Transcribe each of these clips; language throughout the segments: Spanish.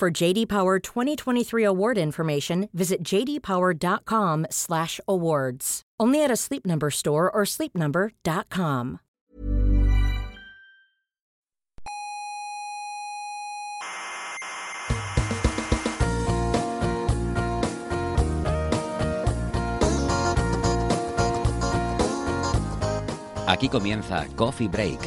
For JD Power 2023 award information, visit jdpower.com/awards. Only at a Sleep Number store or sleepnumber.com. Aquí comienza Coffee Break,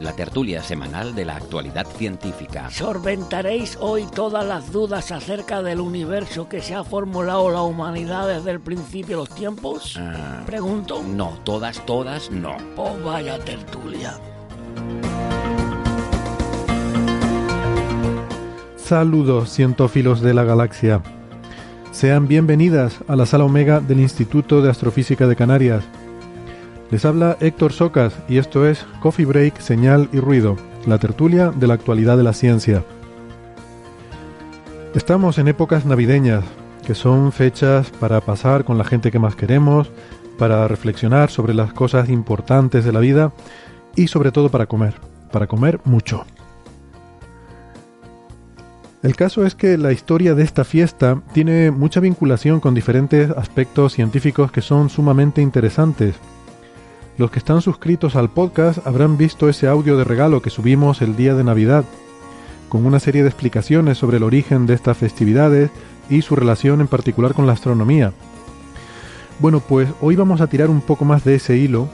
la tertulia semanal de la actualidad científica. Solventaréis hoy todas las dudas acerca del universo que se ha formulado la humanidad desde el principio de los tiempos. Ah, Pregunto. no, todas, todas, no. Pues vaya tertulia. Saludos, cientófilos de la galaxia. Sean bienvenidas a la sala Omega del Instituto de Astrofísica de Canarias. Les habla Héctor Socas y esto es Coffee Break, Señal y Ruido, la tertulia de la actualidad de la ciencia. Estamos en épocas navideñas, que son fechas para pasar con la gente que más queremos, para reflexionar sobre las cosas importantes de la vida y sobre todo para comer, para comer mucho. El caso es que la historia de esta fiesta tiene mucha vinculación con diferentes aspectos científicos que son sumamente interesantes. Los que están suscritos al podcast habrán visto ese audio de regalo que subimos el día de Navidad, con una serie de explicaciones sobre el origen de estas festividades y su relación en particular con la astronomía. Bueno, pues hoy vamos a tirar un poco más de ese hilo,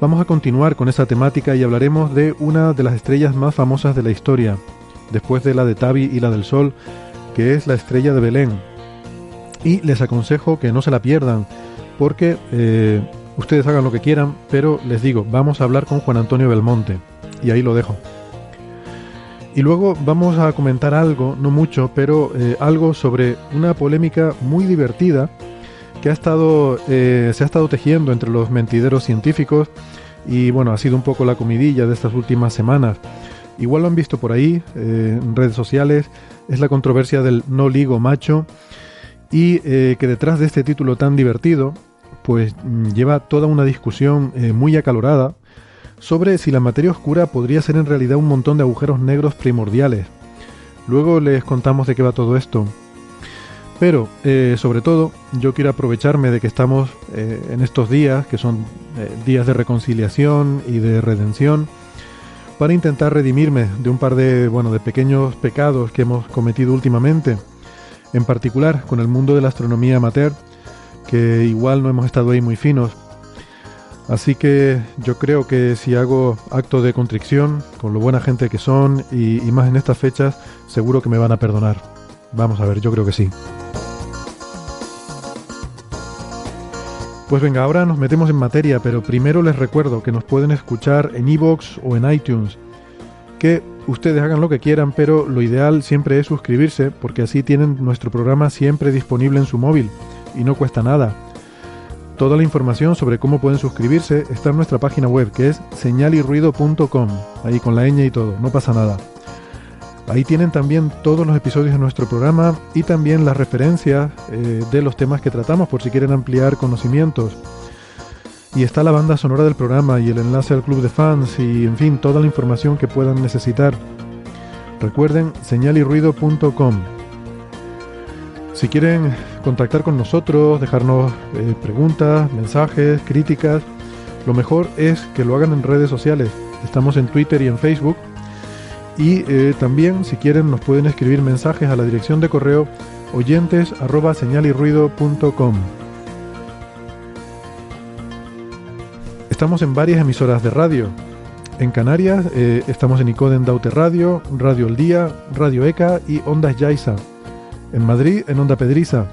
vamos a continuar con esa temática y hablaremos de una de las estrellas más famosas de la historia, después de la de Tabi y la del Sol, que es la estrella de Belén. Y les aconsejo que no se la pierdan, porque eh, ustedes hagan lo que quieran, pero les digo, vamos a hablar con Juan Antonio Belmonte, y ahí lo dejo. Y luego vamos a comentar algo, no mucho, pero eh, algo sobre una polémica muy divertida que ha estado, eh, se ha estado tejiendo entre los mentideros científicos y bueno, ha sido un poco la comidilla de estas últimas semanas. Igual lo han visto por ahí, eh, en redes sociales, es la controversia del no ligo macho y que detrás de este título tan divertido, pues mm, lleva toda una discusión eh, muy acalorada sobre si la materia oscura podría ser en realidad un montón de agujeros negros primordiales. Luego les contamos de qué va todo esto. Pero, eh, sobre todo, yo quiero aprovecharme de que estamos eh, en estos días, que son días de reconciliación y de redención, para intentar redimirme de un par de, bueno, de pequeños pecados que hemos cometido últimamente, en particular con el mundo de la astronomía amateur, que igual no hemos estado ahí muy finos. Así que yo creo que si hago acto de contrición, con lo buena gente que son, y, más en estas fechas, seguro que me van a perdonar. Vamos a ver, yo creo que sí. Pues venga, ahora nos metemos en materia, pero primero les recuerdo que nos pueden escuchar en iVoox o en iTunes. Que ustedes hagan lo que quieran, pero lo ideal siempre es suscribirse, porque así tienen nuestro programa siempre disponible en su móvil y no cuesta nada. Toda la información sobre cómo pueden suscribirse está en nuestra página web, que es señalirruido.com, ahí con la ñ y todo, no pasa nada. Ahí tienen también todos los episodios de nuestro programa y también las referencias eh, de los temas que tratamos por si quieren ampliar conocimientos. Y está la banda sonora del programa y el enlace al club de fans y en fin toda la información que puedan necesitar. Recuerden señalirruido.com. Si quieren contactar con nosotros, dejarnos eh, preguntas, mensajes, críticas, lo mejor es que lo hagan en redes sociales. Estamos en Twitter y en Facebook y eh, también, si quieren, nos pueden escribir mensajes a la dirección de correo oyentes. Estamos en varias emisoras de radio. En Canarias eh, estamos en Icoden Daute Radio, Radio El Día, Radio ECA y Ondas Yaiza. En Madrid en Onda Pedriza.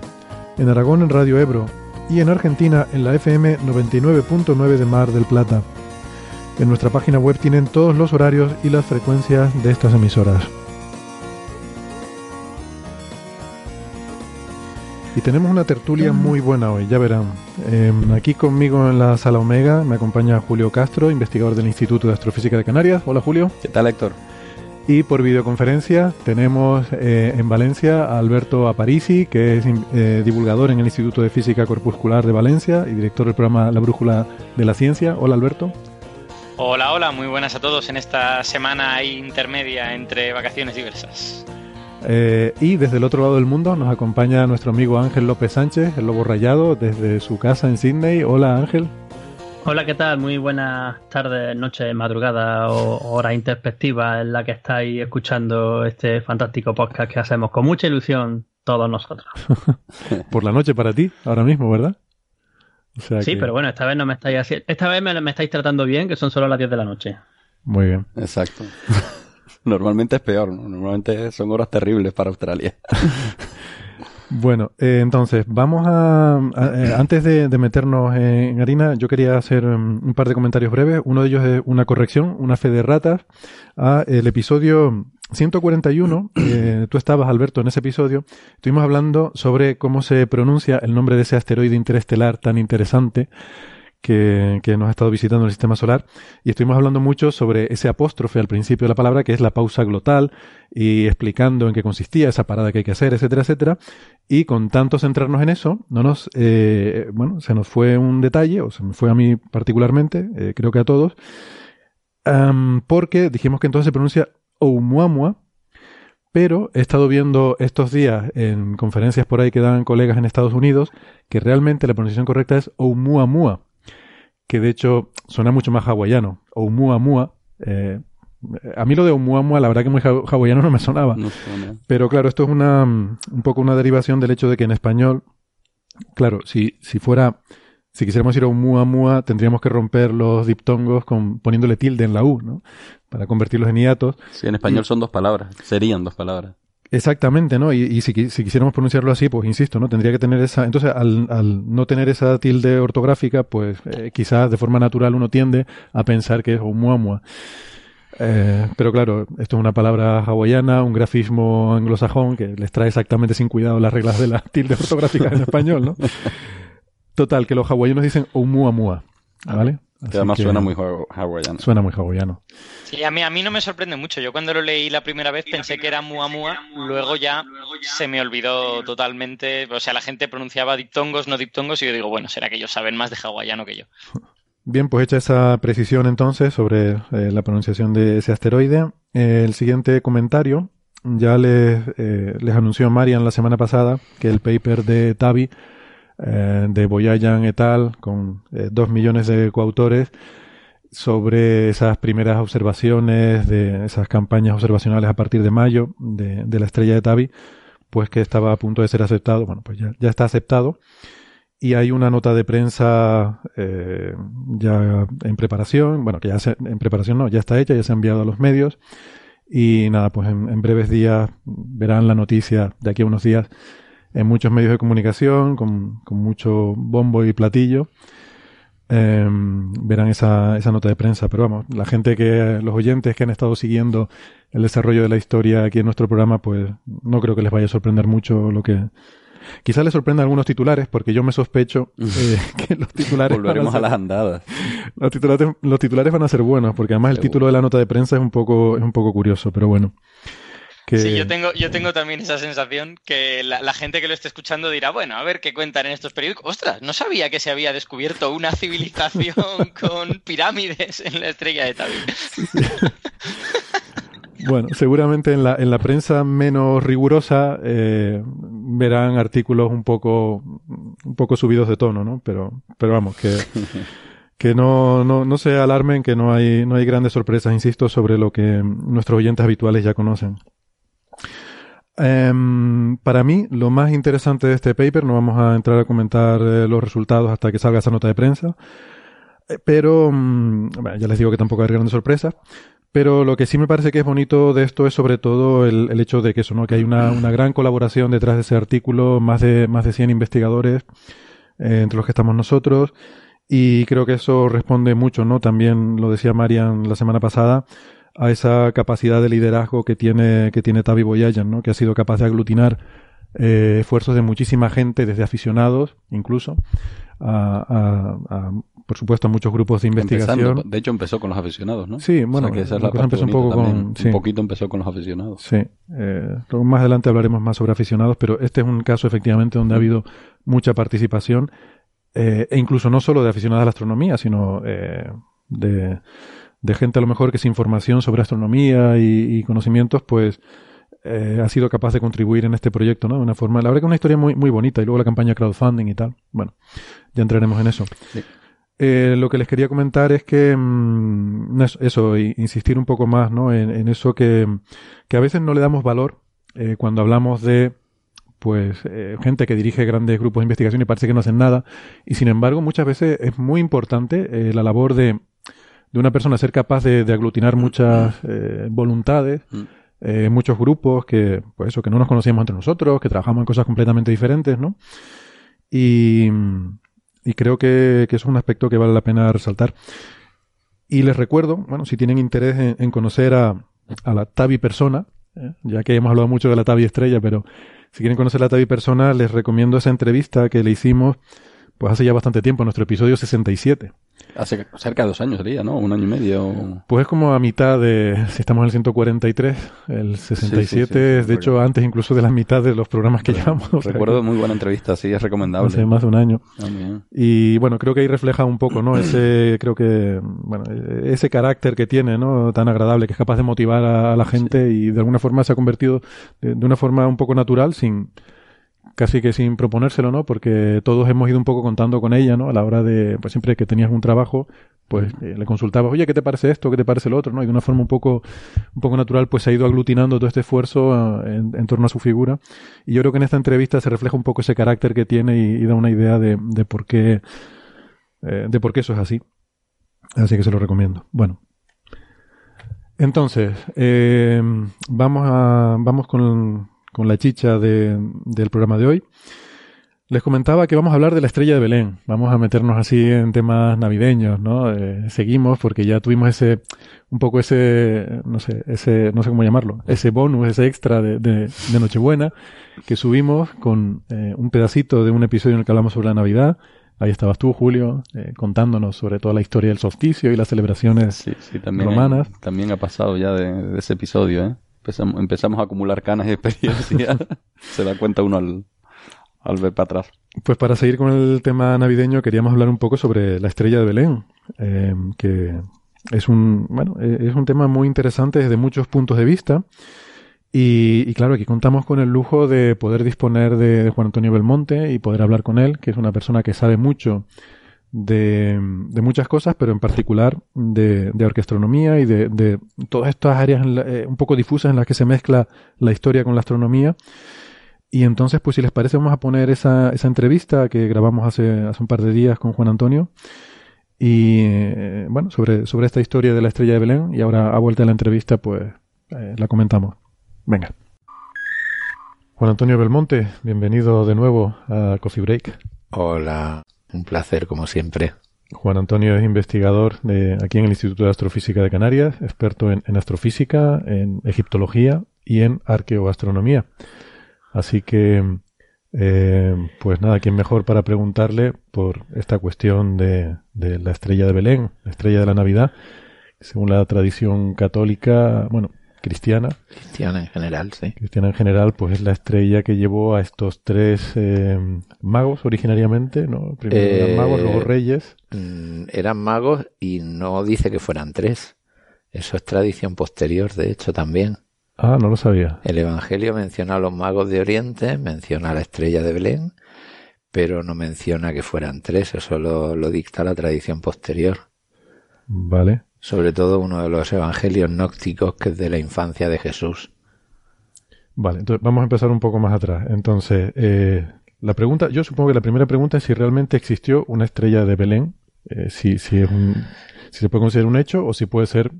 En Aragón en Radio Ebro. Y en Argentina en la FM 99.9 de Mar del Plata. En nuestra página web tienen todos los horarios y las frecuencias de estas emisoras. Y tenemos una tertulia muy buena hoy, ya verán. Em, aquí conmigo en la sala Omega me acompaña Julio Castro, investigador del Instituto de Astrofísica de Canarias. Hola Julio. ¿Qué tal Héctor? Y por videoconferencia tenemos eh, en Valencia a Alberto Aparici, que es eh, divulgador en el Instituto de Física Corpuscular de Valencia y director del programa La Brújula de la Ciencia. Hola Alberto. Hola, hola, muy buenas a todos en esta semana intermedia entre vacaciones diversas. Eh, y desde el otro lado del mundo nos acompaña nuestro amigo Ángel López Sánchez, el Lobo Rayado, desde su casa en Sydney. Hola Ángel. Hola, ¿qué tal? Muy buenas tardes, noches, madrugada o hora introspectiva en la que estáis escuchando este fantástico podcast que hacemos con mucha ilusión todos nosotros. Por la noche para ti, ahora mismo, ¿verdad? sí, pero bueno, esta vez no me estáis haciendo, esta vez me, me estáis tratando bien, que son solo las 10 de la noche. Muy bien. Exacto. Normalmente es peor, ¿no? Normalmente son horas terribles para Australia. Bueno, eh, entonces, vamos a... Eh, antes de, meternos en harina, yo quería hacer um, un par de comentarios breves. Uno de ellos es una corrección, una fe de ratas, a el episodio 141. Eh, tú estabas, Alberto, en ese episodio. Estuvimos hablando sobre cómo se pronuncia el nombre de ese asteroide interestelar tan interesante que, nos ha estado visitando el sistema solar y estuvimos hablando mucho sobre ese apóstrofe al principio de la palabra que es la pausa glotal y explicando en qué consistía esa parada que hay que hacer, etcétera, etcétera. Y con tanto centrarnos en eso, no nos, eh, bueno, se nos fue un detalle, o se me fue a mí particularmente, eh, creo que a todos, porque dijimos que entonces se pronuncia Oumuamua, pero he estado viendo estos días en conferencias por ahí que dan colegas en Estados Unidos que realmente la pronunciación correcta es Oumuamua que de hecho suena mucho más hawaiano, o Muamua. Eh, a mí lo de Oumuamua, la verdad que muy hawaiano no me sonaba. Pero claro, esto es una, un poco una derivación del hecho de que en español, claro, si, si fuera, si quisiéramos ir a Oumuamua, tendríamos que romper los diptongos con, poniéndole tilde en la U, ¿no? Para convertirlos en hiatos. Sí, en español son dos palabras, serían dos palabras. Exactamente, ¿no? Y, si, quisiéramos pronunciarlo así, pues insisto, ¿no? Tendría que tener esa. Entonces, al, no tener esa tilde ortográfica, pues eh, quizás de forma natural uno tiende a pensar que es Oumuamua. Eh, pero claro, esto es una palabra hawaiana, un grafismo anglosajón que les trae exactamente sin cuidado las reglas de la tilde ortográfica en español, ¿no? Total, que los hawaianos dicen Oumuamua, ¿vale? Que además suena muy hawaiano. Suena muy hawaiano. Sí, a mí, a mí no me sorprende mucho. Yo cuando lo leí la primera vez pensé que era Mua Mua, luego ya se me olvidó totalmente. O sea, la gente pronunciaba diptongos, no diptongos, y yo digo, bueno, será que ellos saben más de hawaiano que yo. Bien, pues hecha esa precisión entonces sobre eh, la pronunciación de ese asteroide, el siguiente comentario ya les, eh, les anunció Marian la semana pasada que el paper de Tavi eh, de Boyayan et al, con eh, dos millones de coautores, sobre esas primeras observaciones de esas campañas observacionales a partir de mayo de, la estrella de Tabi, pues que estaba a punto de ser aceptado. Bueno, pues ya, ya está aceptado. Y hay una nota de prensa eh, ya en preparación, bueno, que ya en preparación no, ya está hecha, ya se ha enviado a los medios. Y nada, pues en, en breves días verán la noticia de aquí a unos días en muchos medios de comunicación, con, mucho bombo y platillo. Em, verán esa, esa nota de prensa. Pero vamos, la gente que, los oyentes que han estado siguiendo el desarrollo de la historia aquí en nuestro programa, pues no creo que les vaya a sorprender mucho lo que. Quizás les sorprenda algunos titulares, porque yo me sospecho eh, que los titulares. Volveremos a, las andadas. Los titulares, los titulares van a ser buenos, porque además el título de la nota de prensa es un poco, es un poco curioso, pero bueno. Sí, yo tengo, yo tengo también esa sensación que la, gente que lo esté escuchando dirá, bueno, a ver qué cuentan en estos periódicos. Ostras, no sabía que se había descubierto una civilización con pirámides en la estrella de Tabi. Bueno, seguramente en la, en la prensa menos rigurosa eh, verán artículos un poco, un poco subidos de tono, ¿no? Pero, pero vamos, que, que no, no, no se alarmen, que no hay, no hay grandes sorpresas, insisto, sobre lo que nuestros oyentes habituales ya conocen. Em, para mí, lo más interesante de este paper, no vamos a entrar a comentar eh, los resultados hasta que salga esa nota de prensa, eh, pero mm, ya les digo que tampoco hay grandes sorpresas. Pero lo que sí me parece que es bonito de esto es sobre todo el, hecho de que eso, ¿no? Que hay una, gran colaboración detrás de ese artículo, más de, más de 100 investigadores, eh, entre los que estamos nosotros, y creo que eso responde mucho, ¿no? También lo decía Marian la semana pasada, a esa capacidad de liderazgo que tiene, que tiene Tavi Boyayan, ¿no? que ha sido capaz de aglutinar eh, esfuerzos de muchísima gente, desde aficionados incluso, a, por supuesto, a muchos grupos de investigación. de hecho, empezó con los aficionados, ¿no? Sí, bueno, empezó un poco con... Un poquito empezó con los aficionados. Sí, eh, más adelante hablaremos más sobre aficionados, pero este es un caso efectivamente donde ha habido mucha participación, eh, e incluso no solo de aficionados a la astronomía, sino eh, de, de, gente a lo mejor que sin información sobre astronomía y, y conocimientos, pues eh, ha sido capaz de contribuir en este proyecto, ¿no? De una forma, la verdad que es una historia muy, muy bonita y luego la campaña crowdfunding y tal. Bueno, ya entraremos en eso. Eh, lo que les quería comentar es que mm, eso, insistir un poco más, ¿no? En, eso que, que, a veces no le damos valor eh, cuando hablamos de pues gente que dirige grandes grupos de investigación y parece que no hacen nada y sin embargo muchas veces es muy importante la labor de, de una persona ser capaz de, de aglutinar muchas voluntades mm. Eh, muchos grupos que, pues eso, que no nos conocíamos entre nosotros, que trabajamos en cosas completamente diferentes, ¿no? Y, y creo que, que, es un aspecto que vale la pena resaltar. Y les recuerdo, bueno, si tienen interés en, conocer a, a, la Tavi persona, ¿eh? ya que hemos hablado mucho de la Tavi estrella, pero si quieren conocer a la Tavi persona, les recomiendo esa entrevista que le hicimos pues hace ya bastante tiempo, nuestro episodio 67. Hace cerca de dos años sería, ¿no? Un año y medio. Pues es como a mitad de, si estamos en el 143, el 67 es de hecho antes incluso de la mitad de los programas que llevamos. Recuerdo muy buena entrevista, sí, es recomendable. Hace más de un año. Ah, y bueno, creo que ahí refleja un poco, ¿no? Ese, creo que, bueno, ese carácter que tiene, ¿no? Tan agradable, que es capaz de motivar a, la gente y de alguna forma se ha convertido de una forma un poco natural, sin, casi que sin proponérselo, ¿no? Porque todos hemos ido un poco contando con ella, ¿no? A la hora de, pues siempre que tenías un trabajo, pues eh, le consultabas, oye, ¿qué te parece esto? ¿Qué te parece lo otro? ¿no? Y de una forma un poco, un poco natural, pues se ha ido aglutinando todo este esfuerzo eh, en, torno a su figura. Y yo creo que en esta entrevista se refleja un poco ese carácter que tiene y, da una idea de, de por qué, eh, de por qué eso es así. Así que se lo recomiendo. Bueno. Entonces, vamos a, vamos con, con la chicha del programa de hoy. Les comentaba que vamos a hablar de la estrella de Belén. Vamos a meternos así en temas navideños, ¿no? Eh, seguimos porque ya tuvimos ese, un poco ese, no sé, ese, no sé cómo llamarlo, ese bonus, ese extra de, de, Nochebuena que subimos con eh, un pedacito de un episodio en el que hablamos sobre la Navidad. Ahí estabas tú, Julio, eh, contándonos sobre toda la historia del solsticio y las celebraciones romanas. también ha pasado ya de, de ese episodio, ¿eh? Empezamos, a acumular canas y experiencia. se da cuenta uno al, al ver para atrás. Pues para seguir con el tema navideño, queríamos hablar un poco sobre la estrella de Belén, eh, que es un, bueno, e-, es un tema muy interesante desde muchos puntos de vista. Y, claro, aquí contamos con el lujo de poder disponer de, Juan Antonio Belmonte y poder hablar con él, que es una persona que sabe mucho de, muchas cosas, pero en particular de, de orquestronomía y de, todas estas áreas eh, un poco difusas en las que se mezcla la historia con la astronomía. Y entonces, pues si les parece, vamos a poner esa, esa entrevista que grabamos hace, hace un par de días con Juan Antonio. Y eh, bueno, sobre, sobre esta historia de la estrella de Belén. Y ahora, a vuelta de la entrevista, pues eh, la comentamos. Venga. Juan Antonio Belmonte, bienvenido de nuevo a Coffee Break. Hola. Un placer, como siempre. Juan Antonio es investigador de, aquí en el Instituto de Astrofísica de Canarias, experto en, astrofísica, en egiptología y en arqueoastronomía. Así que, eh, pues nada, ¿quién mejor para preguntarle por esta cuestión de, de la estrella de Belén, la estrella de la Navidad? Según la tradición católica, bueno, cristiana. Cristiana en general, sí. Cristiana en general, pues es la estrella que llevó a estos tres eh, magos originariamente, ¿no? Primero eran eh, magos, luego reyes. Mm, eran magos y no dice que fueran tres. Eso es tradición posterior, de hecho, también. Ah, no lo sabía. El Evangelio menciona a los magos de Oriente, menciona a la estrella de Belén, pero no menciona que fueran tres, eso lo dicta la tradición posterior. Vale sobre todo uno de los evangelios nócticos que es de la infancia de Jesús. Vale, entonces vamos a empezar un poco más atrás. Entonces, eh, la pregunta, yo supongo que la primera pregunta es si realmente existió una estrella de Belén, eh, si, si, es un, si se puede considerar un hecho o si puede ser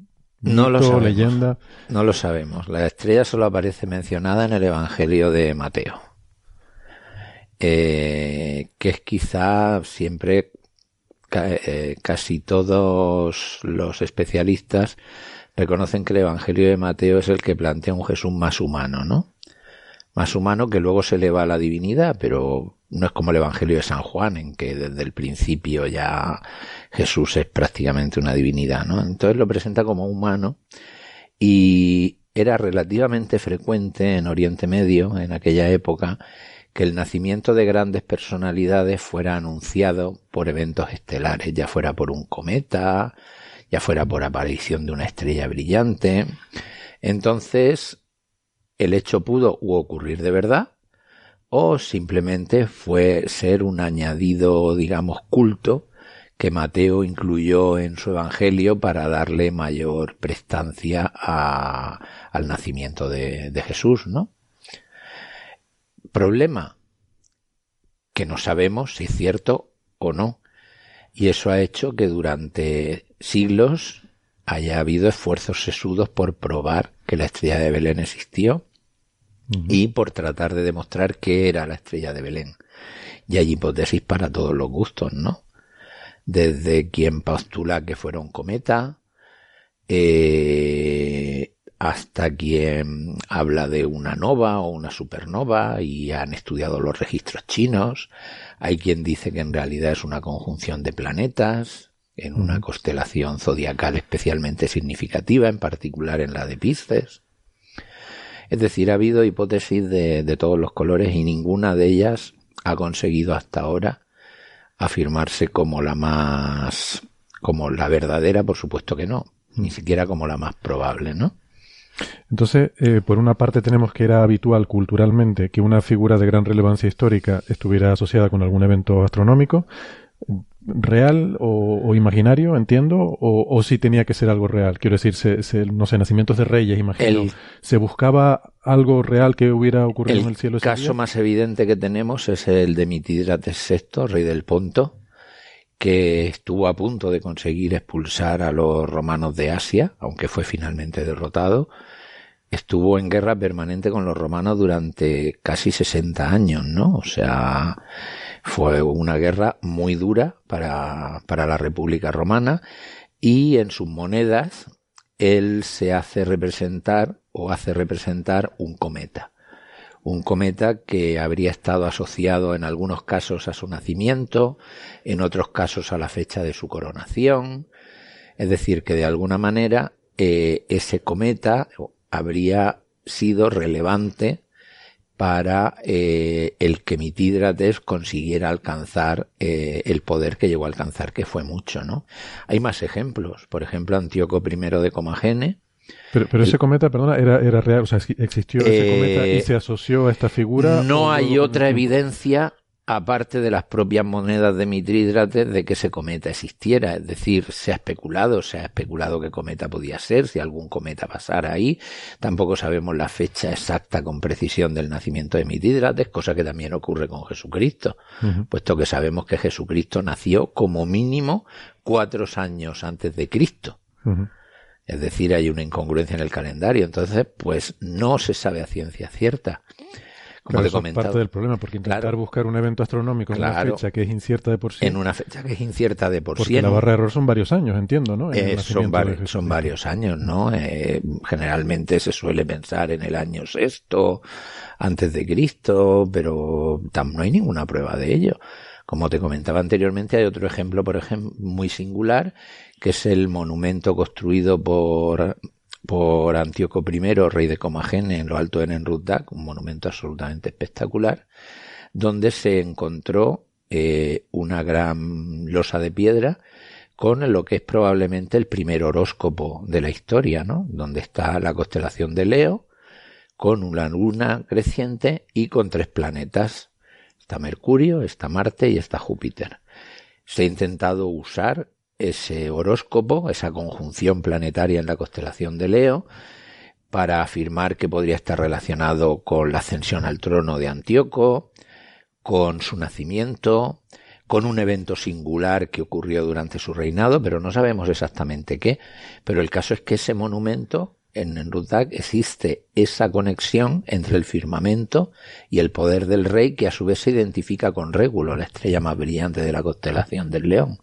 no lo sabemos, leyenda. No lo sabemos. La estrella solo aparece mencionada en el Evangelio de Mateo. Eh, que es quizá siempre casi todos los especialistas reconocen que el Evangelio de Mateo es el que plantea un Jesús más humano, ¿no? más humano que luego se eleva a la divinidad, pero no es como el Evangelio de San Juan, en que desde el principio ya Jesús es prácticamente una divinidad, ¿no? Entonces lo presenta como humano y era relativamente frecuente en Oriente Medio, en aquella época, que el nacimiento de grandes personalidades fuera anunciado por eventos estelares, ya fuera por un cometa, ya fuera por aparición de una estrella brillante. Entonces, el hecho pudo u ocurrir de verdad, o simplemente fue ser un añadido, digamos, culto que Mateo incluyó en su Evangelio para darle mayor prestancia al nacimiento de Jesús, ¿no? Problema que no sabemos si es cierto o no. Y eso ha hecho que durante siglos haya habido esfuerzos sesudos por probar que la estrella de Belén existió y por tratar de demostrar qué era la estrella de Belén. Y hay hipótesis para todos los gustos, ¿no? Desde quien postula que fuera un cometa, eh, hasta quien habla de una nova o una supernova y han estudiado los registros chinos. Hay quien dice que en realidad es una conjunción de planetas en una constelación zodiacal especialmente significativa, en particular en la de Pisces. Es decir, ha habido hipótesis de, de todos los colores y ninguna de ellas ha conseguido hasta ahora afirmarse como la más, como la verdadera, por supuesto que no, ni siquiera como la más probable, ¿no? Entonces, eh, por una parte tenemos que era habitual culturalmente que una figura de gran relevancia histórica estuviera asociada con algún evento astronómico, real o, imaginario, entiendo, o, o, si tenía que ser algo real. Quiero decir, se, no sé, nacimientos de reyes, imagino. ¿Se buscaba algo real que hubiera ocurrido en el cielo? El caso más evidente que tenemos es el de Mitidrates VI, rey del Ponto, que estuvo a punto de conseguir expulsar a los romanos de Asia, aunque fue finalmente derrotado, estuvo en guerra permanente con los romanos durante casi 60 años, ¿no? O sea, fue una guerra muy dura para, para la República Romana y en sus monedas él se hace representar o hace representar un cometa un cometa que habría estado asociado en algunos casos a su nacimiento, en otros casos a la fecha de su coronación. Es decir, que de alguna manera eh, ese cometa habría sido relevante para eh, el que Mitídrates consiguiera alcanzar eh, el poder que llegó a alcanzar, que fue mucho, ¿no? Hay más ejemplos. Por ejemplo, Antíoco I de Comagene, pero, pero ese cometa, perdona, era, era real, o sea, existió ese cometa y eh, se asoció a esta figura. No hay otra evidencia aparte de las propias monedas de Mitrídrates de que ese cometa existiera. Es decir, se ha especulado, se ha especulado qué cometa podía ser, si algún cometa pasara ahí. Tampoco sabemos la fecha exacta con precisión del nacimiento de Mitrídrates, cosa que también ocurre con Jesucristo, puesto que sabemos que Jesucristo nació como mínimo cuatro años antes de Cristo. Es decir, hay una incongruencia en el calendario. Entonces, pues no se sabe a ciencia cierta. Como claro, te es parte del problema, porque intentar buscar un evento astronómico en una fecha que es incierta de por sí. En una fecha que es incierta de por sí. Porque la barra de error son varios años, entiendo, ¿no? Eh, son, son, varios años, ¿no? Eh, generalmente se suele pensar en el año sexto antes de Cristo, pero no hay ninguna prueba de ello. Como te comentaba anteriormente, hay otro ejemplo, por ejemplo, muy singular, que es el monumento construido por, por Antíoco I, rey de Comagene, en lo alto de Nenrutdak, un monumento absolutamente espectacular, donde se encontró eh, una gran losa de piedra con lo que es probablemente el primer horóscopo de la historia, ¿no? Donde está la constelación de Leo, con una luna creciente y con tres planetas. Está Mercurio, está Marte y está Júpiter. Se ha intentado usar ese horóscopo, esa conjunción planetaria en la constelación de Leo, para afirmar que podría estar relacionado con la ascensión al trono de Antíoco, con su nacimiento, con un evento singular que ocurrió durante su reinado, pero no sabemos exactamente qué. Pero el caso es que ese monumento en Enrutak existe esa conexión entre el firmamento y el poder del rey que a su vez se identifica con Régulo, la estrella más brillante de la constelación del león.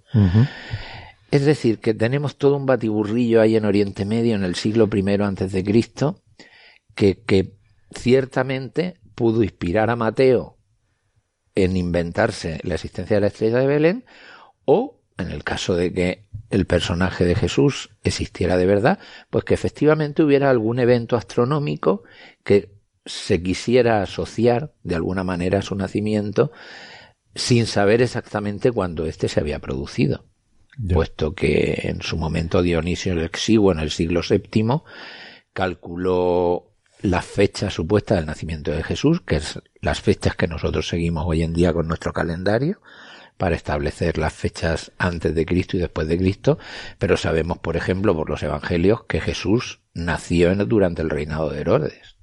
Es decir, que tenemos todo un batiburrillo ahí en Oriente Medio en el siglo I antes de Cristo que, ciertamente pudo inspirar a Mateo en inventarse la existencia de la estrella de Belén o en el caso de que el personaje de Jesús existiera de verdad, pues que efectivamente hubiera algún evento astronómico que se quisiera asociar de alguna manera a su nacimiento sin saber exactamente cuándo éste se había producido. Puesto que en su momento Dionisio el Exiguo en el siglo VII calculó la fecha supuesta del nacimiento de Jesús, que es las fechas que nosotros seguimos hoy en día con nuestro calendario, para establecer las fechas antes de Cristo y después de Cristo, pero sabemos, por ejemplo, por los evangelios, que Jesús nació durante el reinado de Herodes.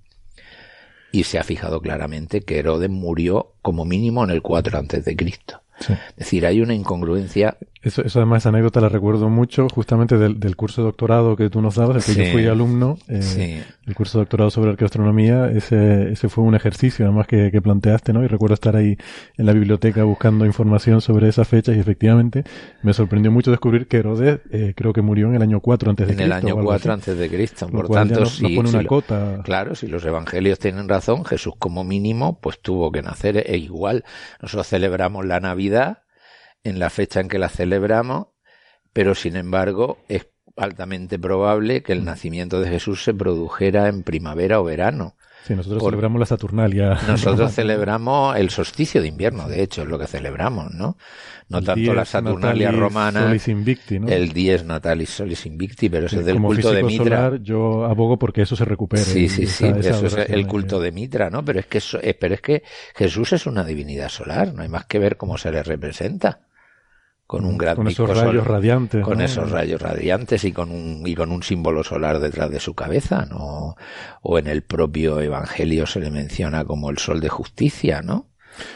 Y se ha fijado claramente que Herodes murió como mínimo en el 4 antes de Cristo. Es decir, hay una incongruencia eso, eso además, esa anécdota la recuerdo mucho justamente del, del curso de doctorado que tú nos dabas, del que yo fui alumno. Eh, El curso de doctorado sobre arqueoastronomía, ese, ese fue un ejercicio además que, que, planteaste, ¿no? Y recuerdo estar ahí en la biblioteca buscando información sobre esas fechas y efectivamente me sorprendió mucho descubrir que Herodes eh, creo que murió en el año 4 antes de Cristo. En el año 4 antes de Cristo. Por tanto, si, pone una cota. claro, si los evangelios tienen razón, Jesús como mínimo pues tuvo que nacer e igual. Nosotros celebramos la Navidad en la fecha en que la celebramos pero sin embargo es altamente probable que el mm. nacimiento de Jesús se produjera en primavera o verano. Sí, nosotros celebramos la Saturnalia. Nosotros celebramos el solsticio de invierno, de hecho, es lo que celebramos, ¿no? No tanto la Saturnalia romana. Solis invicti, ¿no? El dies Natalis Solis Invicti, pero ese es del culto de Mitra. yo abogo porque eso se recupere. Sí, sí, sí, eso es el culto de Mitra, ¿no? Pero es que eso, eh, pero es que Jesús es una divinidad solar, no hay más que ver cómo se le representa con un gran con esos rayos radiantes con esos rayos radiantes y con un y con un símbolo solar detrás de su cabeza no o en el propio evangelio se le menciona como el sol de justicia no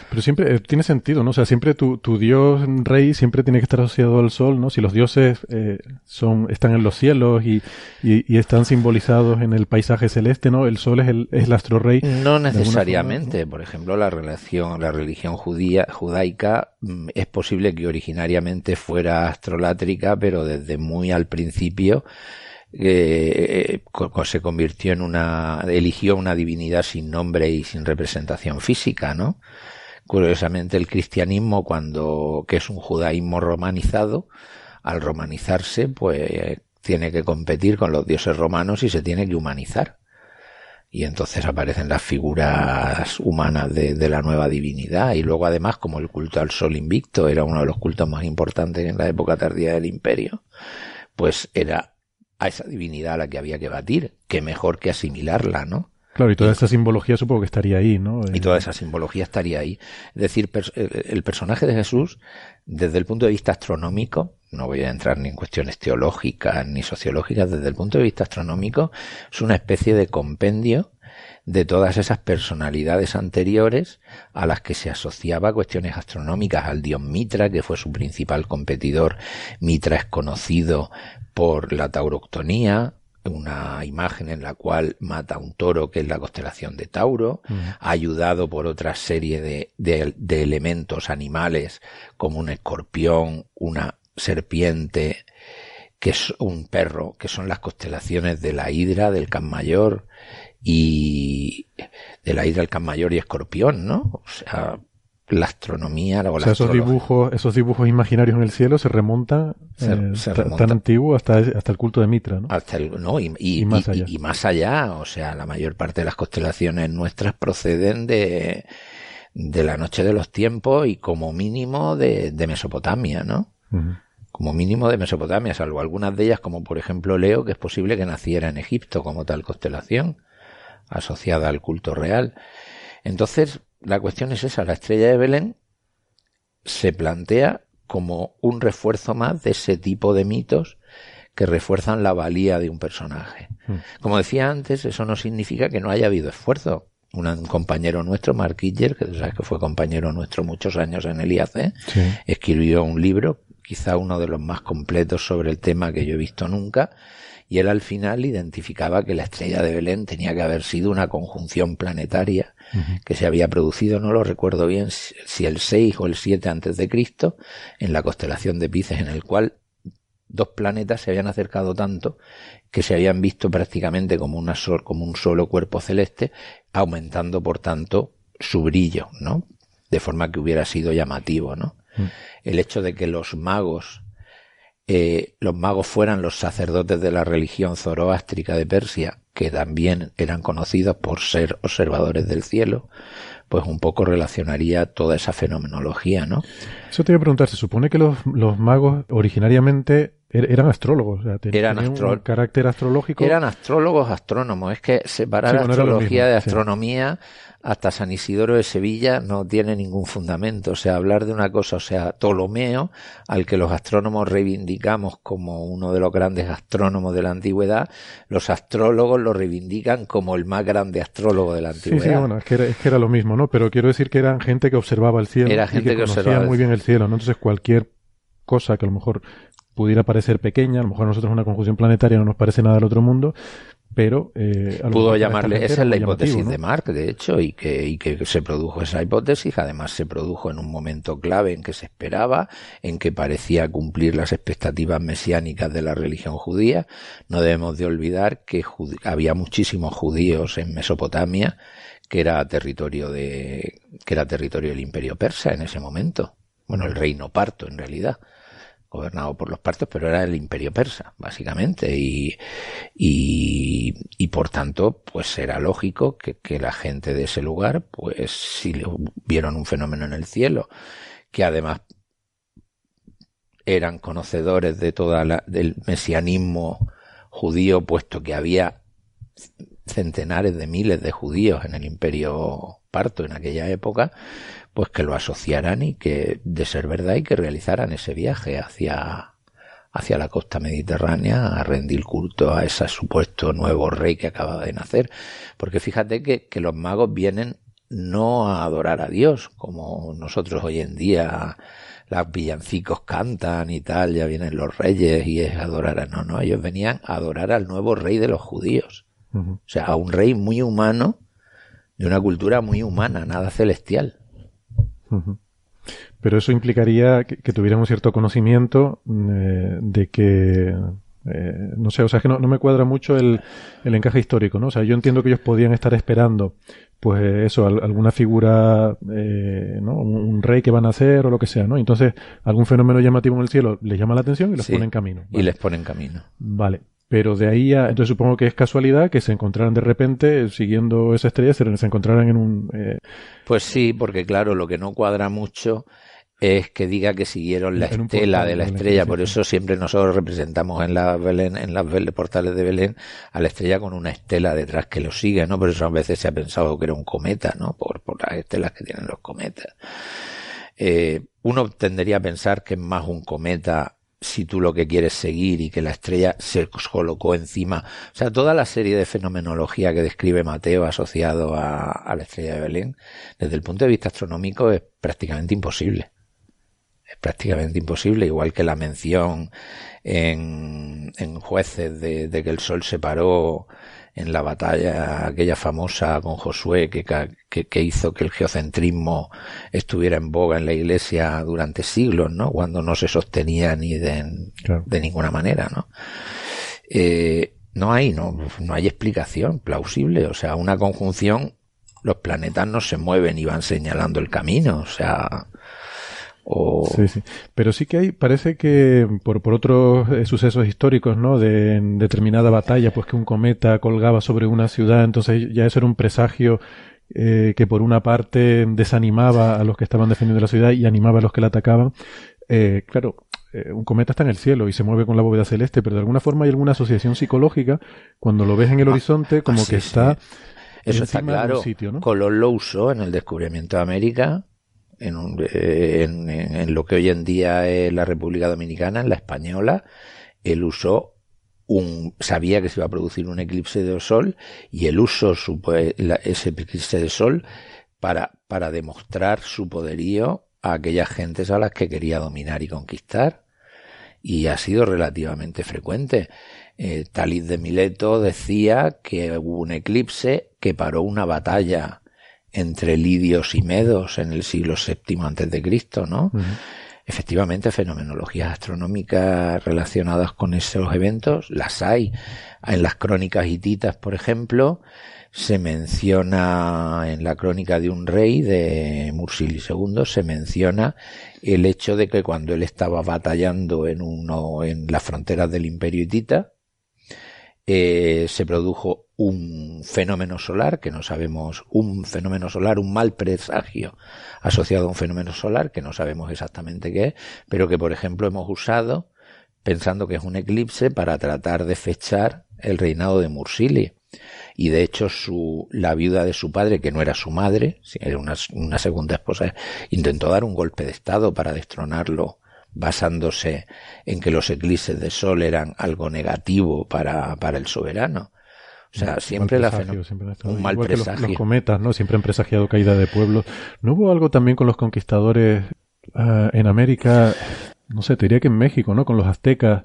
pero siempre eh, tiene sentido, ¿no? O sea, siempre tu, tu, dios rey siempre tiene que estar asociado al sol, ¿no? Si los dioses eh, son están en los cielos y, y, están simbolizados en el paisaje celeste, ¿no? El sol es el, es el astro rey. No necesariamente. Por ejemplo, la relación, la religión judía, judaica mm, es posible que originariamente fuera astrolátrica, pero desde muy al principio eh, se convirtió en una, eligió una divinidad sin nombre y sin representación física, ¿no? Curiosamente el cristianismo cuando, que es un judaísmo romanizado, al romanizarse pues tiene que competir con los dioses romanos y se tiene que humanizar. Y entonces aparecen las figuras humanas de, de, la nueva divinidad. Y luego además, como el culto al sol invicto era uno de los cultos más importantes en la época tardía del imperio, pues era a esa divinidad a la que había que batir. Qué mejor que asimilarla, ¿no? Claro, y toda esa simbología supongo que estaría ahí, ¿no? Y toda esa simbología estaría ahí. Es decir, el personaje de Jesús, desde el punto de vista astronómico, no voy a entrar ni en cuestiones teológicas ni sociológicas, desde el punto de vista astronómico, es una especie de compendio de todas esas personalidades anteriores a las que se asociaba cuestiones astronómicas al dios Mitra, que fue su principal competidor. Mitra es conocido por la tauroctonía, una imagen en la cual mata a un toro que es la constelación de Tauro, ayudado por otra serie de, de, elementos animales como un escorpión, una serpiente, que es un perro, que son las constelaciones de la hidra, del can mayor y de la hidra, el can mayor y escorpión, ¿no? O sea, la astronomía, la, o sea, esos dibujos, esos dibujos imaginarios en el cielo se remontan, eh, tan antiguo hasta, hasta el culto de Mitra, ¿no? Hasta el, no, y, más allá. y, más allá. O sea, la mayor parte de las constelaciones nuestras proceden de, de la noche de los tiempos y como mínimo de, de Mesopotamia, ¿no? Como mínimo de Mesopotamia, salvo algunas de ellas, como por ejemplo Leo, que es posible que naciera en Egipto como tal constelación, asociada al culto real. Entonces, la cuestión es esa, la estrella de Belén se plantea como un refuerzo más de ese tipo de mitos que refuerzan la valía de un personaje. Hmm. Como decía antes, eso no significa que no haya habido esfuerzo. Un, compañero nuestro, Mark Kidger, que sabes que fue compañero nuestro muchos años en el IAC, escribió un libro, quizá uno de los más completos sobre el tema que yo he visto nunca, y él al final identificaba que la estrella de Belén tenía que haber sido una conjunción planetaria que se había producido, no lo recuerdo bien si el 6 o el 7 antes de Cristo, en la constelación de Pisces, en el cual dos planetas se habían acercado tanto que se habían visto prácticamente como, una como un solo cuerpo celeste, aumentando por tanto su brillo, ¿no? De forma que hubiera sido llamativo, ¿no? Mm. El hecho de que los magos, eh, los magos fueran los sacerdotes de la religión zoroástrica de Persia, que también eran conocidos por ser observadores del cielo, pues un poco relacionaría toda esa fenomenología, ¿no? Eso te iba a preguntar, se supone que los, los magos originariamente Er-, eran astrólogos, o sea, tenían un carácter astrológico. Eran astrólogos, astrónomos. Es que separar astrología de astronomía hasta San Isidoro de Sevilla no tiene ningún fundamento. O sea, hablar de una cosa, o sea, Ptolomeo, al que los astrónomos reivindicamos como uno de los grandes astrónomos de la antigüedad, los astrólogos lo reivindican como el más grande astrólogo de la antigüedad. Sí, sí, bueno, es que, era, es que era lo mismo, ¿no? Pero quiero decir que eran gente que observaba el cielo. Era gente que, que conocía muy bien el cielo, ¿no? Entonces cualquier cosa que a lo mejor pudiera parecer pequeña, a lo mejor a nosotros una conjunción planetaria no nos parece nada del otro mundo, pero eh, pudo llamarle esa es la hipótesis de Mark de hecho y que, y que se produjo esa hipótesis. Además se produjo en un momento clave en que se esperaba en que parecía cumplir las expectativas mesiánicas de la religión judía. No debemos de olvidar que había muchísimos judíos en Mesopotamia que era territorio de que era territorio del imperio persa en ese momento. Bueno el reino parto en realidad gobernado por los partos, pero era el imperio persa, básicamente, y, y, por tanto, pues era lógico que, que, la gente de ese lugar, pues si vieron un fenómeno en el cielo, que además eran conocedores de toda la, del mesianismo judío, puesto que había centenares de miles de judíos en el imperio parto en aquella época, pues que lo asociaran y que, de ser verdad, y que realizaran ese viaje hacia, hacia la costa mediterránea a rendir culto a ese supuesto nuevo rey que acaba de nacer. Porque fíjate que, que los magos vienen no a adorar a Dios, como nosotros hoy en día los villancicos cantan y tal, ya vienen los reyes y es adorar a no, no, ellos venían a adorar al nuevo rey de los judíos. O sea, a un rey muy humano, de una cultura muy humana, nada celestial. Pero eso implicaría que, tuviéramos un cierto conocimiento eh, de que eh, no sé, o sea, es que no, me cuadra mucho el, encaje histórico, ¿no? O sea, yo entiendo que ellos podían estar esperando, pues eso, alguna figura, eh, ¿no? Un, rey que van a hacer o lo que sea, ¿no? Entonces, algún fenómeno llamativo en el cielo les llama la atención y los pone en camino. Y les pone en camino. Vale. Pero de ahí a, entonces supongo que es casualidad que se encontraran de repente siguiendo esa estrella, se, se encontraran en un... Eh, pues sí, porque claro, lo que no cuadra mucho es que diga que siguieron la estela de la estrella. Por eso siempre nosotros representamos en la Belén, en las portales de Belén, a la estrella con una estela detrás que lo sigue, ¿no? Por eso a veces se ha pensado que era un cometa, ¿no? Por, por las estelas que tienen los cometas. Eh, uno tendería a pensar que es más un cometa si tú lo que quieres seguir y que la estrella se colocó encima. O sea, toda la serie de fenomenología que describe Mateo asociado a, la estrella de Belén, desde el punto de vista astronómico es prácticamente imposible. Es prácticamente imposible, igual que la mención en, en jueces de, de que el sol se paró en la batalla aquella famosa con Josué que, que, hizo que el geocentrismo estuviera en boga en la iglesia durante siglos, ¿no? Cuando no se sostenía ni de, de ninguna manera, ¿no? Eh, no hay, no, no hay explicación plausible, o sea, una conjunción, los planetas no se mueven y van señalando el camino, o sea, Sí, sí. Pero sí que hay, parece que por, por otros eh, sucesos históricos, ¿no? De determinada batalla, pues que un cometa colgaba sobre una ciudad, entonces ya eso era un presagio eh, que por una parte desanimaba a los que estaban defendiendo la ciudad y animaba a los que la atacaban. Eh, claro, un cometa está en el cielo y se mueve con la bóveda celeste, pero de alguna forma hay alguna asociación psicológica cuando lo ves en el ah, horizonte como que está... Eso está claro. Sitio, ¿no? Colón lo usó en el descubrimiento de América en, en, lo que hoy en día es la República Dominicana, en la española, él usó un, sabía que se iba a producir un eclipse de sol y él usó su, ese eclipse de sol para, para demostrar su poderío a aquellas gentes a las que quería dominar y conquistar. Y ha sido relativamente frecuente. Eh, Talid de Mileto decía que hubo un eclipse que paró una batalla entre lidios y medos en el siglo VII antes de Cristo, ¿no? efectivamente fenomenologías astronómicas relacionadas con esos eventos, las hay. En las crónicas hititas, por ejemplo, se menciona en la crónica de un rey de Mursili II, se menciona el hecho de que cuando él estaba batallando en uno, en las fronteras del imperio hitita, eh, se produjo un fenómeno solar, que no sabemos, un fenómeno solar, un mal presagio asociado a un fenómeno solar, que no sabemos exactamente qué es, pero que por ejemplo hemos usado pensando que es un eclipse para tratar de fechar el reinado de Mursili. Y de hecho su, la viuda de su padre, que no era su madre, era una, una segunda esposa, intentó dar un golpe de estado para destronarlo basándose en que los eclipses de sol eran algo negativo para, para el soberano. O sea, siempre la un mal presagio. Los, cometas, ¿no? Siempre han presagiado caída de pueblos. ¿No hubo algo también con los conquistadores uh, en América? No sé, te diría que en México, ¿no? Con los aztecas.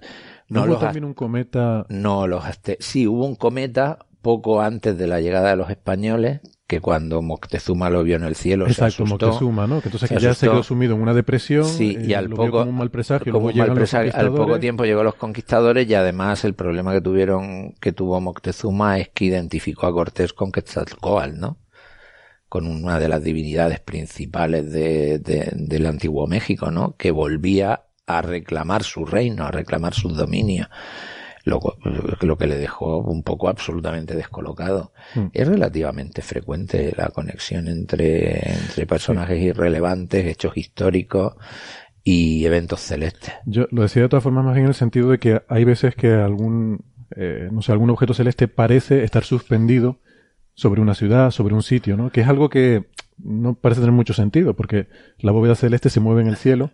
¿No, hubo también un cometa? No, los aztecas. Sí, hubo un cometa poco antes de la llegada de los españoles que cuando Moctezuma lo vio en el cielo Exacto, se asustó. Moctezuma, ¿no? Que entonces ya se quedó sumido en una depresión. Sí, y al poco, como un mal presagio, como un mal presagio al poco tiempo llegó los conquistadores y además el problema que tuvieron, que tuvo Moctezuma es que identificó a Cortés con Quetzalcóatl, ¿no? Con una de las divinidades principales de, de, del antiguo México, ¿no? Que volvía a reclamar su reino, a reclamar su dominio lo, lo que le dejó un poco absolutamente descolocado. Mm. Es relativamente frecuente la conexión entre, entre personajes irrelevantes, hechos históricos y eventos celestes. Yo lo decía de todas formas más bien en el sentido de que hay veces que algún, eh, no sé, algún objeto celeste parece estar suspendido sobre una ciudad, sobre un sitio, ¿no? Que es algo que no parece tener mucho sentido, porque la bóveda celeste se mueve en el cielo,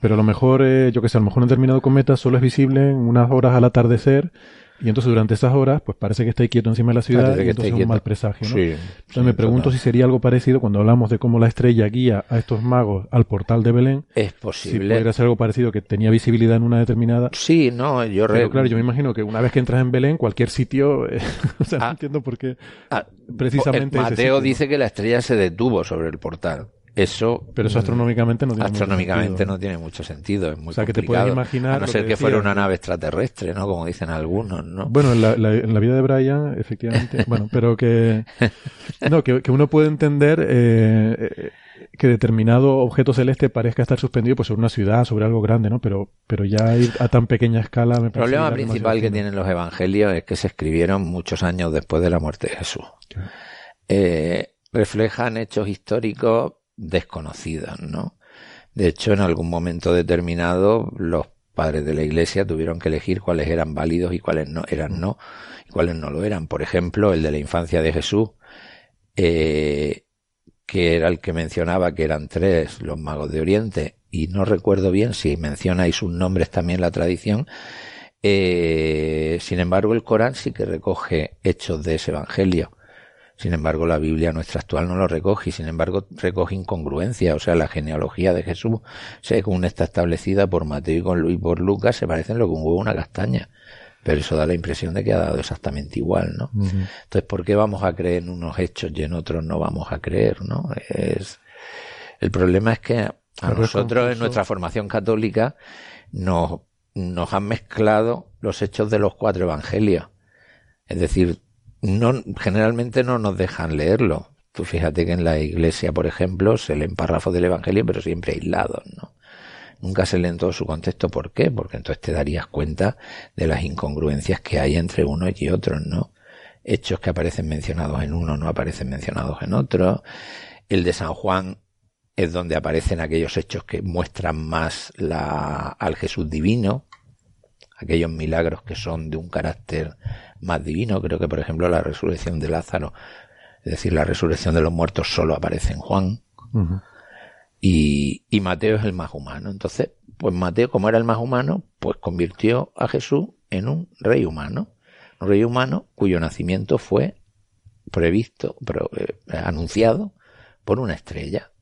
pero a lo mejor, eh, yo que sé, a lo mejor un determinado cometa solo es visible en unas horas al atardecer y entonces durante esas horas, pues parece que está quieto encima de la ciudad y entonces es un mal presagio, ¿no? entonces me pregunto si sería algo parecido cuando hablamos de cómo la estrella guía a estos magos al portal de Belén. Es posible. Si podría ser algo parecido que tenía visibilidad en una determinada. Sí, no, yo Pero claro, yo me imagino que una vez que entras en Belén, cualquier sitio, eh, o sea, no ah. entiendo por qué. Ah, precisamente. Mateo dice que la estrella se detuvo sobre el portal. Eso. Pero eso astronómicamente no tiene Astronómicamente mucho no tiene mucho sentido. Es muy o sea, que te puedes imaginar. A no ser que, fuera una nave extraterrestre, ¿no? Como dicen algunos, ¿no? Bueno, en la, en la vida de Brian, efectivamente. bueno, pero que. No, que, que uno puede entender. Eh, eh, que determinado objeto celeste parezca estar suspendido pues sobre una ciudad, sobre algo grande, ¿no? Pero, pero ya ir a tan pequeña escala me El problema principal que tienen los evangelios es que se escribieron muchos años después de la muerte de Jesús. Eh, reflejan hechos históricos desconocidas, ¿no? De hecho, en algún momento determinado, los padres de la iglesia tuvieron que elegir cuáles eran válidos y cuáles no eran no, y cuáles no lo eran. Por ejemplo, el de la infancia de Jesús, eh, que era el que mencionaba que eran tres los magos de Oriente, y no recuerdo bien si mencionáis sus nombres también la tradición, eh, sin embargo, el Corán sí que recoge hechos de ese evangelio. Sin embargo, la Biblia nuestra actual no lo recoge y sin embargo recoge incongruencia. O sea, la genealogía de Jesús, según está establecida por Mateo y por Lucas, se parecen lo que un huevo una castaña. Pero eso da la impresión de que ha dado exactamente igual, ¿no? Entonces, ¿por qué vamos a creer en unos hechos y en otros no vamos a creer, no? Es, el problema es que a nosotros en nuestra formación católica nos, nos han mezclado los hechos de los cuatro evangelios. Es decir, no, generalmente no nos dejan leerlo. Tú fíjate que en la iglesia, por ejemplo, se leen párrafos del Evangelio, pero siempre aislados, ¿no? Nunca se leen todo su contexto. ¿Por qué? Porque entonces te darías cuenta de las incongruencias que hay entre unos y otros, ¿no? Hechos que aparecen mencionados en uno no aparecen mencionados en otro. El de San Juan es donde aparecen aquellos hechos que muestran más la, al Jesús divino, aquellos milagros que son de un carácter más divino. Creo que, por ejemplo, la resurrección de Lázaro, es decir, la resurrección de los muertos solo aparece en Juan. y, y Mateo es el más humano. Entonces, pues Mateo, como era el más humano, pues convirtió a Jesús en un rey humano. Un rey humano cuyo nacimiento fue previsto, eh, anunciado por una estrella.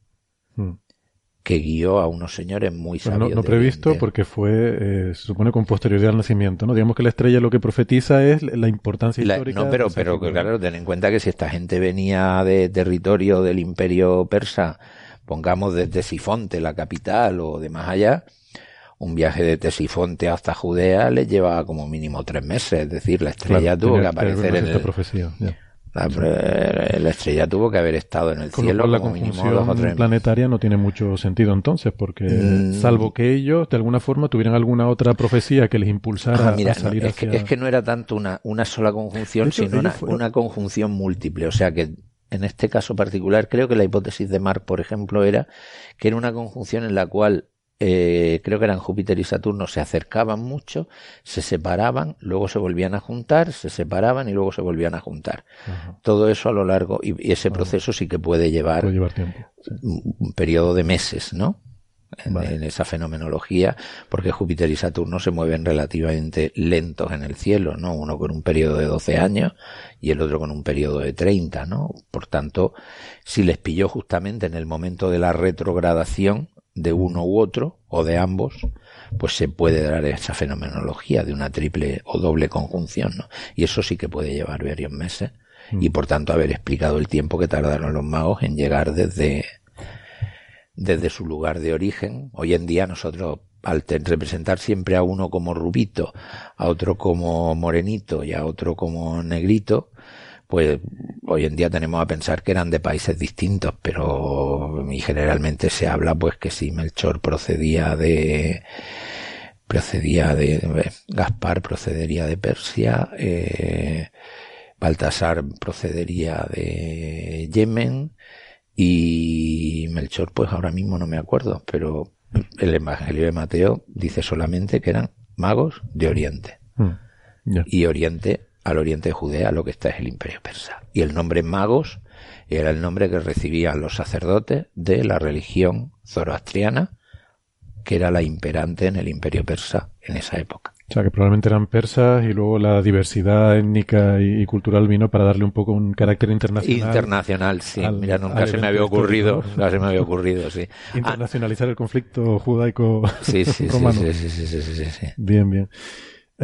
Que guió a unos señores muy sabios. no, previsto porque fue, eh, se supone, con posterioridad al nacimiento, ¿no? Digamos que la estrella lo que profetiza es la importancia histórica. No, pero, pero claro, ten en cuenta que si esta gente venía de territorio del imperio persa pongamos desde Sifonte, la capital, o de más allá, un viaje de Tesifonte hasta Judea le lleva como mínimo tres meses, es decir, la estrella tuvo que aparecer en el... profecía, la, estrella tuvo que haber estado en el cielo. la conjunción planetaria no tiene mucho sentido entonces, porque mm. salvo que ellos de alguna forma tuvieran alguna otra profecía que les impulsara ah, a salir es, que, es que no era tanto una, una sola conjunción, sino una, una conjunción múltiple. O sea que en este caso particular, creo que la hipótesis de Mark, por ejemplo, era que era una conjunción en la cual eh, creo que eran Júpiter y Saturno, se acercaban mucho, se separaban, luego se volvían a juntar, se separaban y luego se volvían a juntar. Todo eso a lo largo, y, ese proceso sí que puede llevar, Un, periodo de meses, ¿no? En, esa fenomenología, porque Júpiter y Saturno se mueven relativamente lentos en el cielo, ¿no? Uno con un periodo de 12 años y el otro con un periodo de 30, ¿no? Por tanto, si les pilló justamente en el momento de la retrogradación, de uno u otro, o de ambos, pues se puede dar esa fenomenología de una triple o doble conjunción, ¿no? Y eso sí que puede llevar varios meses, y mm. por tanto haber explicado el tiempo que tardaron los magos en llegar desde, desde su lugar de origen. Hoy en día nosotros, al representar siempre a uno como rubito, a otro como morenito y a otro como negrito, pues hoy en día tenemos a pensar que eran de países distintos, pero y generalmente se habla pues que si Melchor procedía de procedía de Gaspar procedería de Persia, eh, Baltasar procedería de Yemen y Melchor pues ahora mismo no me acuerdo, pero el Evangelio de Mateo dice solamente que eran magos de Oriente. Mm, y Oriente al oriente de Judea lo que está es el imperio persa. Y el nombre magos era el nombre que recibían los sacerdotes de la religión zoroastriana, que era la imperante en el imperio persa en esa época. O sea, que probablemente eran persas y luego la diversidad étnica y, cultural vino para darle un poco un carácter internacional. Internacional, sí. Mira, nunca se me había ocurrido, nunca se me había ocurrido, sí. Internacionalizar el conflicto judaico sí, sí, Sí, sí, sí, sí, sí, Bien, bien.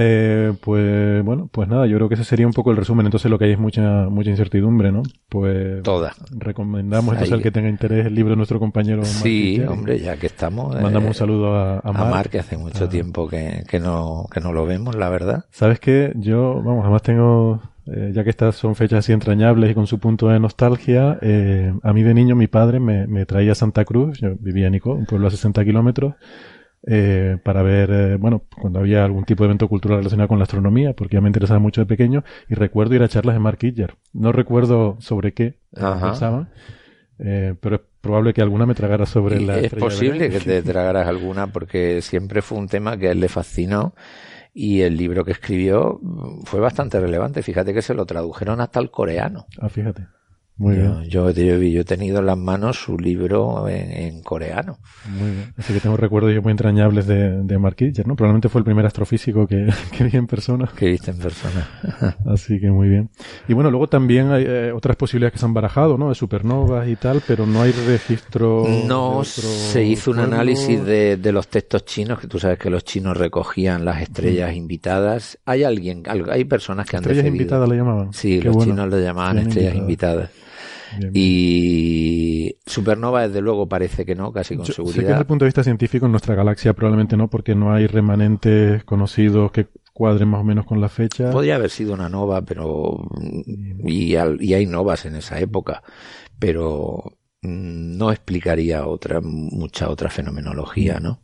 Eh, pues bueno, pues nada, yo creo que ese sería un poco el resumen. Entonces lo que hay es mucha mucha incertidumbre, ¿no? Pues toda. Recomendamos entonces al que tenga interés el libro de nuestro compañero. Sí, hombre, ya que estamos. Mandamos un eh, saludo a, a, Mar, que hace mucho ah. tiempo que, que no que no lo vemos, la verdad. Sabes que yo, vamos, además tengo eh, ya que estas son fechas así entrañables y con su punto de nostalgia, eh, a mí de niño mi padre me, me traía a Santa Cruz, yo vivía en Nico, un pueblo a 60 kilómetros, eh, para ver, eh, bueno, cuando había algún tipo de evento cultural relacionado con la astronomía, porque ya me interesaba mucho de pequeño, y recuerdo ir a charlas de Mark Kidger. No recuerdo sobre qué pensaban, eh, pero es probable que alguna me tragara sobre la... Es posible que te tragaras alguna, porque siempre fue un tema que a él le fascinó. Y el libro que escribió fue bastante relevante. Fíjate que se lo tradujeron hasta el coreano. Ah, fíjate. Muy yo, bien. Yo, he tenido en las manos su libro en, coreano. Muy bien. Así que tengo recuerdos yo muy entrañables de, de Mark ¿no? Probablemente fue el primer astrofísico que, que vi en persona. Que viste en persona. Así que muy bien. Y bueno, luego también hay eh, otras posibilidades que se han barajado, ¿no? De supernovas y tal, pero no hay registro. No, se hizo un análisis de, de, los textos chinos, que tú sabes que los chinos recogían las estrellas invitadas. Hay alguien, hay personas que han Estrellas invitadas le llamaban. Sí, los chinos le llamaban estrellas invitadas. Y supernova, desde luego, parece que no, casi con seguridad. Sé que desde el punto de vista científico, en nuestra galaxia probablemente no, porque no hay remanentes conocidos que cuadren más o menos con la fecha. Podría haber sido una nova, pero. Y, y hay novas en esa época, pero no explicaría otra mucha otra fenomenología, ¿no?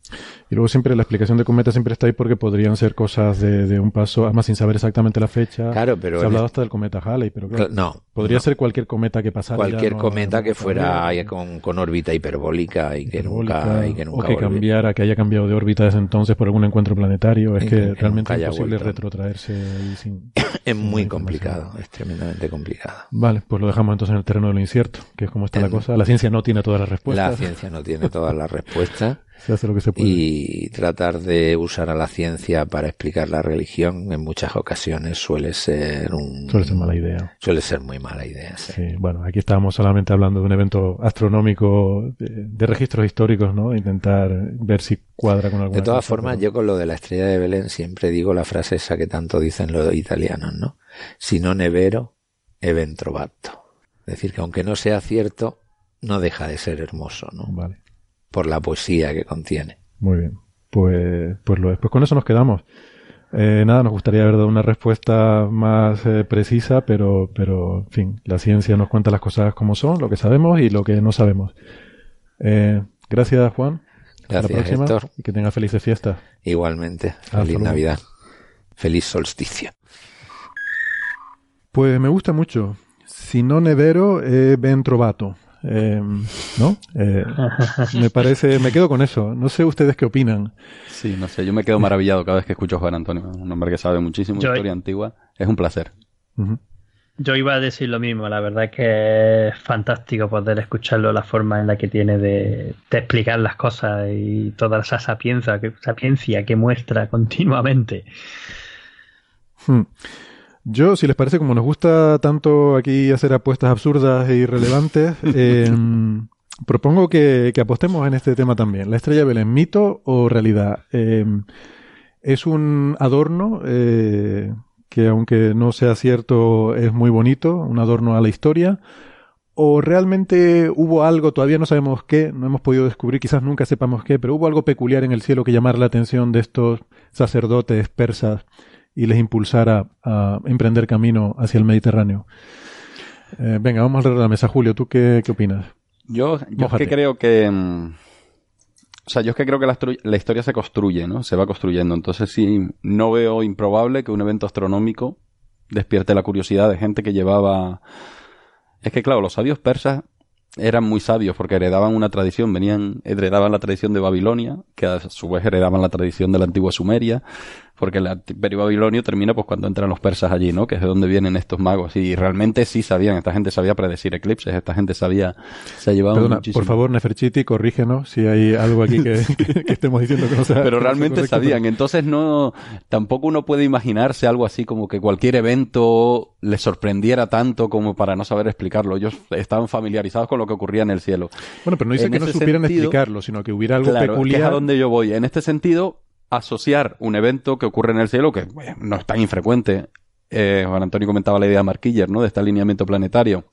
Y luego siempre la explicación de cometas siempre está ahí porque podrían ser cosas de, un paso, además sin saber exactamente la fecha. Claro, pero se ha hablado hasta del cometa Halley, pero claro, no, podría ser cualquier cometa que pasara. Cualquier cometa que fuera con, con, órbita hiperbólica y que nunca y que nunca o que cambiara, que haya cambiado de órbita desde entonces por algún encuentro planetario, es que, realmente es imposible retrotraerse sin, Es muy complicado, es tremendamente complicado. Vale, pues lo dejamos entonces en el terreno de lo incierto, que es como está la cosa. La ciencia no tiene todas las respuestas. La ciencia no tiene todas las respuestas. Se hace lo que se puede. Y tratar de usar a la ciencia para explicar la religión en muchas ocasiones suele ser un... Suele ser mala idea. Suele ser muy mala idea, sí. bueno, aquí estábamos solamente hablando de un evento astronómico de, registros históricos, ¿no? Intentar ver si cuadra con alguna De todas formas, yo con lo de la estrella de Belén siempre digo la frase esa que tanto dicen los italianos, ¿no? Si no nevero, evento trovato. Es decir, que aunque no sea cierto, no deja de ser hermoso, ¿no? Vale. Por la poesía que contiene. Muy bien. Pues, pues, lo, pues con eso nos quedamos. Eh, nada, nos gustaría haber dado una respuesta más eh, precisa, pero, pero, en fin, la ciencia nos cuenta las cosas como son, lo que sabemos y lo que no sabemos. Eh, gracias, Juan. Gracias, Héctor. Y que tenga felices fiestas. Igualmente. Feliz Navidad. Feliz solsticio. Pues me gusta mucho. Si no nevero, eh, ben trovato. Eh, ¿No? Eh, me parece, me quedo con eso. No sé ustedes qué opinan. Sí, no sé, yo me quedo maravillado cada vez que escucho a Juan Antonio, un hombre que sabe muchísimo de historia antigua. Es un placer. Yo iba a decir lo mismo, la verdad es que es fantástico poder escucharlo, la forma en la que tiene de, explicar las cosas y toda esa sapiencia que, sapiencia que muestra continuamente. Hmm. Yo, si les parece, como nos gusta tanto aquí hacer apuestas absurdas e irrelevantes, em, propongo que, apostemos en este tema también. ¿La estrella Belén, mito o realidad? Em, ¿Es un adorno eh, que, aunque no sea cierto, es muy bonito, un adorno a la historia? ¿O realmente hubo algo, todavía no sabemos qué, no hemos podido descubrir, quizás nunca sepamos qué, pero hubo algo peculiar en el cielo que llamara la atención de estos sacerdotes persas? Y les impulsara a emprender camino hacia el Mediterráneo. Eh, venga, vamos alrededor de la mesa. Julio, ¿tú qué, opinas? Yo, yo es que creo que... Mm, o sea, yo es que creo que la, la, historia se construye, ¿no? Se va construyendo. Entonces sí, no veo improbable que un evento astronómico despierte la curiosidad de gente que llevaba... Es que claro, los sabios persas eran muy sabios porque heredaban una tradición, venían, heredaban la tradición de Babilonia, que a su vez heredaban la tradición de la antigua Sumeria, porque el imperio babilonio termina pues cuando entran los persas allí, ¿no? Que es de donde vienen estos magos. Y realmente sí sabían, esta gente sabía predecir eclipses, esta gente sabía, se ha llevado Perdona, Por favor, Neferchiti, corrígenos si hay algo aquí que, estemos diciendo que no sea. Pero realmente sabían, entonces no, tampoco uno puede imaginarse algo así como que cualquier evento les sorprendiera tanto como para no saber explicarlo. Ellos estaban familiarizados con lo que ocurría en el cielo. Bueno, pero no dice que no supieran explicarlo, sino que hubiera algo peculiar. Que es a donde yo voy. En este sentido, asociar un evento que ocurre en el cielo, que no es tan infrecuente, eh, Juan Antonio comentaba la idea de Marquiller, ¿no? De este alineamiento planetario.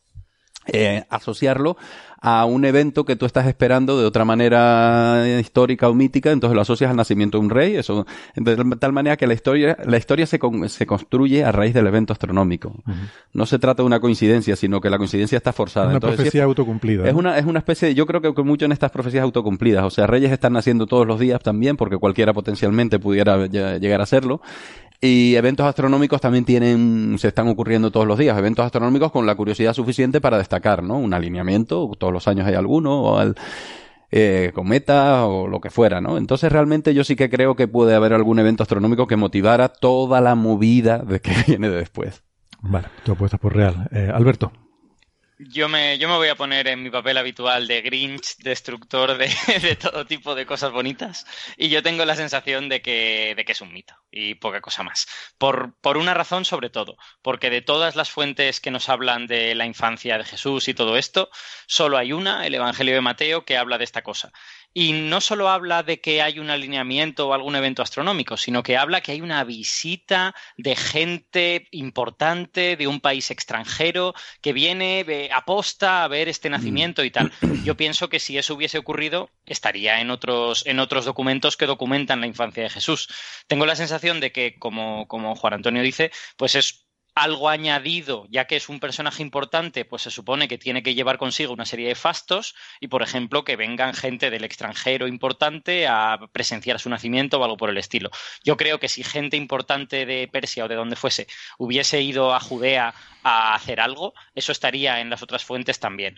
Eh, asociarlo a un evento que tú estás esperando de otra manera histórica o mítica, entonces lo asocias al nacimiento de un rey, eso, de tal manera que la historia, la historia se, se construye a raíz del evento astronómico. No se trata de una coincidencia, sino que la coincidencia está forzada. Una profecía autocumplida. Es, una, es una especie, yo creo que, mucho en estas profecías autocumplidas, o sea, reyes están naciendo todos los días también, porque cualquiera potencialmente pudiera llegar a serlo, y eventos astronómicos también tienen, se están ocurriendo todos los días, eventos astronómicos con la curiosidad suficiente para destacar, ¿no? Un alineamiento, todos los años hay alguno, o al eh, cometa, o lo que fuera, ¿no? Entonces realmente yo sí que creo que puede haber algún evento astronómico que motivara toda la movida de que viene de después. Vale, tú apuestas por real. Eh, Alberto. Yo me, yo me voy a poner en mi papel habitual de Grinch, destructor de, todo tipo de cosas bonitas, y yo tengo la sensación de que, de que es un mito y poca cosa más. Por, por una razón sobre todo, porque de todas las fuentes que nos hablan de la infancia de Jesús y todo esto, solo hay una, el Evangelio de Mateo, que habla de esta cosa. Y no solo habla de que hay un alineamiento o algún evento astronómico, sino que habla que hay una visita de gente importante de un país extranjero que viene, aposta a ver este mm. nacimiento y tal. Yo pienso que si eso hubiese ocurrido, estaría en otros, en otros documentos que documentan la infancia de Jesús. Tengo la sensación de que, como, como Juan Antonio dice, pues es algo añadido, ya que es un personaje importante, pues se supone que tiene que llevar consigo una serie de fastos y, por ejemplo, que vengan gente del extranjero importante a presenciar su nacimiento o algo por el estilo. Yo creo que si gente importante de Persia o de donde fuese hubiese ido a Judea a hacer algo, eso estaría en las otras fuentes también.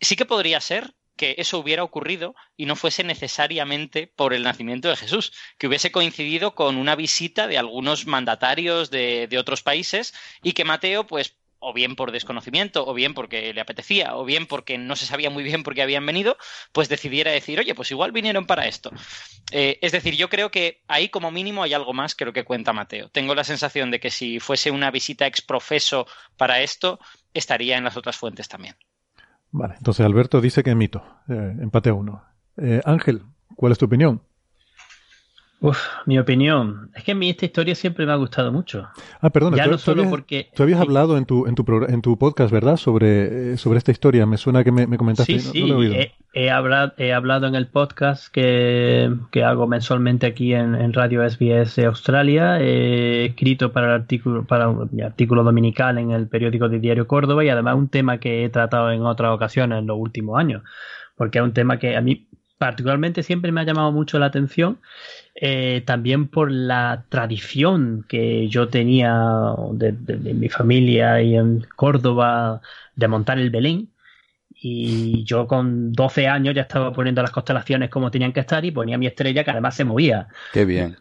Sí que podría ser que eso hubiera ocurrido y no fuese necesariamente por el nacimiento de Jesús, que hubiese coincidido con una visita de algunos mandatarios de, otros países y que Mateo, pues, o bien por desconocimiento, o bien porque le apetecía, o bien porque no se sabía muy bien por qué habían venido, pues decidiera decir, oye, pues igual vinieron para esto. Eh, es decir, yo creo que ahí como mínimo hay algo más que lo que cuenta Mateo. Tengo la sensación de que si fuese una visita ex profeso para esto, estaría en las otras fuentes también. Vale, entonces Alberto dice que mito. Eh, empate a uno. Eh, Ángel, ¿cuál es tu opinión? Uf, mi opinión. Es que a mí esta historia siempre me ha gustado mucho. Ah, perdona. Ya no solo porque... Tú habías hablado en tu, en, tu en tu podcast, ¿verdad? Sobre, eh, sobre esta historia. Me suena que me, comentaste. Sí, sí. he, hablado, he hablado en el podcast que, hago mensualmente aquí en, Radio SBS Australia. He escrito para el artículo, para un artículo dominical en el periódico de Diario Córdoba y además un tema que he tratado en otras ocasiones en los últimos años. Porque es un tema que a mí particularmente siempre me ha llamado mucho la atención, eh, también por la tradición que yo tenía de, mi familia y en Córdoba de montar el Belén. Y yo con 12 años ya estaba poniendo las constelaciones como tenían que estar y ponía mi estrella que además se movía. Qué bien.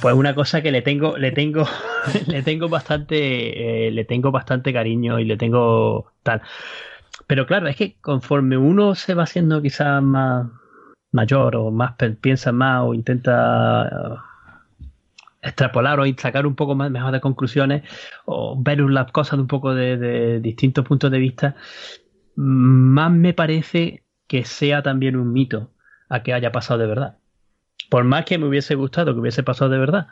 Pues una cosa que le tengo, le tengo, le tengo bastante, eh, le tengo bastante cariño y le tengo tal. Pero claro, es que conforme uno se va haciendo quizás más, mayor o más piensa más o intenta eh, extrapolar o sacar un poco más mejor de conclusiones o ver las cosas de un poco de, distintos puntos de vista, más me parece que sea también un mito a que haya pasado de verdad. Por más que me hubiese gustado que hubiese pasado de verdad,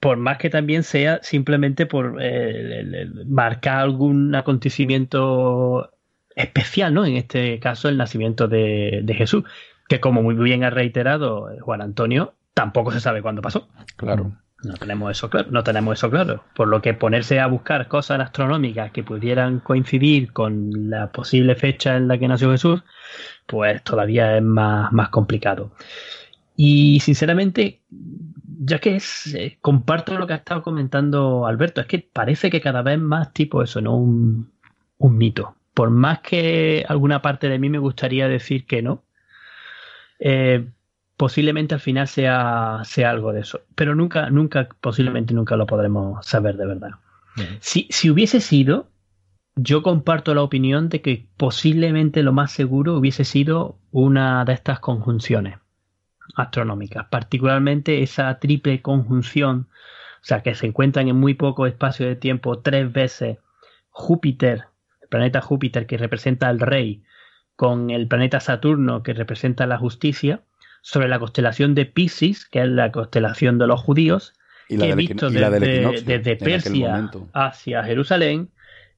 por más que también sea simplemente por eh, marcar algún acontecimiento especial, ¿no? En este caso, el nacimiento de Jesús que como muy bien ha reiterado Juan Antonio, tampoco se sabe cuándo pasó. Claro. No tenemos eso claro, no tenemos eso claro. Por lo que ponerse a buscar cosas astronómicas que pudieran coincidir con la posible fecha en la que nació Jesús, pues todavía es más, más complicado. Y sinceramente, ya que es, eh, comparto lo que ha estado comentando Alberto, es que parece que cada vez más tipo eso, no un, un mito. Por más que alguna parte de mí me gustaría decir que no, eh, posiblemente al final sea, sea algo de eso. Pero nunca, nunca, posiblemente nunca lo podremos saber de verdad. Si, si hubiese sido, yo comparto la opinión de que posiblemente lo más seguro hubiese sido una de estas conjunciones astronómicas, particularmente esa triple conjunción, o sea, que se encuentran en muy poco espacio de tiempo tres veces Júpiter, el planeta Júpiter que representa al rey, con el planeta Saturno que representa la justicia, sobre la constelación de Pisces, que es la constelación de los judíos, que he visto desde, Persia hacia Jerusalén,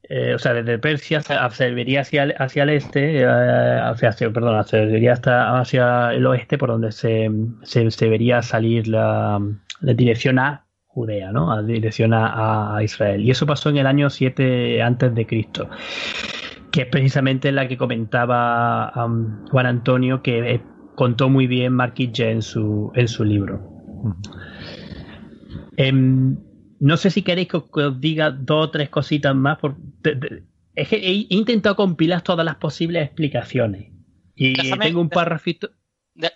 eh, o sea, desde Persia se vería hacia, hacia el este, eh, hacia, perdón, se vería hasta hacia el oeste, por donde se, se, vería salir la, dirección a Judea, ¿no? A dirección a, a, Israel. Y eso pasó en el año 7 antes de Cristo que es precisamente la que comentaba um, Juan Antonio, que eh, contó muy bien Marquis en su, en su libro. Em, no sé si queréis que os, diga dos o tres cositas más. Por, es que he, intentado compilar todas las posibles explicaciones. Y tengo un párrafito.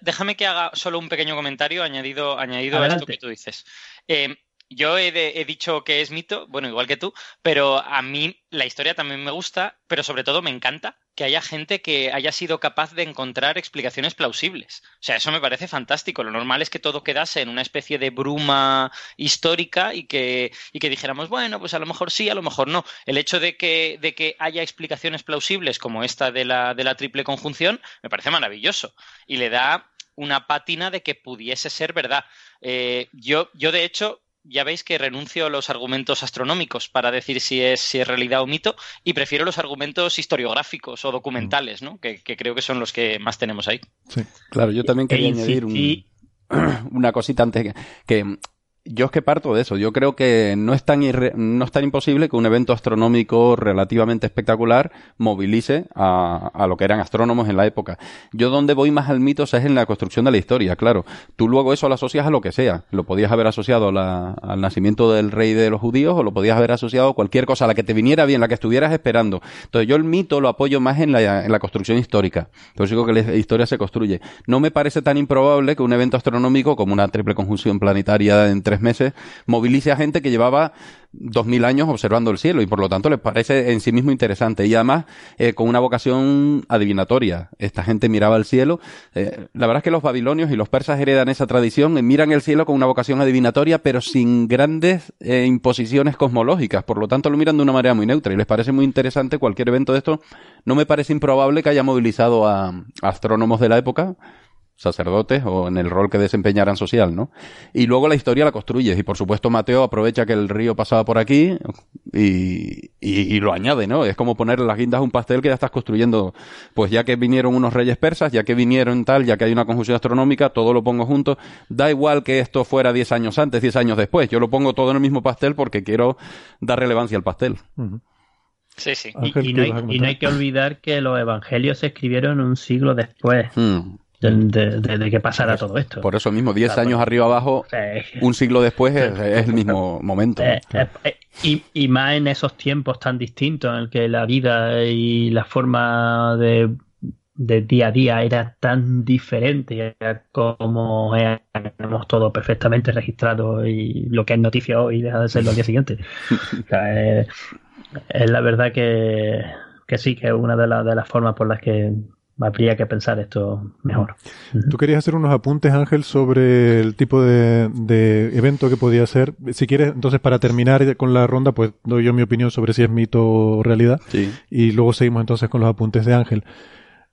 Déjame que haga solo un pequeño comentario añadido, añadido a esto que tú dices. Eh, yo he, dicho que es mito, bueno, igual que tú, pero a mí la historia también me gusta, pero sobre todo me encanta que haya gente que haya sido capaz de encontrar explicaciones plausibles. O sea, eso me parece fantástico. Lo normal es que todo quedase en una especie de bruma histórica y que, y que dijéramos, bueno, pues a lo mejor sí, a lo mejor no. El hecho de que, de que haya explicaciones plausibles como esta de la, de la triple conjunción me parece maravilloso y le da una pátina de que pudiese ser verdad. Eh, yo, yo, de hecho, ya veis que renuncio a los argumentos astronómicos para decir si es, si es realidad o mito y prefiero los argumentos historiográficos o documentales, ¿no? Que, creo que son los que más tenemos ahí. Sí, claro, yo también quería añadir una cosita antes que yo es que parto de eso. Yo creo que no es tan, no es tan imposible que un evento astronómico relativamente espectacular movilice a, a, lo que eran astrónomos en la época. Yo donde voy más al mito es en la construcción de la historia, claro. Tú luego eso lo asocias a lo que sea. Lo podías haber asociado al nacimiento del rey de los judíos o lo podías haber asociado a cualquier cosa, a la que te viniera bien, la que estuvieras esperando. Entonces yo el mito lo apoyo más en la, en la construcción histórica. Entonces digo que la historia se construye. No me parece tan improbable que un evento astronómico como una triple conjunción planetaria entre meses, movilice a gente que llevaba dos mil años observando el cielo y por lo tanto les parece en sí mismo interesante y además eh, con una vocación adivinatoria. Esta gente miraba el cielo. Eh, la verdad es que los babilonios y los persas heredan esa tradición, eh, miran el cielo con una vocación adivinatoria pero sin grandes imposiciones cosmológicas. Por lo tanto lo miran de una manera muy neutra y les parece muy interesante cualquier evento de esto. No me parece improbable que haya movilizado a astrónomos de la época sacerdotes o en el rol que desempeñaran social, ¿no? Y luego la historia la construyes y por supuesto Mateo aprovecha que el río pasaba por aquí y, y, lo añade, ¿no? Es como poner las guindas a un pastel que ya estás construyendo, pues ya que vinieron unos reyes persas, ya que vinieron tal, ya que hay una conjunción astronómica, todo lo pongo junto. Da igual que esto fuera 10 años antes, 10 años después, yo lo pongo todo en el mismo pastel porque quiero dar relevancia al pastel. Sí, sí. y, no hay, que olvidar que los evangelios se escribieron un siglo después. Hmm de, que pasara todo esto. Por eso mismo, 10 años arriba abajo, un siglo después es, el mismo momento. Eh, eh, eh, y, y, más en esos tiempos tan distintos en el que la vida y la forma de, día a día era tan diferente como tenemos todo perfectamente registrado y lo que es noticia hoy deja de serlo al día siguiente. es la verdad que, que sí, que es una de, de las formas por las que habría que pensar esto mejor. Tú querías hacer unos apuntes, Ángel, sobre el tipo de, evento que podía ser. Si quieres, entonces, para terminar con la ronda, pues doy yo mi opinión sobre si es mito o realidad. Y luego seguimos entonces con los apuntes de Ángel.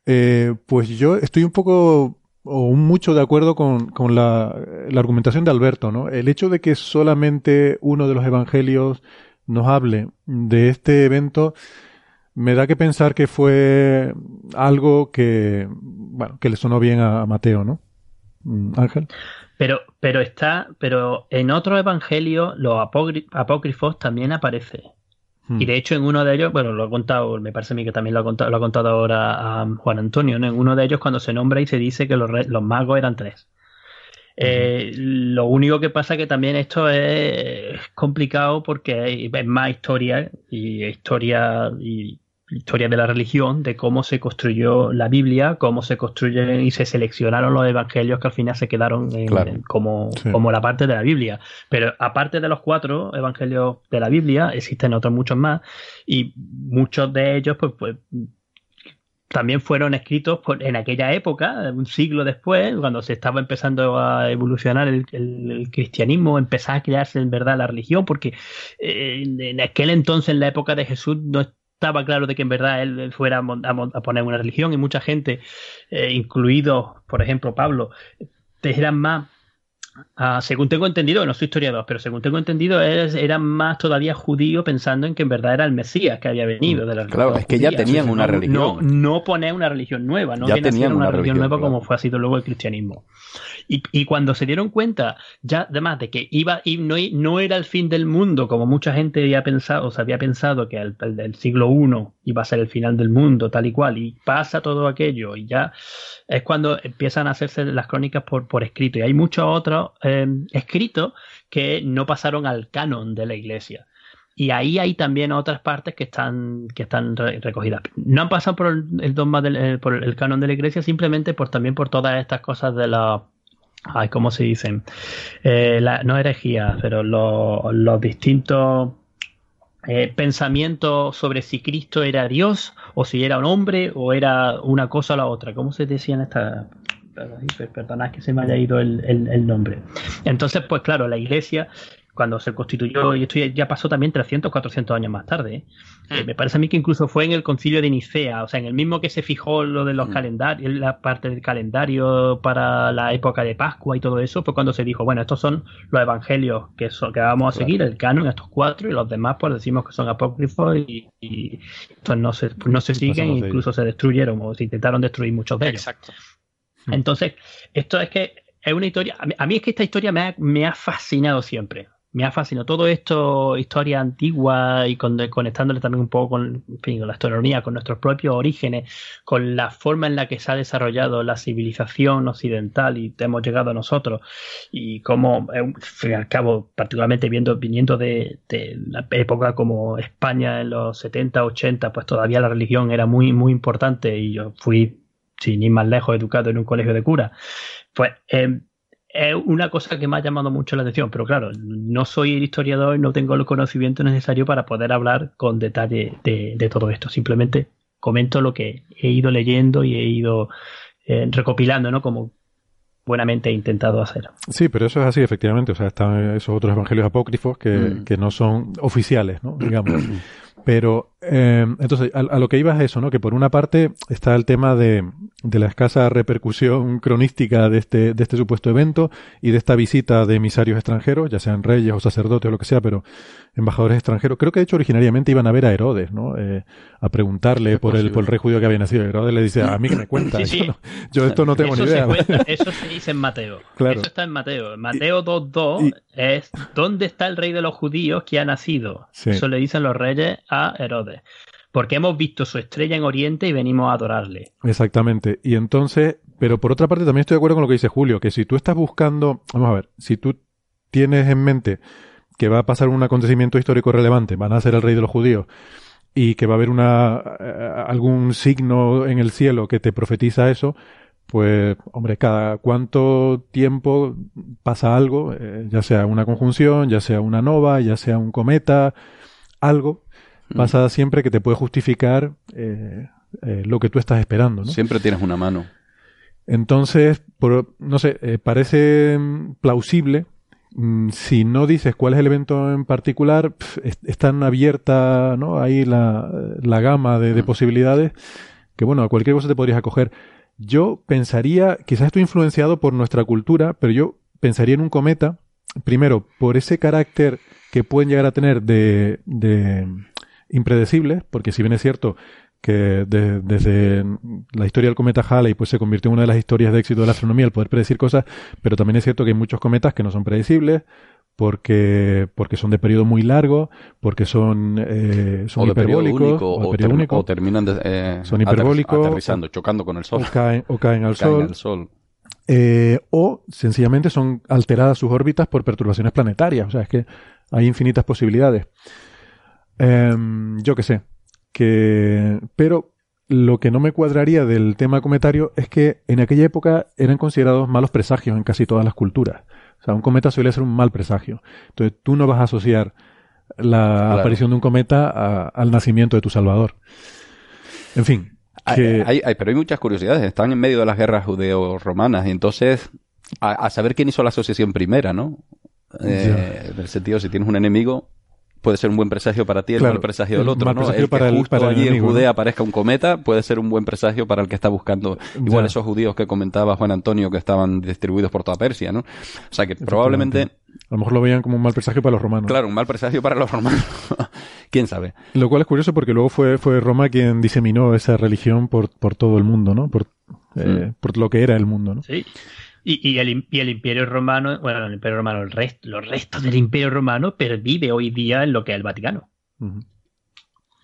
Eh, pues yo estoy un poco o mucho de acuerdo con, con la, la, argumentación de Alberto, ¿no? El hecho de que solamente uno de los evangelios nos hable de este evento me da que pensar que fue algo que, bueno, que le sonó bien a, Mateo, ¿no? Mm, Ángel. Pero, pero está, pero en otro evangelio, los apócrifos también aparece. Hmm. Y de hecho, en uno de ellos, bueno, lo ha contado, me parece a mí que también lo ha contado, lo ha contado ahora a Juan Antonio, ¿no? En uno de ellos, cuando se nombra y se dice que los, los magos eran tres. Eh, lo único que pasa que también esto es complicado porque es más historia y historia y historia de la religión, de cómo se construyó la Biblia, cómo se construyen y se seleccionaron los evangelios que al final se quedaron como, como la parte de la Biblia. Pero aparte de los cuatro evangelios de la Biblia, existen otros muchos más y muchos de ellos pues, pues también fueron escritos en aquella época, un siglo después, cuando se estaba empezando a evolucionar el, cristianismo, empezaba a crearse en verdad la religión, porque eh, en aquel entonces, en la época de Jesús, no estaba claro de que en verdad él fuera a, poner una religión y mucha gente, eh, incluido, por ejemplo, Pablo, eran más Ah, según tengo entendido, no soy historiador, pero según tengo entendido, eran más todavía judíos pensando en que en verdad era el Mesías que había venido de la Claro, es que ya tenían una religión. No, no poner una religión nueva, no ya tenían una, religión, nueva como fue sido luego el cristianismo. Y, cuando se dieron cuenta, ya además de que iba y no, no era el fin del mundo, como mucha gente había pensado, o se había pensado que el, el, siglo I iba a ser el final del mundo, tal y cual, y pasa todo aquello, y ya es cuando empiezan a hacerse las crónicas por, por escrito. Y hay muchos otros eh, escritos que no pasaron al canon de la iglesia. Y ahí hay también otras partes que están, que están recogidas. No han pasado por el, dogma del, eh, canon de la iglesia, simplemente por también por todas estas cosas de la ay, ¿cómo se dicen? Eh, no herejía, pero los, distintos eh, pensamiento sobre si Cristo era Dios o si era un hombre o era una cosa o la otra. ¿Cómo se decía en esta... Perdonad que se me haya ido el, el nombre. Entonces, pues claro, la iglesia cuando se constituyó, y esto ya pasó también 300, 400 años más tarde. ¿eh? Hmm. Eh, me parece a mí que incluso fue en el concilio de Nicea, o sea, en el mismo que se fijó lo de los hmm. calendarios, la parte del calendario para la época de Pascua y todo eso, fue cuando se dijo, bueno, estos son los evangelios que, que vamos a seguir, el canon, estos cuatro, y los demás pues decimos que son apócrifos y, y no se, no se siguen, incluso se destruyeron o se intentaron destruir muchos de ellos. Exacto. Entonces, esto es que es una historia, a mí, es que esta historia me me ha fascinado siempre. Me ha fascinado. Todo esto, historia antigua y conectándole también un poco con, la astronomía, con nuestros propios orígenes, con la forma en la que se ha desarrollado la civilización occidental y hemos llegado a nosotros y cómo, eh, al cabo, particularmente viendo, viniendo de, la época como España en los 70, 80, pues todavía la religión era muy, muy importante y yo fui, sin ir más lejos, educado en un colegio de cura. Pues eh, es una cosa que me ha llamado mucho la atención, pero claro, no soy el historiador, no tengo el conocimiento necesario para poder hablar con detalle de, todo esto. Simplemente comento lo que he ido leyendo y he ido eh, recopilando, ¿no? Como buenamente he intentado hacer. Sí, pero eso es así, efectivamente. O sea, están esos otros evangelios apócrifos que, mm. que no son oficiales, ¿no? Digamos. Pero Eh, entonces, a, lo que iba es eso, ¿no? Que por una parte está el tema de, de, la escasa repercusión cronística de este, de este supuesto evento y de esta visita de emisarios extranjeros, ya sean reyes o sacerdotes o lo que sea, pero embajadores extranjeros. Creo que de hecho originariamente iban a ver a Herodes, ¿no? Eh, a preguntarle por el, por el rey judío que había nacido. Herodes le dice, a mí que me cuenta. yo esto no tengo ni idea. eso se dice en Mateo. Eso está en Mateo. Mateo 2.2 es ¿dónde está el rey de los judíos que ha nacido? Eso le dicen los reyes a Herodes. Porque hemos visto su estrella en Oriente y venimos a adorarle. Exactamente. Y entonces, pero por otra parte también estoy de acuerdo con lo que dice Julio, que si tú estás buscando, vamos a ver, si tú tienes en mente que va a pasar un acontecimiento histórico relevante, van a ser el rey de los judíos, y que va a haber una, eh, algún signo en el cielo que te profetiza eso, pues, hombre, cada cuánto tiempo pasa algo, eh, ya sea una conjunción, ya sea una nova, ya sea un cometa, algo, mm. pasa siempre que te puede justificar eh, eh, lo que tú estás esperando. ¿no? Siempre tienes una mano. Entonces, por, no sé, parece plausible. Mm, si no dices cuál es el evento en particular, es, tan abierta ¿no? ahí la, la gama de, de, mm. posibilidades que, bueno, a cualquier cosa te podrías acoger. Yo pensaría, quizás estoy influenciado por nuestra cultura, pero yo pensaría en un cometa, primero, por ese carácter que pueden llegar a tener de, de impredecibles, porque si bien es cierto que desde la historia del cometa Halley pues se convirtió en una de las historias de éxito de la astronomía el poder predecir cosas, pero también es cierto que hay muchos cometas que no son predecibles, porque, porque son de periodo muy largo, porque son, eh, son hiperbólicos, o, terminan eh, son hiperbólicos, aterrizando, chocando con el sol, o caen, o caen al sol, Eh, o sencillamente son alteradas sus órbitas por perturbaciones planetarias, o sea, es que hay infinitas posibilidades. Em, yo qué sé, que, pero lo que no me cuadraría del tema cometario es que en aquella época eran considerados malos presagios en casi todas las culturas. O sea, un cometa suele ser un mal presagio. Entonces tú no vas a asociar la aparición de un cometa al nacimiento de tu Salvador. En fin. Hay, pero hay muchas curiosidades. Están en medio de las guerras judeo-romanas y entonces a, saber quién hizo la asociación primera, ¿no? Eh, en el sentido, si tienes un enemigo, puede ser un buen presagio para ti, el mal presagio del otro, ¿no? El para que justo allí en Judea aparezca un cometa puede ser un buen presagio para el que está buscando igual esos judíos que comentaba Juan Antonio que estaban distribuidos por toda Persia, ¿no? O sea que probablemente a lo mejor lo veían como un mal presagio para los romanos. Claro, un mal presagio para los romanos. ¿Quién sabe? Lo cual es curioso porque luego fue, fue Roma quien diseminó esa religión por, por todo el mundo, ¿no? Por, eh, mm. por lo que era el mundo, ¿no? Sí. Y, el, y, el, Imperio Romano, bueno, el Imperio Romano, el resto, los restos del Imperio Romano pervive hoy día en lo que es el Vaticano.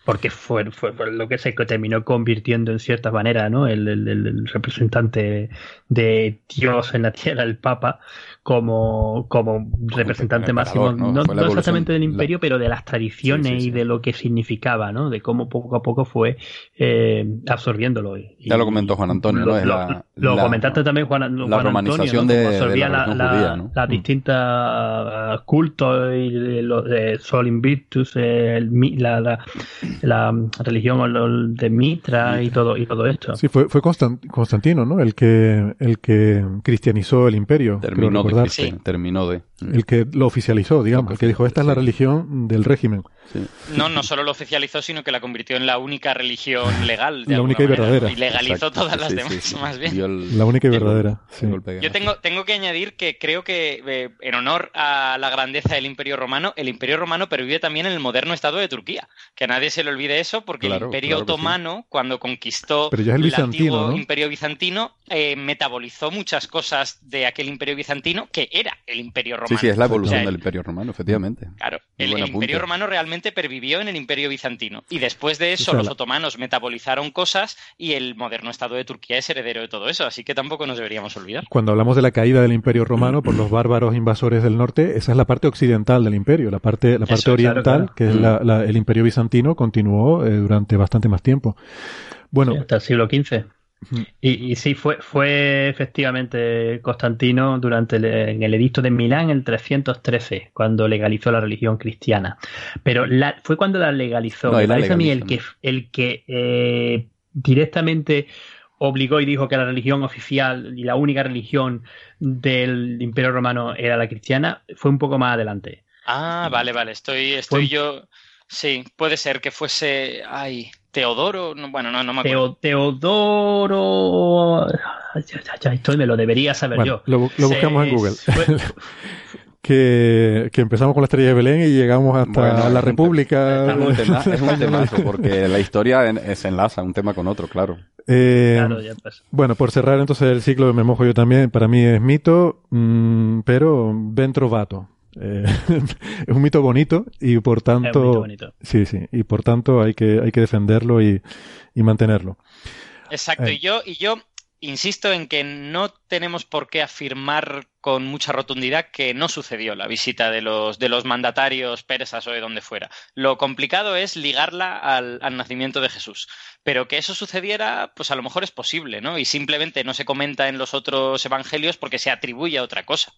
Porque fue, fue, lo que se terminó convirtiendo en cierta manera, ¿no? El, el, representante de Dios en la tierra, el Papa, como, como representante máximo, no, exactamente del imperio, pero de las tradiciones y de lo que significaba, ¿no? De cómo poco a poco fue eh, absorbiéndolo. ya lo comentó Juan Antonio, ¿no? Lo, comentaste también, Juan, Juan la romanización Antonio, de, absorbía la, las mm. distintas cultos y los de Sol Invictus, la, la, religión de Mitra y todo y todo esto. Sí, fue, fue Constantino, ¿no? El que el que cristianizó el imperio. Terminó terminó de. El que lo oficializó, digamos, el que dijo, esta es la religión del régimen. No, no solo lo oficializó, sino que la convirtió en la única religión legal. la única y verdadera. Y legalizó todas las demás, más bien. La única y verdadera. Yo tengo, tengo que añadir que creo que, eh, en honor a la grandeza del Imperio Romano, el Imperio Romano pervive también en el moderno Estado de Turquía. Que a nadie se le olvide eso, porque el Imperio Otomano, cuando conquistó el, antiguo Imperio Bizantino, eh, metabolizó muchas cosas de aquel Imperio Bizantino que era el Imperio Romano. Sí, sí, es la evolución del Imperio Romano, efectivamente. Claro, el, Imperio Romano realmente pervivió en el Imperio Bizantino. Y después de eso, los otomanos metabolizaron cosas y el moderno Estado de Turquía es heredero de todo eso. Así que tampoco nos deberíamos olvidar. Cuando hablamos de la caída del Imperio Romano por los bárbaros invasores del norte, esa es la parte occidental del Imperio. La parte, la parte oriental, que es el Imperio Bizantino, continuó eh, durante bastante más tiempo. Bueno, hasta el siglo XV. Y, sí, fue, fue efectivamente Constantino durante el, en el edicto de Milán el 313, cuando legalizó la religión cristiana. Pero fue cuando la legalizó. Me parece a mí el que, el que eh, directamente obligó y dijo que la religión oficial y la única religión del Imperio Romano era la cristiana, fue un poco más adelante. Ah, vale, vale. Estoy, estoy yo Sí, puede ser que fuese. Ay, Teodoro. bueno, no, no me acuerdo. Teodoro. Ya, estoy, me lo debería saber yo. Lo, buscamos en Google. que, empezamos con la estrella de Belén y llegamos hasta la República. Es un, tema, temazo, porque la historia se enlaza un tema con otro, claro. Eh, bueno, por cerrar entonces el ciclo, me mojo yo también, para mí es mito, mm, pero ben trovato. Eh, es un mito bonito y por tanto... Sí, sí, y por tanto hay que, hay que defenderlo y, y mantenerlo. Exacto, eh. y yo, y yo insisto en que no tenemos por qué afirmar con mucha rotundidad que no sucedió la visita de los, de los mandatarios persas o de donde fuera. Lo complicado es ligarla al, nacimiento de Jesús. Pero que eso sucediera, pues a lo mejor es posible, ¿no? Y simplemente no se comenta en los otros evangelios porque se atribuye a otra cosa.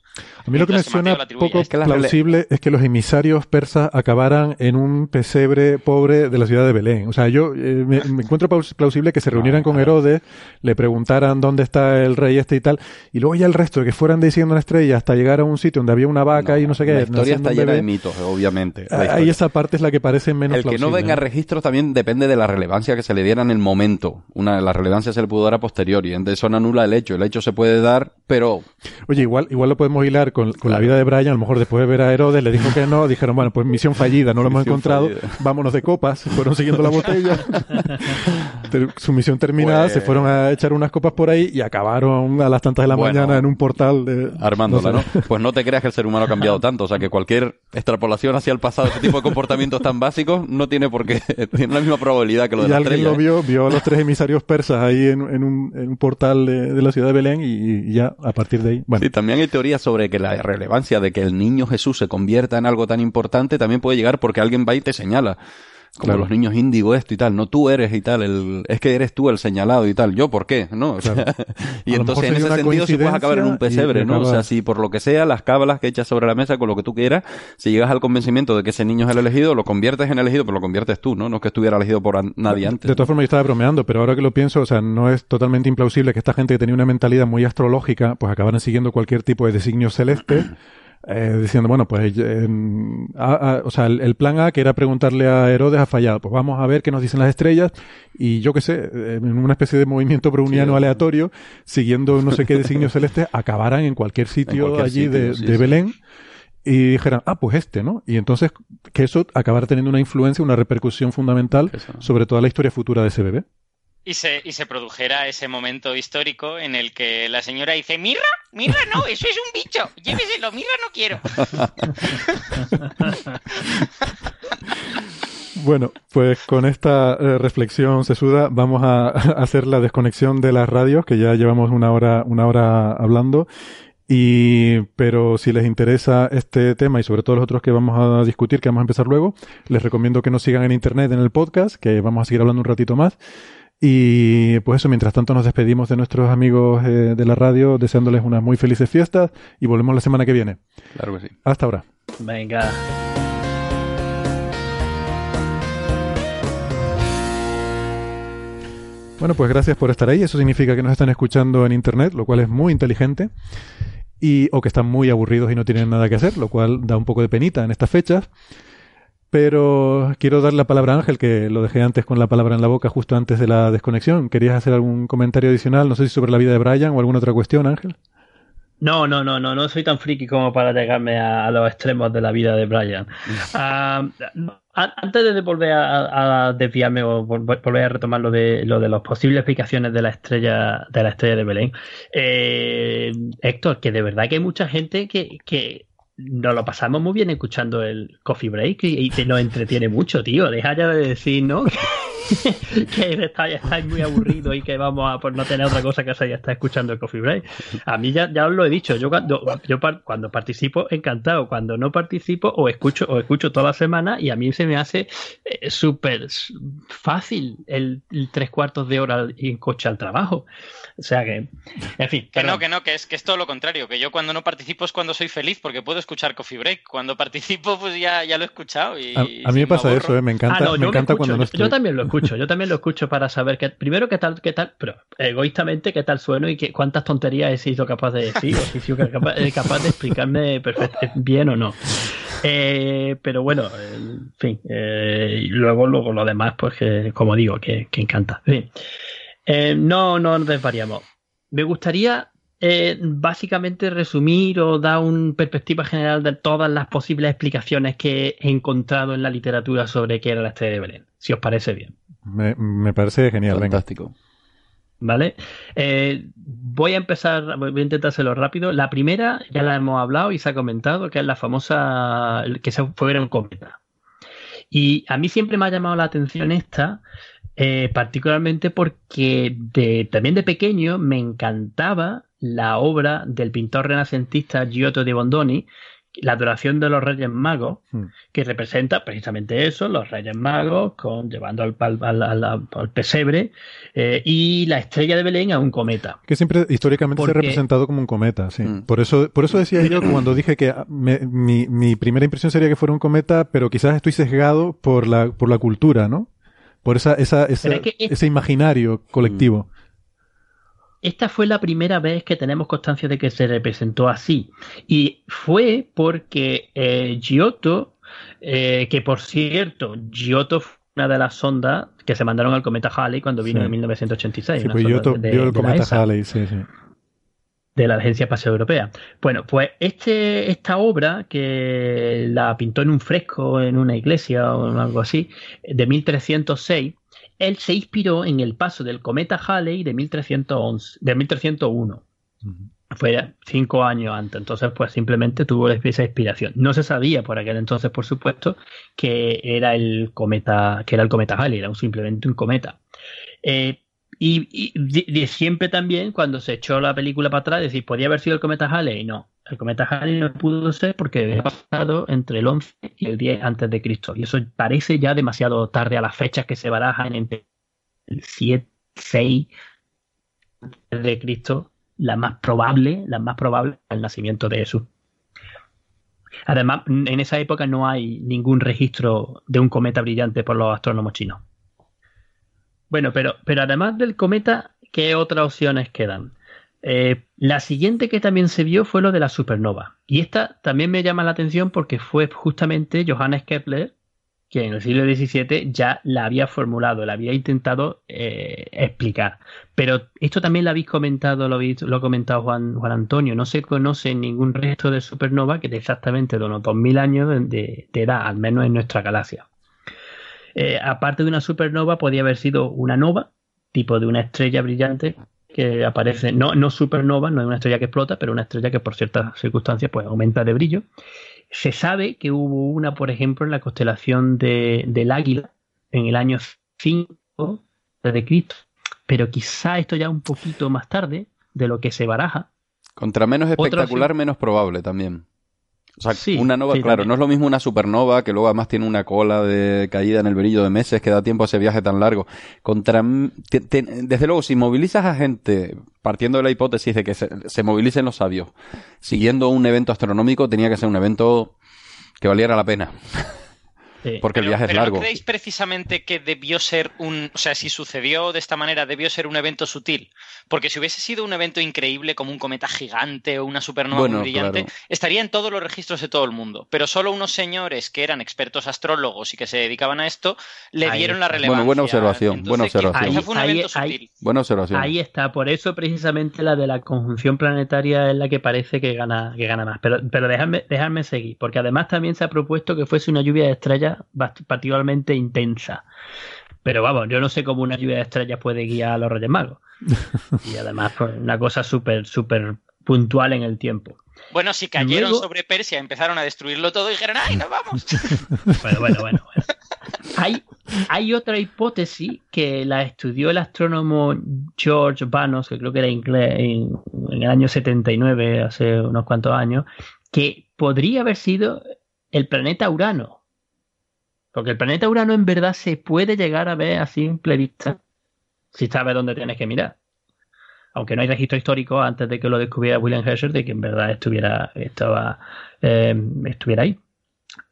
A mí lo que me suena poco plausible es que los emisarios persas acabaran en un pesebre pobre de la ciudad de Belén. O sea, yo eh, me, encuentro plausible que se reunieran con Herodes, le preguntaran dónde está el rey este y tal, y luego ya el resto, que fueran diciendo estrella hasta llegar a un sitio donde había una vaca y no sé qué. La historia está llena de mitos, obviamente. Ahí esa parte es la que parece menos El que no venga registros también depende de la relevancia que se le diera en el momento. Una, la relevancia se le pudo dar a posteriori. Entonces eso no anula el hecho. El hecho se puede dar, pero... Oye, igual, igual lo podemos hilar con, la vida de Brian. A lo mejor después de ver a Herodes le dijo que no. Dijeron, bueno, pues misión fallida, no lo hemos encontrado. Vámonos de copas. Fueron siguiendo la botella. Su misión terminada, se pues fueron a echar unas copas por ahí y acabaron a las tantas de la mañana en un portal de... Armándola, ¿no? Pues no te creas que el ser humano ha cambiado tanto. O sea, que cualquier extrapolación hacia el pasado, ese tipo de comportamientos tan básicos, no tiene por qué, tiene la misma probabilidad que lo de y la alguien lo vio, vio a los tres emisarios persas ahí en, un, portal de, la ciudad de Belén y, ya a partir de ahí. Bueno. Sí, también hay teorías sobre que la relevancia de que el niño Jesús se convierta en algo tan importante también puede llegar porque alguien va y te señala como los niños índigo esto y tal, no tú eres y tal, el, es que eres tú el señalado y tal, yo por qué, ¿no? y entonces en ese sentido se puede acabar en un pesebre, ¿no? O sea, si por lo que sea, las cábalas que echas sobre la mesa con lo que tú quieras, si llegas al convencimiento de que ese niño es el elegido, lo conviertes en elegido, pero lo conviertes tú, ¿no? No es que estuviera elegido por nadie antes. De todas formas, yo estaba bromeando, pero ahora que lo pienso, o sea, no es totalmente implausible que esta gente que tenía una mentalidad muy astrológica, pues acabaran siguiendo cualquier tipo de designio celeste eh, diciendo, bueno, pues, o sea, el, plan A, que era preguntarle a Herodes, ha fallado. Pues vamos a ver qué nos dicen las estrellas. Y yo qué sé, en una especie de movimiento browniano aleatorio, siguiendo no sé qué designio celeste, acabaran en cualquier sitio allí de, Belén y dijeran, ah, pues este, ¿no? Y entonces que eso acabara teniendo una influencia, una repercusión fundamental sobre toda la historia futura de ese bebé. Y se, y se produjera ese momento histórico en el que la señora dice, mirra, mirra no, eso es un bicho, lléveselo, mirra no quiero. Bueno, pues con esta eh, reflexión sesuda vamos a, hacer la desconexión de las radios, que ya llevamos una hora, una hora hablando. Y, pero si les interesa este tema y sobre todo los otros que vamos a discutir, que vamos a empezar luego, les recomiendo que nos sigan en internet en el podcast, que vamos a seguir hablando un ratito más. Y pues eso, mientras tanto nos despedimos de nuestros amigos eh, de la radio, deseándoles unas muy felices fiestas y volvemos la semana que viene. Claro que sí. Hasta ahora. Venga. Bueno, pues gracias por estar ahí. Eso significa que nos están escuchando en internet, lo cual es muy inteligente. Y, o que están muy aburridos y no tienen nada que hacer, lo cual da un poco de penita en estas fechas. Pero quiero dar la palabra a Ángel, que lo dejé antes con la palabra en la boca justo antes de la desconexión. ¿Querías hacer algún comentario adicional? No sé si sobre la vida de Brian o alguna otra cuestión, Ángel. No, no, no, no, no soy tan friki como para llegarme a, los extremos de la vida de Brian. Ah, antes de volver a, desviarme o volver a retomar lo de, lo de las posibles explicaciones de la estrella de la estrella de Belén, eh, Héctor, que de verdad que hay mucha gente que, que nos lo pasamos muy bien escuchando el coffee break y, que nos entretiene mucho, tío. Deja ya de decir, ¿no? que estáis, muy aburrido y que vamos a por no tener otra cosa que hacer y estar escuchando el coffee break. A mí ya, ya os lo he dicho, yo cuando, yo cuando participo, encantado. Cuando no participo, o escucho, o escucho toda la semana y a mí se me hace eh, súper fácil el, tres cuartos de hora en coche al trabajo. O sea que, en fin. Que no, que no, que es, que es todo lo contrario. Que yo cuando no participo es cuando soy feliz porque puedo escuchar Coffee Break. Cuando participo, pues ya, ya lo he escuchado. Y, a, mí me pasa eso, ¿eh? me encanta, ah, me encanta cuando no estoy. Yo también lo escucho, yo también lo escucho para saber que, primero qué tal, qué tal, pero egoístamente qué tal sueno y qué, cuántas tonterías he sido capaz de decir o si he sido capaz, capaz de explicarme perfecto, bien o no. Eh, pero bueno, en fin, eh, luego, luego lo demás, pues que, como digo, que, encanta. Eh, no, no nos desvariamos. Me gustaría básicamente resumir o dar una perspectiva general de todas las posibles explicaciones que he encontrado en la literatura sobre qué era la estrella de Belén, si os parece bien. Me, parece genial, fantástico. ¿Vale? Eh, voy a empezar, voy a intentar hacerlo rápido. La primera ya la hemos hablado y se ha comentado, que es la famosa, que se fue un cometa. Y a mí siempre me ha llamado la atención esta, eh, particularmente porque también de pequeño me encantaba la obra del pintor renacentista Giotto de Bondoni, la adoración de los Reyes Magos, hmm. que representa precisamente eso, los Reyes Magos con, llevando al, al, pesebre eh, y la estrella de Belén a un cometa. Que siempre históricamente se ha representado como un cometa, sí. Hmm. Por, eso, por eso decía yo cuando dije que ah, mi, mi, primera impresión sería que fuera un cometa, pero quizás estoy sesgado por la, por la cultura, ¿no? Por esa, esa, ese imaginario colectivo esta fue la primera vez que tenemos constancia de que se representó así. Y fue porque eh, Giotto, eh, que por cierto, Giotto fue una de las sondas que se mandaron al cometa Halley cuando vino en 1986. Sí, pues Giotto vio el cometa Halley, sí, sí de la Agencia Espacial Europea. Bueno, pues este, esta obra, que la pintó en un fresco en una iglesia o algo así, de 1306, él se inspiró en el paso del cometa Halley de, 1311, de 1301. Fue cinco años antes, entonces pues simplemente tuvo esa inspiración. No se sabía por aquel entonces, por supuesto, que era el cometa, que era el cometa Halley, era simplemente un cometa. Eh, y, siempre también, cuando se echó la película para atrás, decir, ¿podía haber sido el cometa Halley? No, el cometa Halley no pudo ser porque había pasado entre el 11 y el 10 antes de Cristo. Y eso parece ya demasiado tarde a las fechas que se barajan entre el 7, 6 de Cristo, la más probable, la más probable, el nacimiento de Jesús. Además, en esa época no hay ningún registro de un cometa brillante por los astrónomos chinos. Bueno, pero, pero además del cometa, ¿qué otras opciones quedan? Eh, la siguiente que también se vio fue lo de la supernova. Y esta también me llama la atención porque fue justamente Johannes Kepler que en el siglo XVII ya la había formulado, la había intentado eh, explicar. Pero esto también lo habéis comentado, lo, lo ha comentado Juan, Juan Antonio, no se conoce ningún resto de supernova que de exactamente de unos 2000 años de edad, al menos en nuestra galaxia. Eh, aparte de una supernova, podía haber sido una nova, tipo de una estrella brillante que aparece, no, no supernova, no es una estrella que explota, pero una estrella que por ciertas circunstancias pues aumenta de brillo. Se sabe que hubo una, por ejemplo, en la constelación de, del Águila en el año 5 de Cristo, pero quizá esto ya un poquito más tarde de lo que se baraja. Contra menos espectacular, menos probable también. O sea, una nova, claro, no es lo mismo una supernova, que luego además tiene una cola de caída en el brillo de meses que da tiempo a ese viaje tan largo. Contra, desde luego, si movilizas a gente, partiendo de la hipótesis de que se, se movilicen los sabios, siguiendo un evento astronómico, tenía que ser un evento que valiera la pena. Porque el viaje es largo. ¿No creéis precisamente que debió ser un. O sea, si sucedió de esta manera, debió ser un evento sutil? Porque si hubiese sido un evento increíble, como un cometa gigante o una supernova muy brillante, estaría en todos los registros de todo el mundo. Pero solo unos señores que eran expertos astrólogos y que se dedicaban a esto le dieron la relevancia. Bueno, buena observación. buena observación. Ahí, fue un evento sutil. buena observación. Ahí está. Por eso, precisamente, la de la conjunción planetaria es la que parece que gana, que gana más. Pero, pero dejadme, dejadme seguir. Porque además también se ha propuesto que fuese una lluvia de estrellas particularmente intensa. Pero vamos, yo no sé cómo una lluvia de estrellas puede guiar a los Reyes Magos. Y además, pues, una cosa súper, súper puntual en el tiempo. Bueno, si cayeron sobre Persia, empezaron a destruirlo todo y dijeron, ¡ay, nos vamos! bueno, bueno, bueno. Hay, hay otra hipótesis que la estudió el astrónomo George Vanos, que creo que era inglés, en, en el año 79, hace unos cuantos años, que podría haber sido el planeta Urano. Porque el planeta Urano en verdad se puede llegar a ver a simple vista si sabes dónde tienes que mirar. Aunque no hay registro histórico antes de que lo descubriera William Herschel de que en verdad estuviera, estaba, eh, estuviera ahí.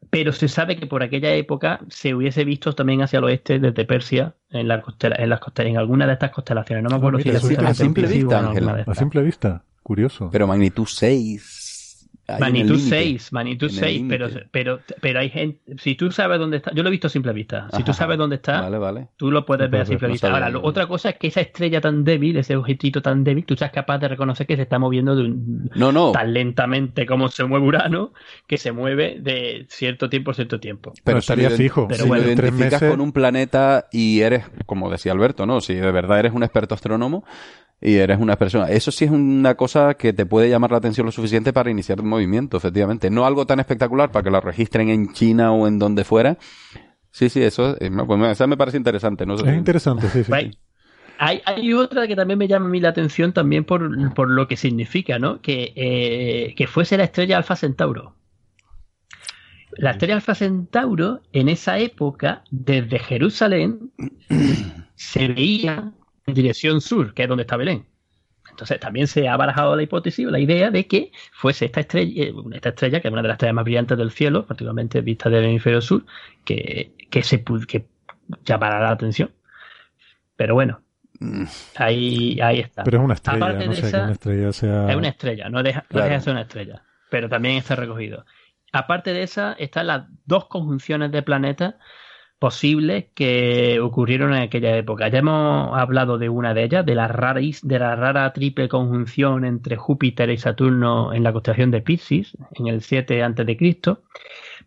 Pero se sabe que por aquella época se hubiese visto también hacia el oeste desde Persia en, la en, las en alguna de estas constelaciones. No me acuerdo ah, si a simple vista, a simple vista, curioso. Pero magnitud 6 Magnitud 6, magnitud 6, pero, pero, pero hay gente, si tú sabes dónde está, yo lo he visto a simple vista, si tú sabes dónde está, tú lo puedes ver a simple vista. Ahora, otra cosa es que esa estrella tan débil, ese objetito tan débil, tú seas capaz de reconocer que se está moviendo de un, no, no. tan lentamente como se mueve Urano, que se mueve de cierto tiempo a cierto tiempo. Pero estaría fijo. Pero si lo identificas con un planeta y eres, como decía Alberto, ¿no? Si de verdad eres un experto astrónomo, y eres una persona. Eso sí es una cosa que te puede llamar la atención lo suficiente para iniciar un movimiento, efectivamente. No algo tan espectacular para que lo registren en China o en donde fuera. Sí, sí, eso, eh, pues, me parece interesante. ¿no? Es interesante, sí, sí. Hay, hay, otra que también me llama a mí la atención también por, por lo que significa, ¿no? Que, eh, que fuese la estrella Alfa Centauro. La estrella Alfa Centauro, en esa época, desde Jerusalén, se veía en dirección sur, que es donde está Belén. Entonces también se ha barajado la hipótesis o la idea de que fuese esta estrella, eh, esta estrella, que es una de las estrellas más brillantes del cielo, particularmente vista del hemisferio sur, que, que se que llamará la atención. Pero bueno, mm. ahí, ahí está. Pero es una estrella, no sé una estrella sea... Es una estrella, no deja, no deja de ser una estrella, pero también está recogido. Aparte de esa, están las dos conjunciones de planetas posibles que ocurrieron en aquella época. Ya hemos hablado de una de ellas, de la rara, de la rara triple conjunción entre Júpiter y Saturno en la constelación de Pisces, en el 7 a.C.,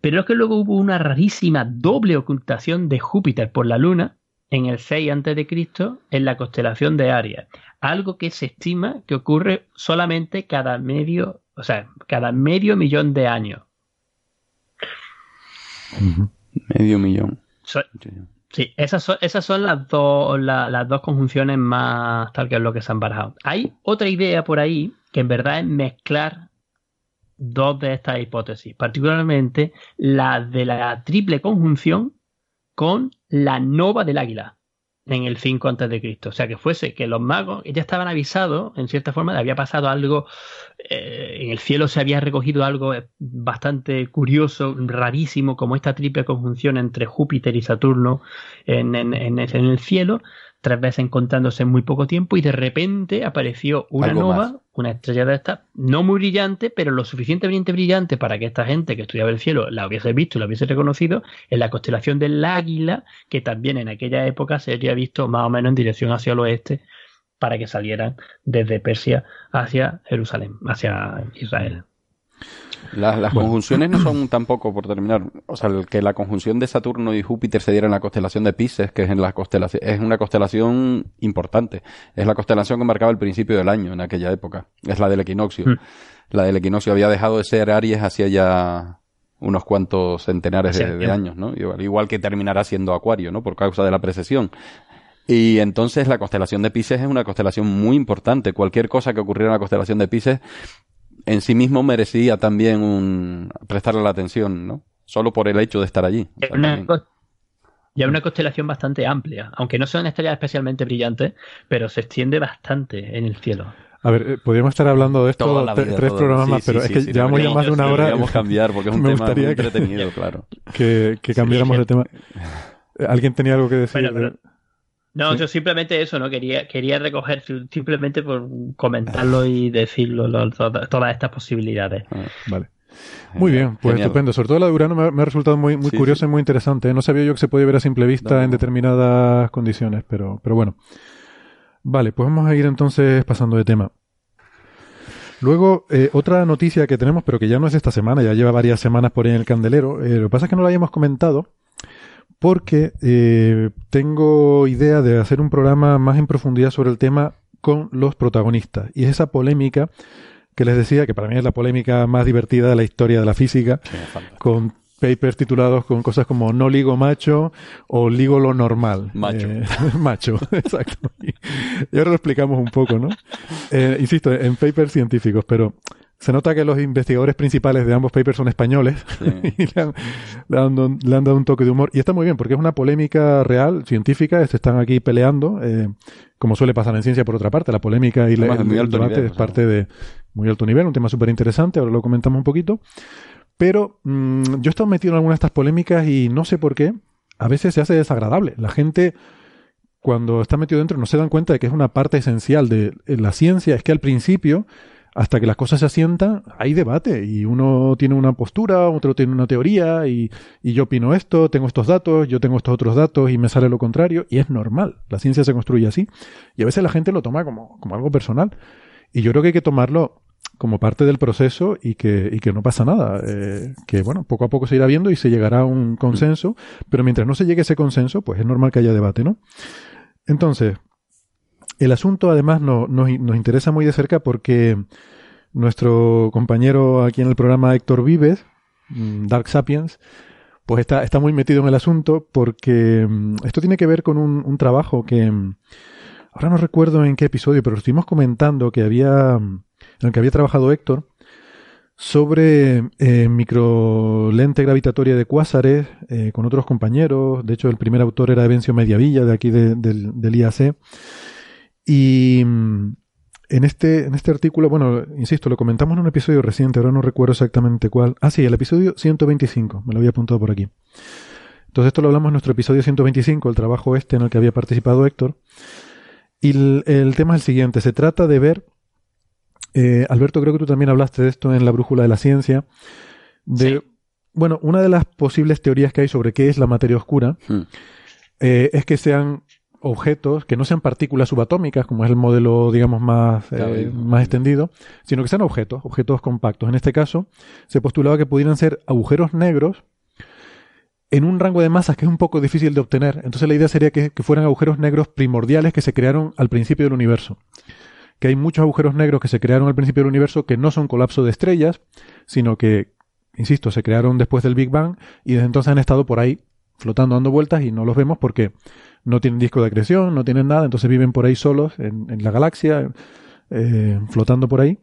pero es que luego hubo una rarísima doble ocultación de Júpiter por la Luna en el 6 a.C. en la constelación de Aries, algo que se estima que ocurre solamente cada medio, o sea, cada medio millón de años. Medio millón sí, esas son, esas son las, dos, las dos conjunciones más tal que es lo que se han barajado. Hay otra idea por ahí que en verdad es mezclar dos de estas hipótesis, particularmente la de la triple conjunción con la nova del águila en el 5 antes de Cristo. O sea, que fuese que los magos ya estaban avisados, en cierta forma, de había pasado algo, eh, en el cielo se había recogido algo eh, bastante curioso, rarísimo, como esta triple conjunción entre Júpiter y Saturno en, en, en el cielo, tres veces encontrándose en muy poco tiempo y de repente apareció una nova, una estrella de esta, no muy brillante, pero lo suficientemente brillante para que esta gente que estudiaba el cielo la hubiese visto y la hubiese reconocido en la constelación del águila, que también en aquella época se había visto más o menos en dirección hacia el oeste para que salieran desde Persia hacia Jerusalén, hacia Israel. Las, conjunciones no son tampoco, por terminar, o sea, que la conjunción de Saturno y Júpiter se diera en la constelación de Pisces, que es en la constelación, es una constelación importante. Es la constelación que marcaba el principio del año en aquella época. Es la del equinoccio. Hmm. La del equinoccio había dejado de ser Aries hacía ya unos cuantos centenares de, años, ¿no? Igual, igual, que terminará siendo Acuario, ¿no? Por causa de la precesión. Y entonces la constelación de Pisces es una constelación muy importante. Cualquier cosa que ocurriera en la constelación de Pisces en sí mismo merecía también un, prestarle la atención, ¿no? Solo por el hecho de estar allí. y hay una constelación bastante amplia, aunque no son estrellas especialmente brillantes, pero se extiende bastante en el cielo. A ver, eh, podríamos estar hablando de esto tres programas más, pero es que llevamos ya más de una hora. Podríamos cambiar porque es un tema muy entretenido, claro. Que, cambiáramos de tema. ¿Alguien tenía algo que decir? No, yo simplemente eso, ¿no? Quería, quería recoger simplemente por comentarlo y decirlo, todas estas posibilidades. Ah, vale. Muy bien, pues estupendo. Sobre todo la de Urano me, ha resultado muy, muy curiosa y muy interesante. No sabía yo que se podía ver a simple vista en determinadas condiciones, pero, pero bueno. Vale, pues vamos a ir entonces pasando de tema. Luego, eh, otra noticia que tenemos, pero que ya no es esta semana, ya lleva varias semanas por ahí en el candelero. Eh, lo que pasa es que no la hayamos comentado, porque eh, tengo idea de hacer un programa más en profundidad sobre el tema con los protagonistas. Y es esa polémica que les decía, que para mí es la polémica más divertida de la historia de la física, con papers titulados con cosas como no ligo macho o ligo lo normal. Macho. Eh, macho, exacto. Y, ahora lo explicamos un poco, ¿no? Eh, insisto, en papers científicos, pero se nota que los investigadores principales de ambos papers son españoles y le han, dado, un toque de humor. Y está muy bien, porque es una polémica real, científica, se están aquí peleando, eh, como suele pasar en ciencia por otra parte. La polémica y la, el, debate es parte de muy alto nivel, un tema súper interesante, ahora lo comentamos un poquito. Pero mm, yo he estado metido en algunas de estas polémicas y no sé por qué, a veces se hace desagradable. La gente cuando está metido dentro no se dan cuenta de que es una parte esencial de la ciencia, es que al principio hasta que las cosas se asientan, hay debate y uno tiene una postura, otro tiene una teoría y, y, yo opino esto, tengo estos datos, yo tengo estos otros datos y me sale lo contrario y es normal. La ciencia se construye así y a veces la gente lo toma como, como algo personal y yo creo que hay que tomarlo como parte del proceso y que, y que no pasa nada. Eh, que bueno, poco a poco se irá viendo y se llegará a un consenso, pero mientras no se llegue a ese consenso, pues es normal que haya debate, ¿no? Entonces, el asunto además no, nos, interesa muy de cerca porque nuestro compañero aquí en el programa Héctor Vives, mm, Dark Sapiens, pues está, está muy metido en el asunto porque mm, esto tiene que ver con un, trabajo que mm, ahora no recuerdo en qué episodio, pero estuvimos comentando que había en el que había trabajado Héctor sobre eh, microlente gravitatoria de cuásares eh, con otros compañeros. De hecho, el primer autor era Evencio Mediavilla, de aquí del IAC. Y mm, en este, en este artículo, bueno, insisto, lo comentamos en un episodio reciente, ahora no recuerdo exactamente cuál. Ah, sí, el episodio 125, me lo había apuntado por aquí. Entonces esto lo hablamos en nuestro episodio 125, el trabajo este en el que había participado Héctor. Y el, tema es el siguiente, se trata de ver, eh, Alberto, creo que tú también hablaste de esto en la brújula de la ciencia, de, bueno, una de las posibles teorías que hay sobre qué es la materia oscura hmm. eh, es que sean objetos que no sean partículas subatómicas, como es el modelo, digamos, más, eh, más extendido, sino que sean objetos, objetos compactos. En este caso, se postulaba que pudieran ser agujeros negros en un rango de masas que es un poco difícil de obtener. Entonces la idea sería que, fueran agujeros negros primordiales que se crearon al principio del universo. Que hay muchos agujeros negros que se crearon al principio del universo que no son colapso de estrellas, sino que, insisto, se crearon después del Big Bang y desde entonces han estado por ahí flotando, dando vueltas y no los vemos porque no tienen disco de acreción, no tienen nada, entonces viven por ahí solos en, la galaxia, eh, flotando por ahí,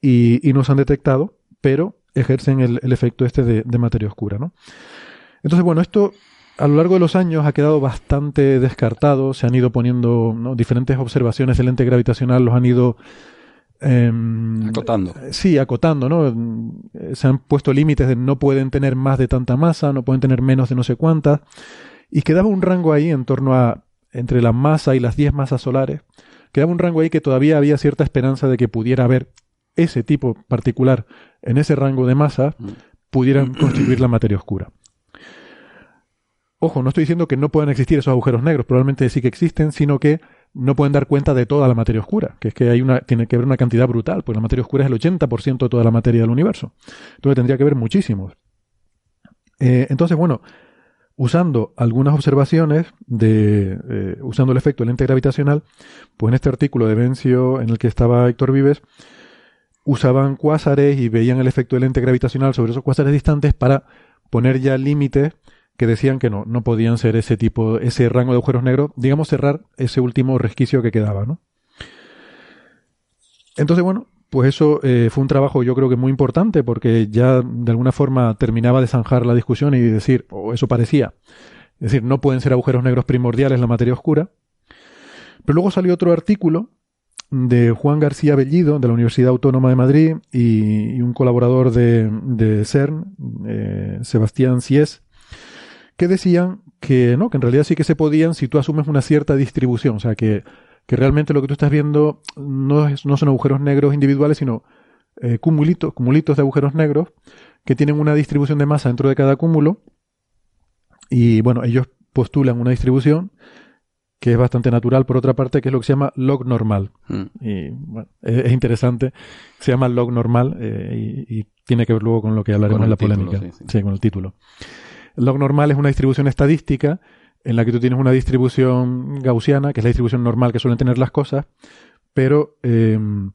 y, no se han detectado, pero ejercen el, efecto este de, materia oscura, ¿no? Entonces, bueno, esto a lo largo de los años ha quedado bastante descartado, se han ido poniendo diferentes observaciones del lente gravitacional, los han ido... Em, acotando. Sí, acotando, ¿no? Se han puesto límites de no pueden tener más de tanta masa, no pueden tener menos de no sé cuántas y quedaba un rango ahí en torno a entre la masa y las 10 masas solares, quedaba un rango ahí que todavía había cierta esperanza de que pudiera haber ese tipo particular en ese rango de masa, mm. pudieran constituir la materia oscura. Ojo, no estoy diciendo que no puedan existir esos agujeros negros, probablemente sí que existen, sino que no pueden dar cuenta de toda la materia oscura, que es que hay una, tiene que haber una cantidad brutal, porque la materia oscura es el 80% de toda la materia del universo. Entonces tendría que haber muchísimos. Eh, entonces, bueno, usando algunas observaciones de eh, usando el efecto del lente gravitacional, pues en este artículo de Vencio en el que estaba Héctor Vives, usaban cuásares y veían el efecto del lente gravitacional sobre esos cuásares distantes para poner ya límites que decían que no, no podían ser ese tipo, ese rango de agujeros negros, digamos cerrar ese último resquicio que quedaba, ¿no? Entonces, bueno, pues eso eh, fue un trabajo yo creo que muy importante porque ya de alguna forma terminaba de zanjar la discusión y decir, o eso parecía, es decir, no pueden ser agujeros negros primordiales la materia oscura. Pero luego salió otro artículo de Juan García Bellido, de la Universidad Autónoma de Madrid, y, un colaborador de, CERN, eh, Sebastián Sies, que decían que no, que en realidad sí que se podían si tú asumes una cierta distribución, o sea que que realmente lo que tú estás viendo no, es, no son agujeros negros individuales, sino eh, cumulitos, cumulitos de agujeros negros que tienen una distribución de masa dentro de cada cúmulo. Y bueno, ellos postulan una distribución que es bastante natural, por otra parte, que es lo que se llama log normal. Mm. Y bueno, es, interesante. Se llama log normal eh, y, tiene que ver luego con lo que hablaremos en la polémica. sí, con el título. Log normal es una distribución estadística en la que tú tienes una distribución gaussiana, que es la distribución normal que suelen tener las cosas, pero em,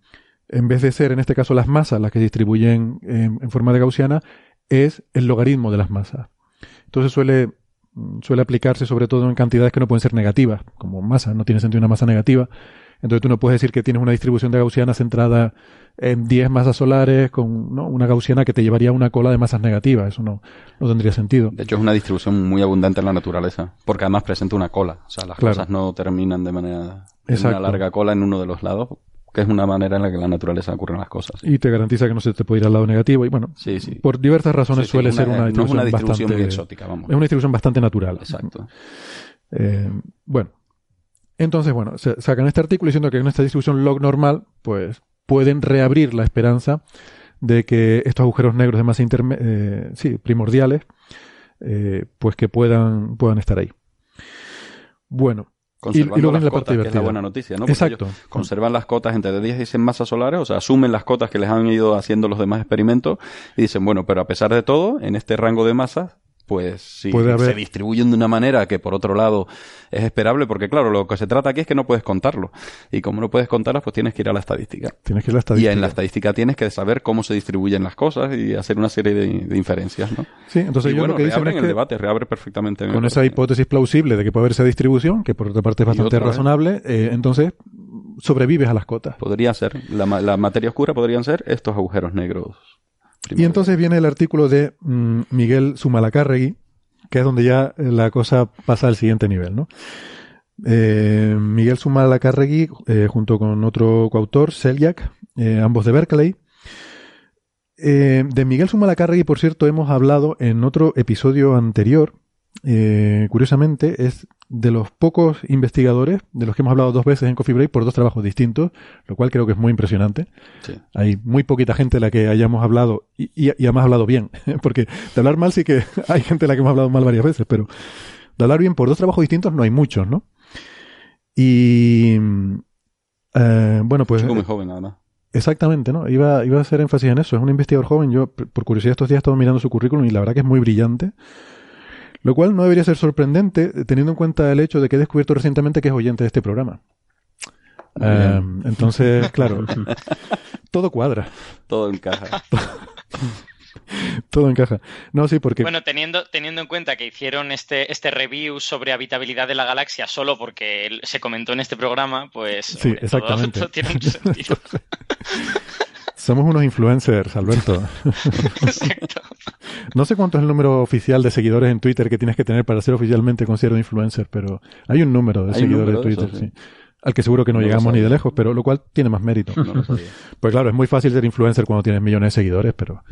en vez de ser, en este caso, las masas las que se distribuyen en, forma de gaussiana, es el logaritmo de las masas. Entonces suele, suele aplicarse sobre todo en cantidades que no pueden ser negativas, como masa, no tiene sentido una masa negativa. Entonces tú no puedes decir que tienes una distribución de gaussiana centrada en 10 masas solares con una gaussiana que te llevaría una cola de masas negativas. Eso no, no tendría sentido. De hecho, es una distribución muy abundante en la naturaleza, porque además presenta una cola. O sea, las cosas no terminan de manera... una larga cola en uno de los lados, que es una manera en la que en la naturaleza ocurren las cosas. Y te garantiza que no se te puede ir al lado negativo. Y bueno, sí, sí. por diversas razones suele ser una distribución, una distribución bastante, exótica, vamos. Es una distribución bastante natural. Exacto. Eh, bueno, entonces, bueno, sacan este artículo diciendo que en esta distribución log normal, pues pueden reabrir la esperanza de que estos agujeros negros de masa eh, sí, primordiales, eh, pues que puedan, puedan estar ahí. Bueno, y, luego en la parte divertida. Que es la buena noticia, ¿no? Exacto. conservan las cotas entre 10 y 100 masas solares, o sea, asumen las cotas que les han ido haciendo los demás experimentos y dicen, bueno, pero a pesar de todo, en este rango de masas pues sí, se distribuyen de una manera que por otro lado es esperable, porque claro, lo que se trata aquí es que no puedes contarlo. Y como no puedes contarlas, pues tienes que ir a la estadística. Tienes que ir a la estadística. Y en la estadística tienes que saber cómo se distribuyen las cosas y hacer una serie de, inferencias, ¿no? Sí, entonces yo lo que dicen es el debate, reabre perfectamente. Con esa hipótesis plausible de que puede haber esa distribución, que por otra parte es bastante razonable, eh, entonces sobrevives a las cotas. Podría ser. La, la materia oscura podrían ser estos agujeros negros. Y entonces viene el artículo de mm, Miguel Zumalacárregui, que es donde ya la cosa pasa al siguiente nivel, ¿no? Eh, Miguel Zumalacárregui, eh, junto con otro coautor, Selyak, eh, ambos de Berkeley. Eh, de Miguel Zumalacárregui, por cierto, hemos hablado en otro episodio anterior. Curiosamente, es de los pocos investigadores de los que hemos hablado dos veces en Coffee Break por dos trabajos distintos, lo cual creo que es muy impresionante. Hay muy poquita gente de la que hayamos hablado y, y, y además hablado bien, porque de hablar mal sí que hay gente de la que hemos hablado mal varias veces, pero de hablar bien por dos trabajos distintos no hay muchos, ¿no? Y eh, bueno, pues... muy joven además. Exactamente, ¿no? Iba, iba a hacer énfasis en eso. Es un investigador joven. Yo, por curiosidad, estos días he estado mirando su currículum y la verdad que es muy brillante. Lo cual no debería ser sorprendente eh, teniendo en cuenta el hecho de que he descubierto recientemente que es oyente de este programa. Em, entonces, claro, todo cuadra. Todo encaja. todo encaja. No, sí, porque. Bueno, teniendo, teniendo en cuenta que hicieron este, este review sobre habitabilidad de la galaxia solo porque se comentó en este programa, pues. Sí, exactamente. tiene mucho sentido. Somos unos influencers, Alberto. Exacto. No sé cuánto es el número oficial de seguidores en Twitter que tienes que tener para ser oficialmente considerado influencer, pero hay un número de seguidores de Twitter, sí. Al que seguro que no, llegamos ni de lejos, pero lo cual tiene más mérito. pues claro, es muy fácil ser influencer cuando tienes millones de seguidores, pero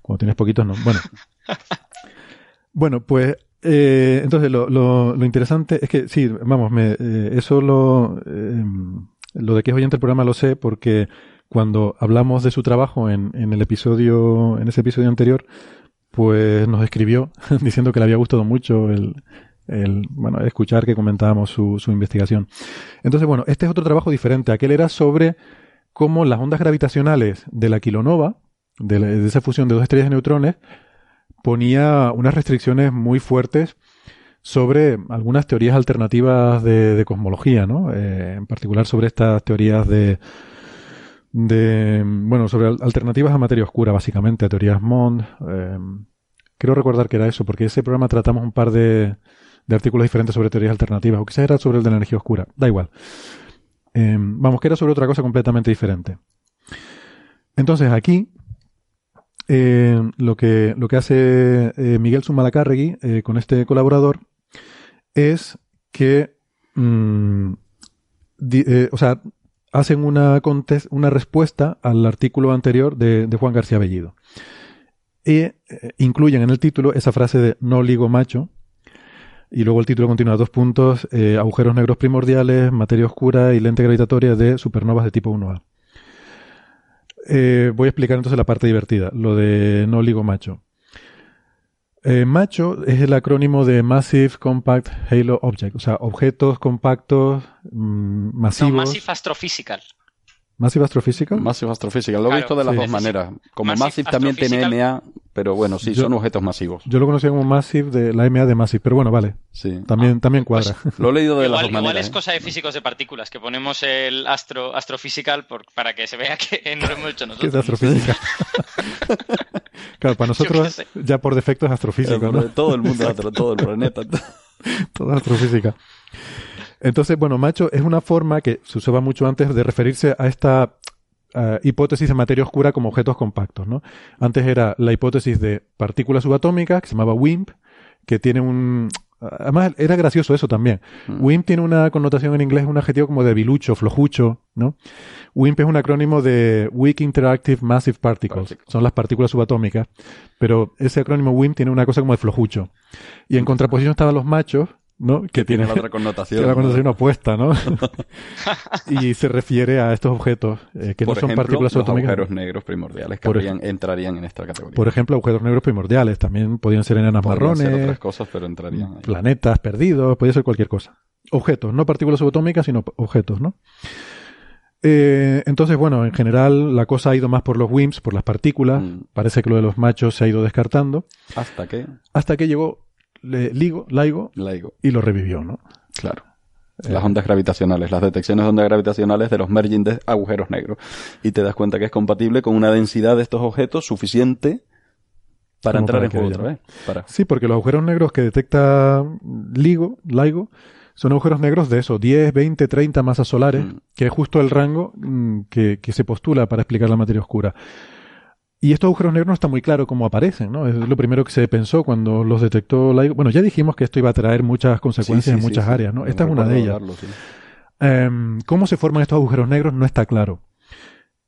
cuando tienes poquitos no. Bueno. bueno, pues eh, entonces lo, lo, lo, interesante es que sí, vamos, me, eh, eso lo, eh, lo de que es oyente el programa lo sé porque cuando hablamos de su trabajo en, en el episodio, en ese episodio anterior, pues nos escribió diciendo que le había gustado mucho el, el bueno, escuchar que comentábamos su, su investigación. Entonces, bueno, este es otro trabajo diferente. Aquel era sobre cómo las ondas gravitacionales de la kilonova, de, esa fusión de dos estrellas de neutrones, ponía unas restricciones muy fuertes sobre algunas teorías alternativas de, de cosmología, ¿no? Eh, en particular sobre estas teorías de de, bueno, sobre alternativas a materia oscura, básicamente, a teorías Mond. Eh, quiero recordar que era eso, porque ese programa tratamos un par de, de artículos diferentes sobre teorías alternativas, o quizás era sobre el de la energía oscura, da igual. Eh, vamos, que era sobre otra cosa completamente diferente. Entonces, aquí, eh, lo, que, lo que hace eh, Miguel Zumalacárregui eh, con este colaborador es que, mm, o sea, hacen una, una respuesta al artículo anterior de, Juan García Bellido. Y eh, incluyen en el título esa frase de no ligo macho. Y luego el título continúa dos puntos, eh, agujeros negros primordiales, materia oscura y lente gravitatoria de supernovas de tipo 1A. Eh, voy a explicar entonces la parte divertida, lo de no ligo macho. Eh, macho es el acrónimo de Massive Compact Halo Object, o sea, objetos compactos mmm, masivos. No, Massive Astrophysical. Massive Astrophysical. Massive Astrophysical, lo he visto de las dos maneras. Como Massive, también tiene MA, pero bueno, sí, son objetos masivos. Yo lo conocía como Massive de la MA de Massive, pero bueno, vale. Sí. También, ah, también cuadra. Pues, lo he leído de las dos maneras. Igual es ¿eh? cosa de físicos de partículas, que ponemos el astro, Astrophysical por, para que se vea que no lo hemos hecho nosotros. ¿Qué es Astrophysical? claro, para nosotros ya por defecto es astrofísico, ¿no? Todo el mundo, todo el planeta. todo astrofísica. Entonces, bueno, macho es una forma que se usaba mucho antes de referirse a esta uh, hipótesis de materia oscura como objetos compactos, ¿no? Antes era la hipótesis de partículas subatómicas, que se llamaba WIMP, que tiene un... Además, era gracioso eso también. Mm. WIMP tiene una connotación en inglés, un adjetivo como debilucho, flojucho, ¿no? WIMP es un acrónimo de Weak Interactive Massive Particles. Son las partículas subatómicas. Pero ese acrónimo WIMP tiene una cosa como de flojucho. Y en contraposición estaban los machos, ¿no? Que, tiene la otra connotación. Que la connotación opuesta, ¿no? y se refiere a estos objetos eh, que no son partículas los agujeros negros primordiales que entrarían en esta categoría. Por ejemplo, agujeros negros primordiales. También podrían ser enanas marrones. Ser otras cosas, pero entrarían ahí. Planetas perdidos, podría ser cualquier cosa. Objetos, no partículas subatómicas, sino objetos, ¿no? Eh, entonces, bueno, en general la cosa ha ido más por los WIMPs, por las partículas. Mm. Parece que lo de los machos se ha ido descartando. ¿Hasta qué? Hasta que llegó Ligo, Laigo, y lo revivió, ¿no? Claro. Las ondas gravitacionales, las detecciones de ondas gravitacionales de los merging de agujeros negros. Y te das cuenta que es compatible con una densidad de estos objetos suficiente para entrar en juego otra vez. Sí, porque los agujeros negros que detecta LIGO, LIGO, son agujeros negros de eso, 10, 20, 30 masas solares, mm. que es justo el rango mm, que, se postula para explicar la materia oscura. Y estos agujeros negros no está muy claro cómo aparecen, ¿no? Es lo primero que se pensó cuando los detectó la... Bueno, ya dijimos que esto iba a traer muchas consecuencias en muchas áreas, ¿no? Esta es una de ellas. Em, ¿Cómo se forman estos agujeros negros? No está claro.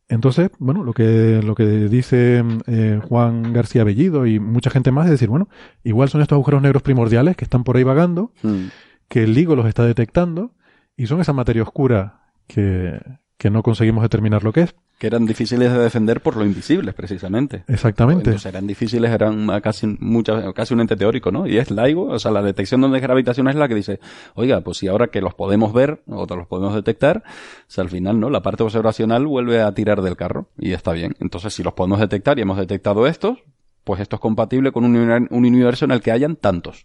Entonces, bueno, lo que, lo que dice eh, Juan García Bellido y mucha gente más es decir, bueno, igual son estos agujeros negros primordiales que están por ahí vagando, mm que el LIGO los está detectando y son esa materia oscura que, que no conseguimos determinar lo que es. Que eran difíciles de defender por lo invisibles, precisamente. Exactamente. Entonces eran difíciles, eran casi, muchas, casi un ente teórico, ¿no? Y es LIGO, o sea, la detección de ondas gravitacionales es la que dice, oiga, pues si ahora que los podemos ver, o los podemos detectar, o sea, al final, ¿no? La parte observacional vuelve a tirar del carro, y está bien. Entonces, si los podemos detectar y hemos detectado estos, pues esto es compatible con un, universo en el que hayan tantos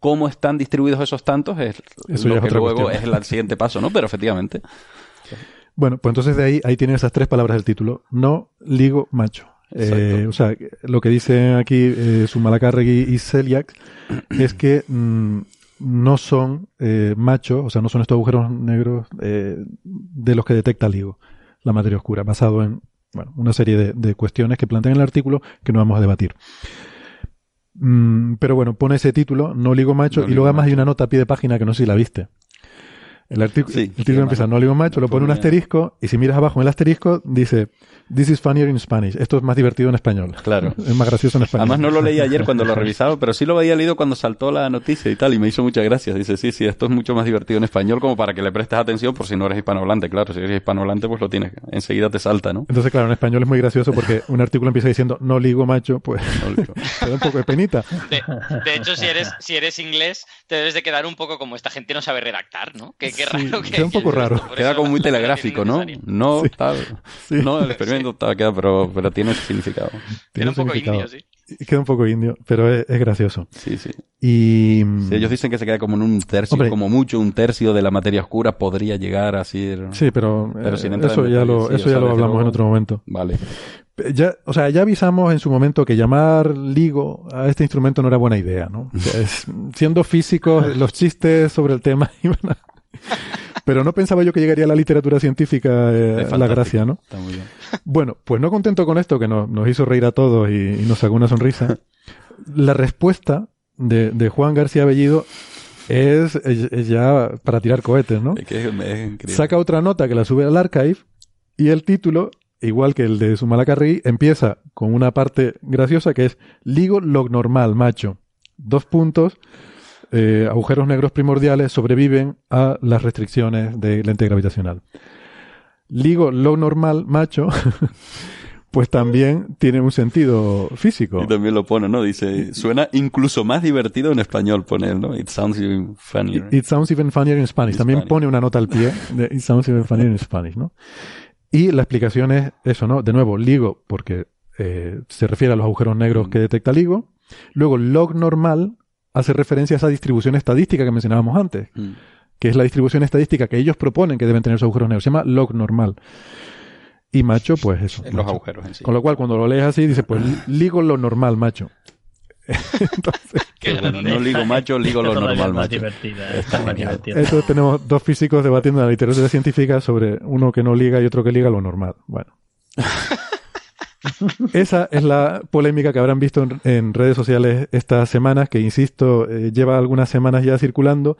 cómo están distribuidos esos tantos es Eso lo que luego es el siguiente paso, ¿no? Pero efectivamente. Bueno, pues entonces de ahí, ahí tienen esas tres palabras del título. No, ligo, macho. Eh, o sea, lo que dicen aquí eh, Sumalacarregui y Celiac es que mm, no son eh, machos, o sea, no son estos agujeros negros eh, de los que detecta LIGO, la materia oscura, basado en bueno, una serie de, de cuestiones que plantean en el artículo que no vamos a debatir. Mm, pero bueno, pone ese título, No Ligo Macho, y luego además hay una nota a pie de página que no sé si la viste. El, artículo, el título empieza No Ligo Macho, lo pone un asterisco, y si miras abajo en el asterisco, dice This is funnier in Spanish. Esto es más divertido en español. Claro. Es más gracioso en español. Además no lo leí ayer cuando lo revisaba, pero sí lo había leído cuando saltó la noticia y tal, y me hizo muchas gracias. Dice, sí, sí, esto es mucho más divertido en español como para que le prestes atención por si no eres hispanohablante. Claro, si eres hispanohablante pues lo tienes, enseguida te salta, ¿no? Entonces, claro, en español es muy gracioso porque un artículo empieza diciendo no ligo macho, pues te da un poco de penita. De, hecho, si eres, si eres inglés, te debes de quedar un poco como esta gente no sabe redactar, ¿no? Qué, raro que... Queda un poco raro. Queda como muy telegráfico, ¿no? No, tal. No, el experimento está, queda, pero pero, tiene significado. Tiene un poco indio, sí. Queda un poco indio, pero es, gracioso. Sí, sí. Y ellos dicen que se queda como en un tercio, como mucho un tercio de la materia oscura podría llegar a ser. Sí, pero, eh, eso ya lo, eso ya lo hablamos en otro momento. Vale. Ya, o sea, ya avisamos en su momento que llamar LIGO a este instrumento no era buena idea, ¿no? siendo físicos, los chistes sobre el tema iban a, pero no pensaba yo que llegaría a la literatura científica eh, la gracia, ¿no? Está muy bien. Bueno, pues no contento con esto, que nos, hizo reír a todos y, nos sacó una sonrisa, la respuesta de, Juan García Bellido es, ya para tirar cohetes, ¿no? Saca otra nota que la sube al archive y el título, igual que el de Sumalacarri, empieza con una parte graciosa que es Ligo log normal, macho. Dos puntos eh, agujeros negros primordiales sobreviven a las restricciones de lente gravitacional. Ligo lo normal, macho, pues también tiene un sentido físico. Y también lo pone, ¿no? Dice, suena incluso más divertido en español, pone ¿no? It sounds even funnier. It, sounds even funnier in Spanish. también pone una nota al pie de It sounds even funnier in Spanish, ¿no? Y la explicación es eso, ¿no? De nuevo, LIGO, porque eh, se refiere a los agujeros negros mm. que detecta LIGO. Luego, log normal, hace referencia a esa distribución estadística que mencionábamos antes, mm. que es la distribución estadística que ellos proponen que deben tener sus agujeros negros. Se llama log normal. Y macho, pues eso. En los agujeros en sí. Con lo cual, cuando lo lees así, dice, pues ligo lo normal, macho. Entonces, no ligo macho, ligo lo normal, macho. Eso tenemos dos físicos debatiendo en la literatura científica sobre uno que no liga y otro que liga lo normal. Bueno. Esa es la polémica que habrán visto en, redes sociales estas semanas, que insisto, eh, lleva algunas semanas ya circulando.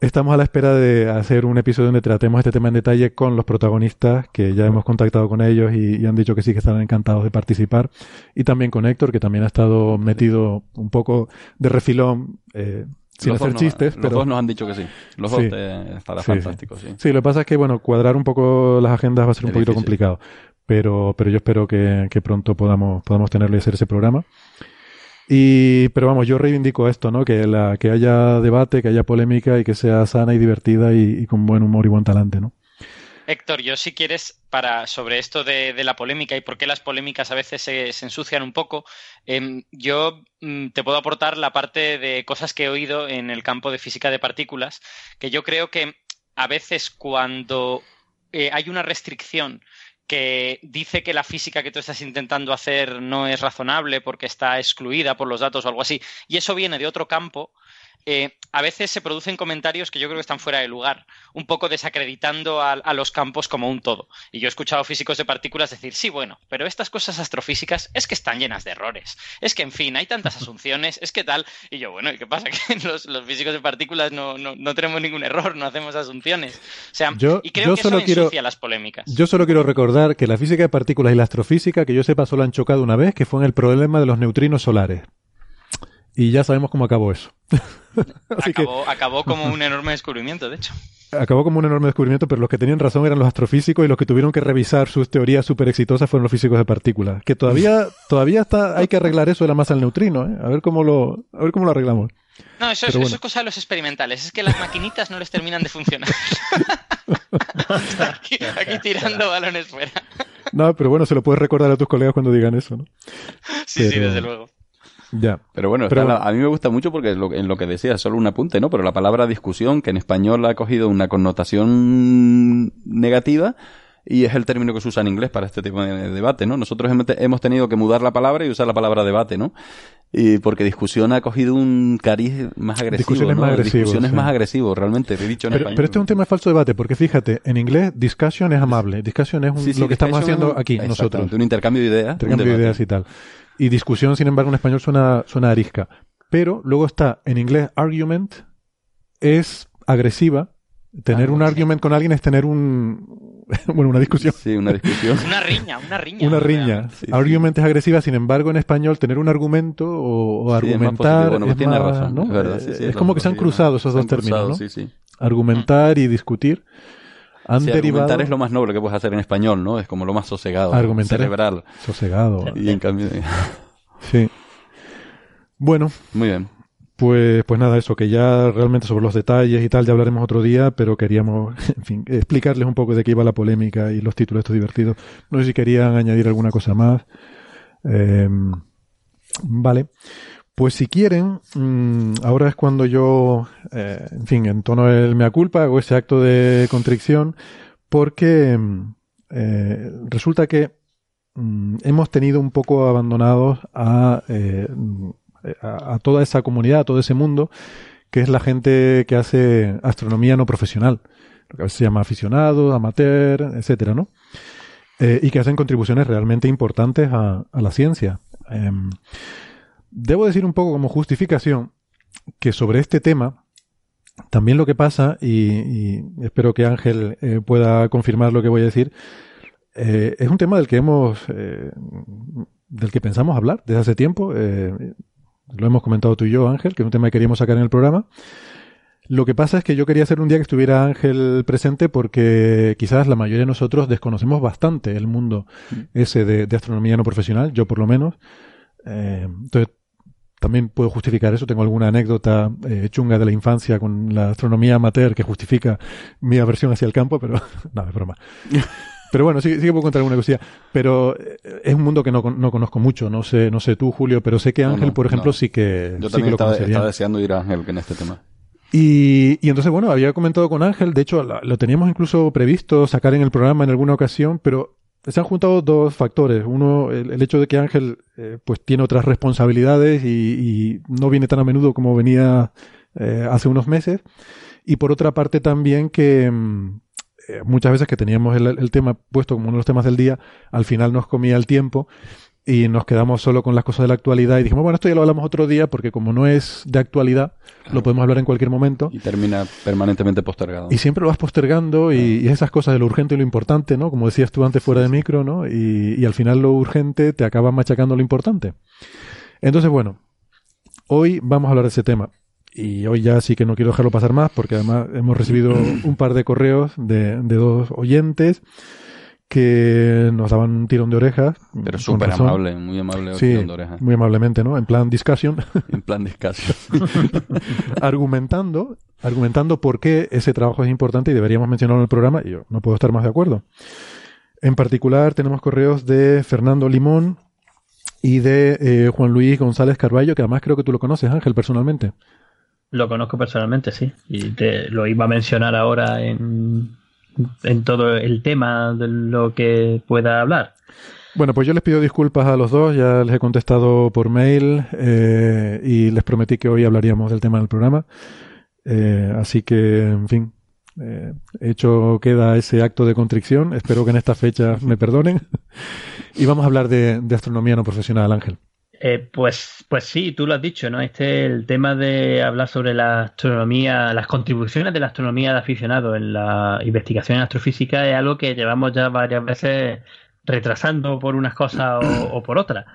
Estamos a la espera de hacer un episodio donde tratemos este tema en detalle con los protagonistas, que ya hemos contactado con ellos y, han dicho que sí que están encantados de participar. Y también con Héctor, que también ha estado metido un poco de refilón, eh, sin hacer chistes. Los dos nos han dicho que sí. Los dos estará fantástico, sí. sí. lo que pasa es que, bueno, cuadrar un poco las agendas va a ser un poquito complicado. Pero, pero yo espero que, pronto podamos, podamos tenerle hacer ese programa. Y, pero vamos, yo reivindico esto, ¿no? Que, la, que haya debate, que haya polémica y que sea sana y divertida y, con buen humor y buen talante, ¿no? Héctor, yo si quieres, para sobre esto de, la polémica y por qué las polémicas a veces se, ensucian un poco, em, yo mm, te puedo aportar la parte de cosas que he oído en el campo de física de partículas, que yo creo que a veces cuando eh, hay una restricción que dice que la física que tú estás intentando hacer no es razonable porque está excluida por los datos o algo así, y eso viene de otro campo, eh, a veces se producen comentarios que yo creo que están fuera de lugar, un poco desacreditando a, los campos como un todo. Y yo he escuchado físicos de partículas decir, sí, bueno, pero estas cosas astrofísicas es que están llenas de errores. Es que, en fin, hay tantas asunciones, es que tal. Y yo, bueno, ¿y qué pasa? Que los, físicos de partículas no, tenemos ningún error, no hacemos asunciones. O sea, y creo que eso ensucia las polémicas. Yo solo quiero recordar que la física de partículas y la astrofísica, que yo sepa, solo han chocado una vez, que fue en el problema de los neutrinos solares. Y ya sabemos cómo acabó eso. acabó, como un enorme descubrimiento, de hecho. Acabó como un enorme descubrimiento, pero los que tenían razón eran los astrofísicos y los que tuvieron que revisar sus teorías súper exitosas fueron los físicos de partículas. Que todavía, todavía está, hay que arreglar eso de la masa del neutrino, ¿eh? a ver cómo lo, a ver cómo lo arreglamos. No, eso es, eso es, cosa de los experimentales. Es que las maquinitas no les terminan de funcionar. aquí, tirando balones fuera. No, pero bueno, se lo puedes recordar a tus colegas cuando digan eso, ¿no? Sí, sí, desde luego. Ya. Pero bueno, a mí me gusta mucho porque en lo que decía, solo un apunte, ¿no? Pero la palabra discusión, que en español ha cogido una connotación negativa, y es el término que se usa en inglés para este tipo de debate, ¿no? Nosotros hemos tenido que mudar la palabra y usar la palabra debate, ¿no? Y porque discusión ha cogido un cariz más agresivo. Discusión es más agresivo. Discusión es más agresivo, realmente, he dicho en pero, español. Pero este es un tema de falso debate, porque fíjate, en inglés discussion es amable, discussion es lo que estamos haciendo aquí nosotros. Un intercambio de ideas. Intercambio de ideas y tal. Y discusión, sin embargo, en español suena, suena arisca. Pero luego está en inglés argument, es agresiva. Tener ah, un argument con alguien es tener un. bueno, una discusión. Sí, una discusión. una riña, una riña. Una riña. argument es agresiva, sin embargo, en español, tener un argumento o, argumentar. Es, tiene razón. ¿no? Es, como que se han cruzado esos dos términos. ¿no? Argumentar y discutir han Argumentar es lo más noble que puedes hacer en español, ¿no? Es como lo más sosegado. Argumentar cerebral. Sosegado. Y en cambio. sí. Bueno. Muy bien. Pues, pues nada, eso, que ya realmente sobre los detalles y tal ya hablaremos otro día, pero queríamos, en fin, explicarles un poco de qué iba la polémica y los títulos estos divertidos. No sé si querían añadir alguna cosa más. Eh, vale. Pues si quieren, mm, ahora es cuando yo, eh, en fin, en tono el mea culpa, hago ese acto de contrición, porque mm, eh, resulta que mm, hemos tenido un poco abandonados eh, a, a, toda esa comunidad, a todo ese mundo, que es la gente que hace astronomía no profesional, lo que a veces se llama aficionado, amateur, etcétera, ¿no? y que hacen contribuciones realmente importantes a, a la ciencia. Debo decir un poco como justificación que sobre este tema, también lo que pasa, y, espero que Ángel eh, pueda confirmar lo que voy a decir, eh, es un tema del que hemos, eh, del que pensamos hablar desde hace tiempo. lo hemos comentado tú y yo, Ángel, que es un tema que queríamos sacar en el programa. Lo que pasa es que yo quería hacer un día que estuviera Ángel presente porque quizás la mayoría de nosotros desconocemos bastante el mundo mm. ese de, de astronomía no profesional, yo por lo menos. entonces, también puedo justificar eso. Tengo alguna anécdota eh, chunga de la infancia con la astronomía amateur que justifica mi aversión hacia el campo, pero no, es broma. Pero bueno, sí, sí que puedo contar alguna cosilla. Pero eh, es un mundo que no, no, conozco mucho. No sé, no sé tú, Julio, pero sé que Ángel, por ejemplo, sí que. Yo también estaba, deseando ir a Ángel en este tema. Y, y, entonces, bueno, había comentado con Ángel, de hecho, lo teníamos incluso previsto sacar en el programa en alguna ocasión, pero se han juntado dos factores. Uno, el, hecho de que Ángel eh, pues tiene otras responsabilidades y, no viene tan a menudo como venía eh, hace unos meses. Y por otra parte también que mm, eh, muchas veces que teníamos el, el, tema puesto como uno de los temas del día, al final nos comía el tiempo y nos quedamos solo con las cosas de la actualidad y dijimos, bueno, esto ya lo hablamos otro día porque como no es de actualidad, lo podemos hablar en cualquier momento. Y termina permanentemente postergado. Y siempre lo vas postergando y, esas cosas de lo urgente y lo importante, ¿no? Como decías tú antes fuera de micro, ¿no? Y, y al final lo urgente te acaba machacando lo importante. Entonces, bueno, hoy vamos a hablar de ese tema. y hoy ya sí que no quiero dejarlo pasar más porque además hemos recibido un par de correos de, de dos oyentes que nos daban un tirón de orejas. Pero súper amable, muy amable sí, tirón de orejas. Muy amablemente, ¿no? En plan discussion. en plan discussion. argumentando, argumentando por qué ese trabajo es importante y deberíamos mencionarlo en el programa, y yo no puedo estar más de acuerdo. En particular tenemos correos de Fernando Limón y de eh, Juan Luis González Carballo, que además creo que tú lo conoces, Ángel, personalmente. Lo conozco personalmente, sí. Y te lo iba a mencionar ahora en, en todo el tema de lo que pueda hablar. Bueno, pues yo les pido disculpas a los dos, ya les he contestado por mail eh, y les prometí que hoy hablaríamos del tema del programa. Eh, así que, en fin, eh, hecho queda ese acto de contrición. Espero que en esta fecha me perdonen. y vamos a hablar de astronomía no profesional, Ángel. Eh, pues, pues sí, tú lo has dicho, ¿no? Este el tema de hablar sobre la astronomía, las contribuciones de la astronomía de aficionado en la investigación en astrofísica es algo que llevamos ya varias veces retrasando por unas cosas o, por otras.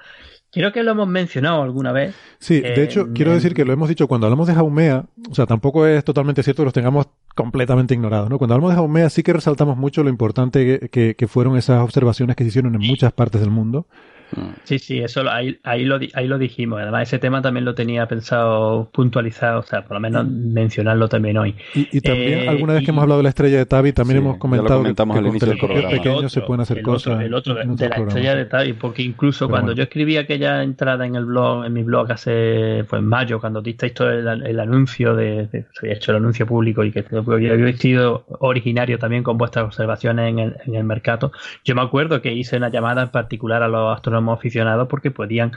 Creo que lo hemos mencionado alguna vez. Sí, de hecho, quiero decir que lo hemos dicho cuando hablamos de Jaumea, o sea, tampoco es totalmente cierto que los tengamos completamente ignorados, ¿no? Cuando hablamos de Jaumea sí que resaltamos mucho lo importante que fueron esas observaciones que se hicieron en muchas partes del mundo Sí, sí, eso ahí, ahí, lo, ahí lo dijimos. Además, ese tema también lo tenía pensado puntualizado, o sea, por lo menos mencionarlo también hoy. Y, también, eh, alguna vez que hemos hablado de la estrella de Tabi, también hemos comentado que, al del programa. se pueden hacer cosas. el otro, de, la estrella de Tabi, porque incluso cuando yo escribí aquella entrada en el blog, en mi blog hace pues mayo, cuando diste el, el anuncio de, se había hecho el anuncio público y que había sido originario también con vuestras observaciones en el, en el mercado, yo me acuerdo que hice una llamada en particular a los astronautas aficionados porque podían,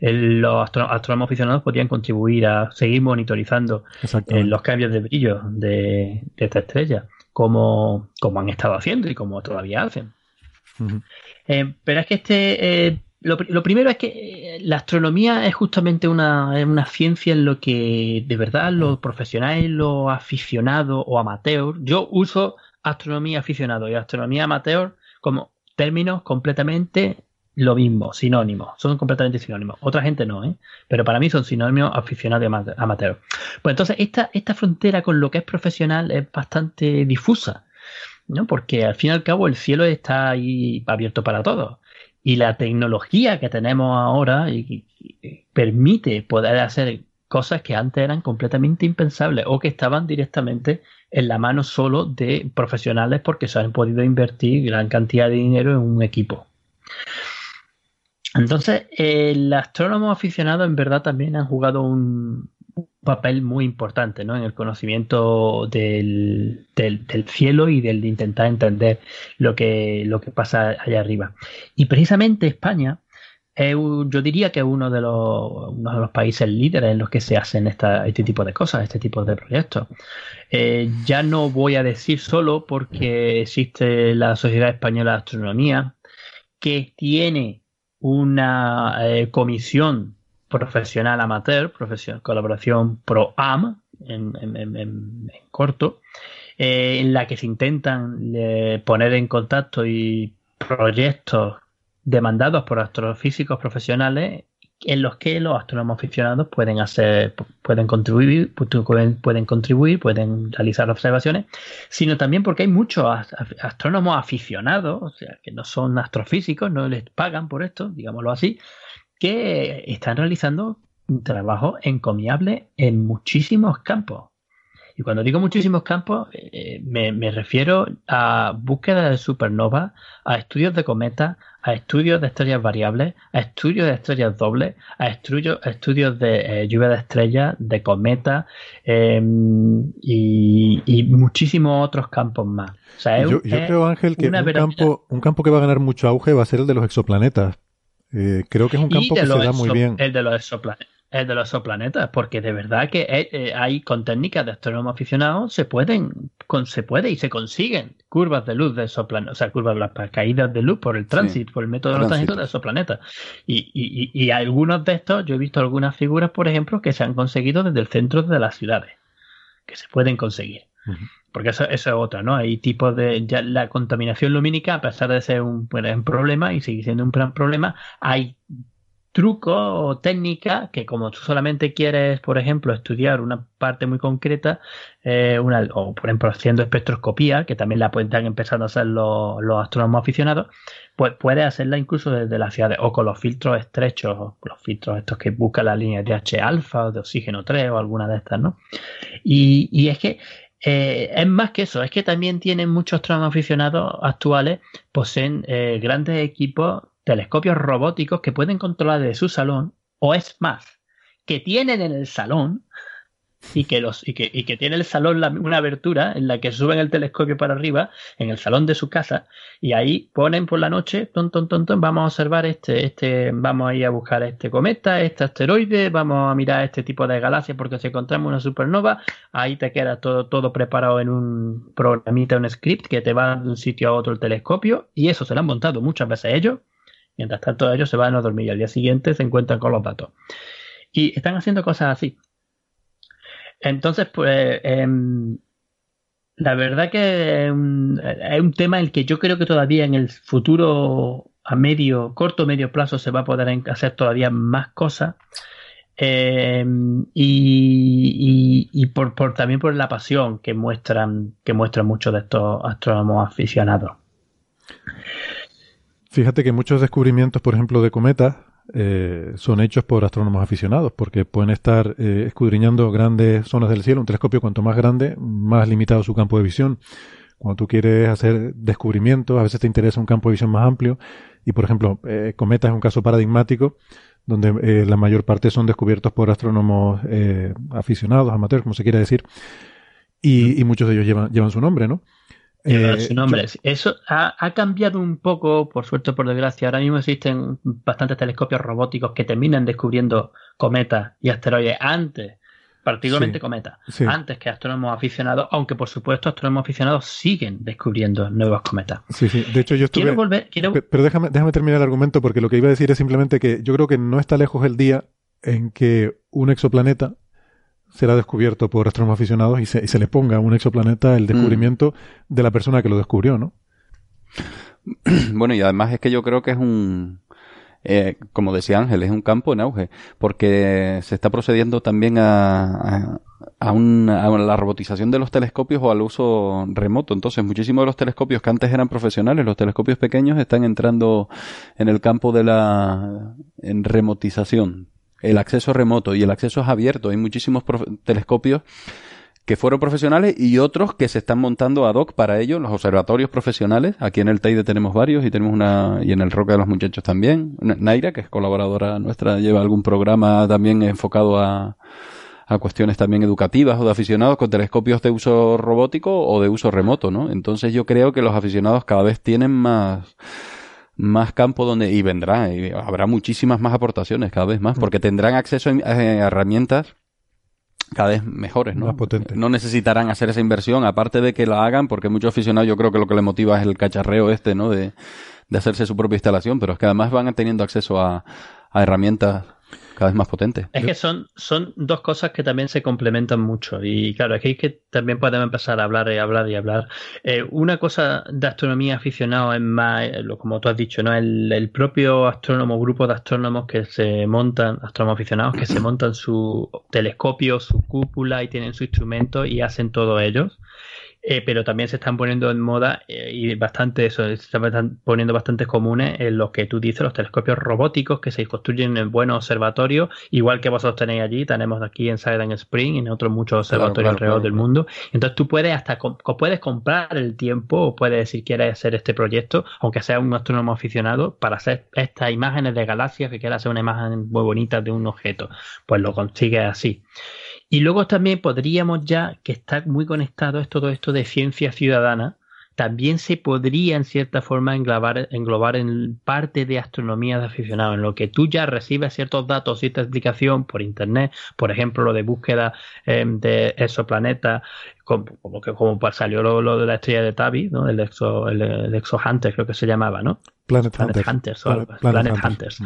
los astrónomos aficionados podían contribuir a seguir monitorizando eh, los cambios de brillo de, esta estrella, como, como han estado haciendo y como todavía hacen. Eh, pero es que este eh, lo, primero es que la astronomía es justamente una, una, ciencia en lo que de verdad los profesionales, los aficionados o amateur, yo uso astronomía aficionado y astronomía amateur como términos completamente lo mismo, sinónimos, son completamente sinónimos. Otra gente no, ¿eh? pero para mí son sinónimos aficionados y amateur. Pues entonces esta, esta frontera con lo que es profesional es bastante difusa, ¿no? porque al fin y al cabo el cielo está ahí abierto para todos. Y la tecnología que tenemos ahora permite poder hacer cosas que antes eran completamente impensables o que estaban directamente en la mano solo de profesionales porque se han podido invertir gran cantidad de dinero en un equipo. Entonces, el astrónomo aficionado en verdad también ha jugado un, papel muy importante ¿no? en el conocimiento del, cielo y del de intentar entender lo que, lo que pasa allá arriba. Y precisamente España, yo diría que es uno de, los, de los países líderes en los que se hacen esta, este tipo de cosas, este tipo de proyectos. Eh, ya no voy a decir solo porque existe la Sociedad Española de Astronomía, que tiene una eh, comisión profesional amateur, profesión, colaboración pro-AM, en, corto, eh, en la que se intentan poner en contacto y proyectos demandados por astrofísicos profesionales en los que los astrónomos aficionados pueden hacer, pueden contribuir, pueden, contribuir, pueden realizar observaciones, sino también porque hay muchos astrónomos aficionados, o sea, que no son astrofísicos, no les pagan por esto, digámoslo así, que están realizando un trabajo encomiable en muchísimos campos. Y cuando digo muchísimos campos, eh, me, refiero a búsqueda de supernovas, a estudios de cometas, a estudios de estrellas variables, a estudios de estrellas dobles, a estudios, estudios de eh, lluvia de estrellas, de cometas em, y, muchísimos otros campos más. yo, creo, Ángel, que un campo, un campo que va a ganar mucho auge va a ser el de los exoplanetas. Eh, creo que es un campo que se da muy bien. El de los exoplanetas de los exoplanetas, porque de verdad que eh, hay con técnicas de astrónomo aficionado se pueden, se puede y se consiguen curvas de luz de exoplanetas, o sea, curvas, las caídas de luz por el tránsito, por el método de los tránsitos de exoplanetas. Y, y, y, algunos de estos, yo he visto algunas figuras, por ejemplo, que se han conseguido desde el centro de las ciudades, que se pueden conseguir. Porque eso, eso, es otra, ¿no? Hay tipos de. Ya la contaminación lumínica, a pesar de ser un, un problema y sigue siendo un gran problema, hay trucos o técnicas que como tú solamente quieres, por ejemplo, estudiar una parte muy concreta, eh, o por ejemplo haciendo espectroscopía, que también la pueden empezando a hacer los, los astrónomos aficionados, pues puedes hacerla incluso desde la ciudad o con los filtros estrechos, los filtros estos que buscan la línea de H alfa o de oxígeno 3 o alguna de estas, ¿no? Y, y es que eh, es más que eso, es que también tienen muchos astrónomos aficionados actuales, poseen eh, grandes equipos telescopios robóticos que pueden controlar desde su salón, o es más, que tienen en el salón y que los y que, y que tiene el salón una abertura en la que suben el telescopio para arriba en el salón de su casa y ahí ponen por la noche ton, ton, ton, vamos a observar este este vamos a ir a buscar este cometa este asteroide vamos a mirar este tipo de galaxias porque si encontramos una supernova ahí te queda todo todo preparado en un programita un script que te va de un sitio a otro el telescopio y eso se lo han montado muchas veces ellos Mientras tanto, ellos se van a dormir y al día siguiente se encuentran con los datos. Y están haciendo cosas así. Entonces, pues, em, la verdad que es un, tema en el que yo creo que todavía en el futuro a medio, corto medio plazo se va a poder hacer todavía más cosas. Em, y, por, también por la pasión que muestran, que muestran muchos de estos astrónomos aficionados. Fíjate que muchos descubrimientos, por ejemplo, de cometas, eh, son hechos por astrónomos aficionados, porque pueden estar eh, escudriñando grandes zonas del cielo. Un telescopio, cuanto más grande, más limitado su campo de visión. Cuando tú quieres hacer descubrimientos, a veces te interesa un campo de visión más amplio. Y, por ejemplo, eh, cometas es un caso paradigmático, donde la mayor parte son descubiertos por astrónomos aficionados, amateurs, como se quiera decir. Y, y, muchos de ellos llevan, llevan su nombre, ¿no? Eh. Eso ha, cambiado un poco, por suerte o por desgracia. Ahora mismo existen bastantes telescopios robóticos que terminan descubriendo cometas y asteroides antes, particularmente cometas, antes que astrónomos aficionados, aunque por supuesto astrónomos aficionados siguen descubriendo nuevos cometas. Sí, sí. De hecho, yo estuve... Quiero volver... Pero déjame, déjame terminar el argumento porque lo que iba a decir es simplemente que yo creo que no está lejos el día en que un exoplaneta será descubierto por astrónomos aficionados y se, le ponga a un exoplaneta el mm. descubrimiento de la persona que lo descubrió, ¿no? Bueno, y además es que yo creo que es un, eh, como decía Ángel, es un campo en auge, porque se está procediendo también a, a, la robotización de los telescopios o al uso remoto. Entonces, muchísimos de los telescopios que antes eran profesionales, los telescopios pequeños, están entrando en el campo de la en remotización el acceso remoto y el acceso es abierto. Hay muchísimos telescopios que fueron profesionales y otros que se están montando ad hoc para ello, los observatorios profesionales. Aquí en el Teide tenemos varios y tenemos una, y en el Roca de los Muchachos también. Naira, que es colaboradora nuestra, lleva algún programa también enfocado a, a cuestiones también educativas o de aficionados con telescopios de uso robótico o de uso remoto, ¿no? Entonces yo creo que los aficionados cada vez tienen más, más campo donde y vendrá y habrá muchísimas más aportaciones cada vez más porque tendrán acceso a herramientas cada vez mejores, ¿no? Más potentes. No necesitarán hacer esa inversión, aparte de que la hagan, porque muchos aficionados yo creo que lo que les motiva es el cacharreo este, ¿no? De, de hacerse su propia instalación, pero es que además van teniendo acceso a, a herramientas cada vez más potente. Es que son, son dos cosas que también se complementan mucho. Y claro, aquí es que también podemos empezar a hablar y hablar y hablar. Eh, una cosa de astronomía aficionado es más, eh, como tú has dicho, ¿no? El, el, propio astrónomo, grupo de astrónomos que se montan, astrónomos aficionados, que se montan su telescopio, su cúpula y tienen su instrumento y hacen todo ellos. Eh, pero también se están poniendo en moda eh, y bastante eso, se están poniendo bastante comunes en lo que tú dices, los telescopios robóticos que se construyen en buenos observatorios, igual que vosotros tenéis allí, tenemos aquí en Silent Spring y en otros muchos observatorios alrededor del mundo. Entonces tú puedes hasta puedes comprar el tiempo o puedes decir quieres hacer este proyecto, aunque sea un astrónomo aficionado, para hacer estas imágenes de galaxias que quieras hacer una imagen muy bonita de un objeto, pues lo consigues así. Y luego también podríamos ya, que está muy conectado es todo esto de ciencia ciudadana, también se podría en cierta forma englobar, englobar en parte de astronomía de aficionados, en lo que tú ya recibes ciertos datos, cierta explicación por internet, por ejemplo lo de búsqueda em, de exoplanetas, como, como, que, como salió lo, de la estrella de Tabi, ¿no? el, exo, el, Hunter creo que se llamaba, ¿no? Planet, Hunters. Planet, Hunters, Planet, Hunters.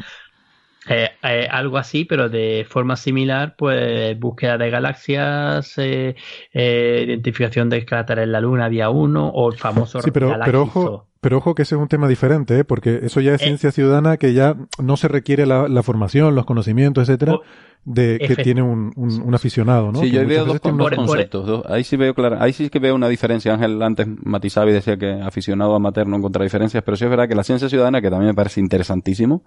Eh, eh, algo así, pero de forma similar, pues búsqueda de galaxias, eh, identificación de cráteres en la Luna, había uno, o el famoso sí, pero, pero ojo, pero ojo que ese es un tema diferente, porque eso ya es ciencia ciudadana que ya no se requiere la, formación, los conocimientos, etcétera, de que tiene un, un, aficionado, ¿no? Sí, yo veo dos, conceptos. ahí sí veo claro, ahí sí que veo una diferencia. Ángel antes matizaba y decía que aficionado a amateur no encuentra diferencias, pero sí es verdad que la ciencia ciudadana, que también me parece interesantísimo,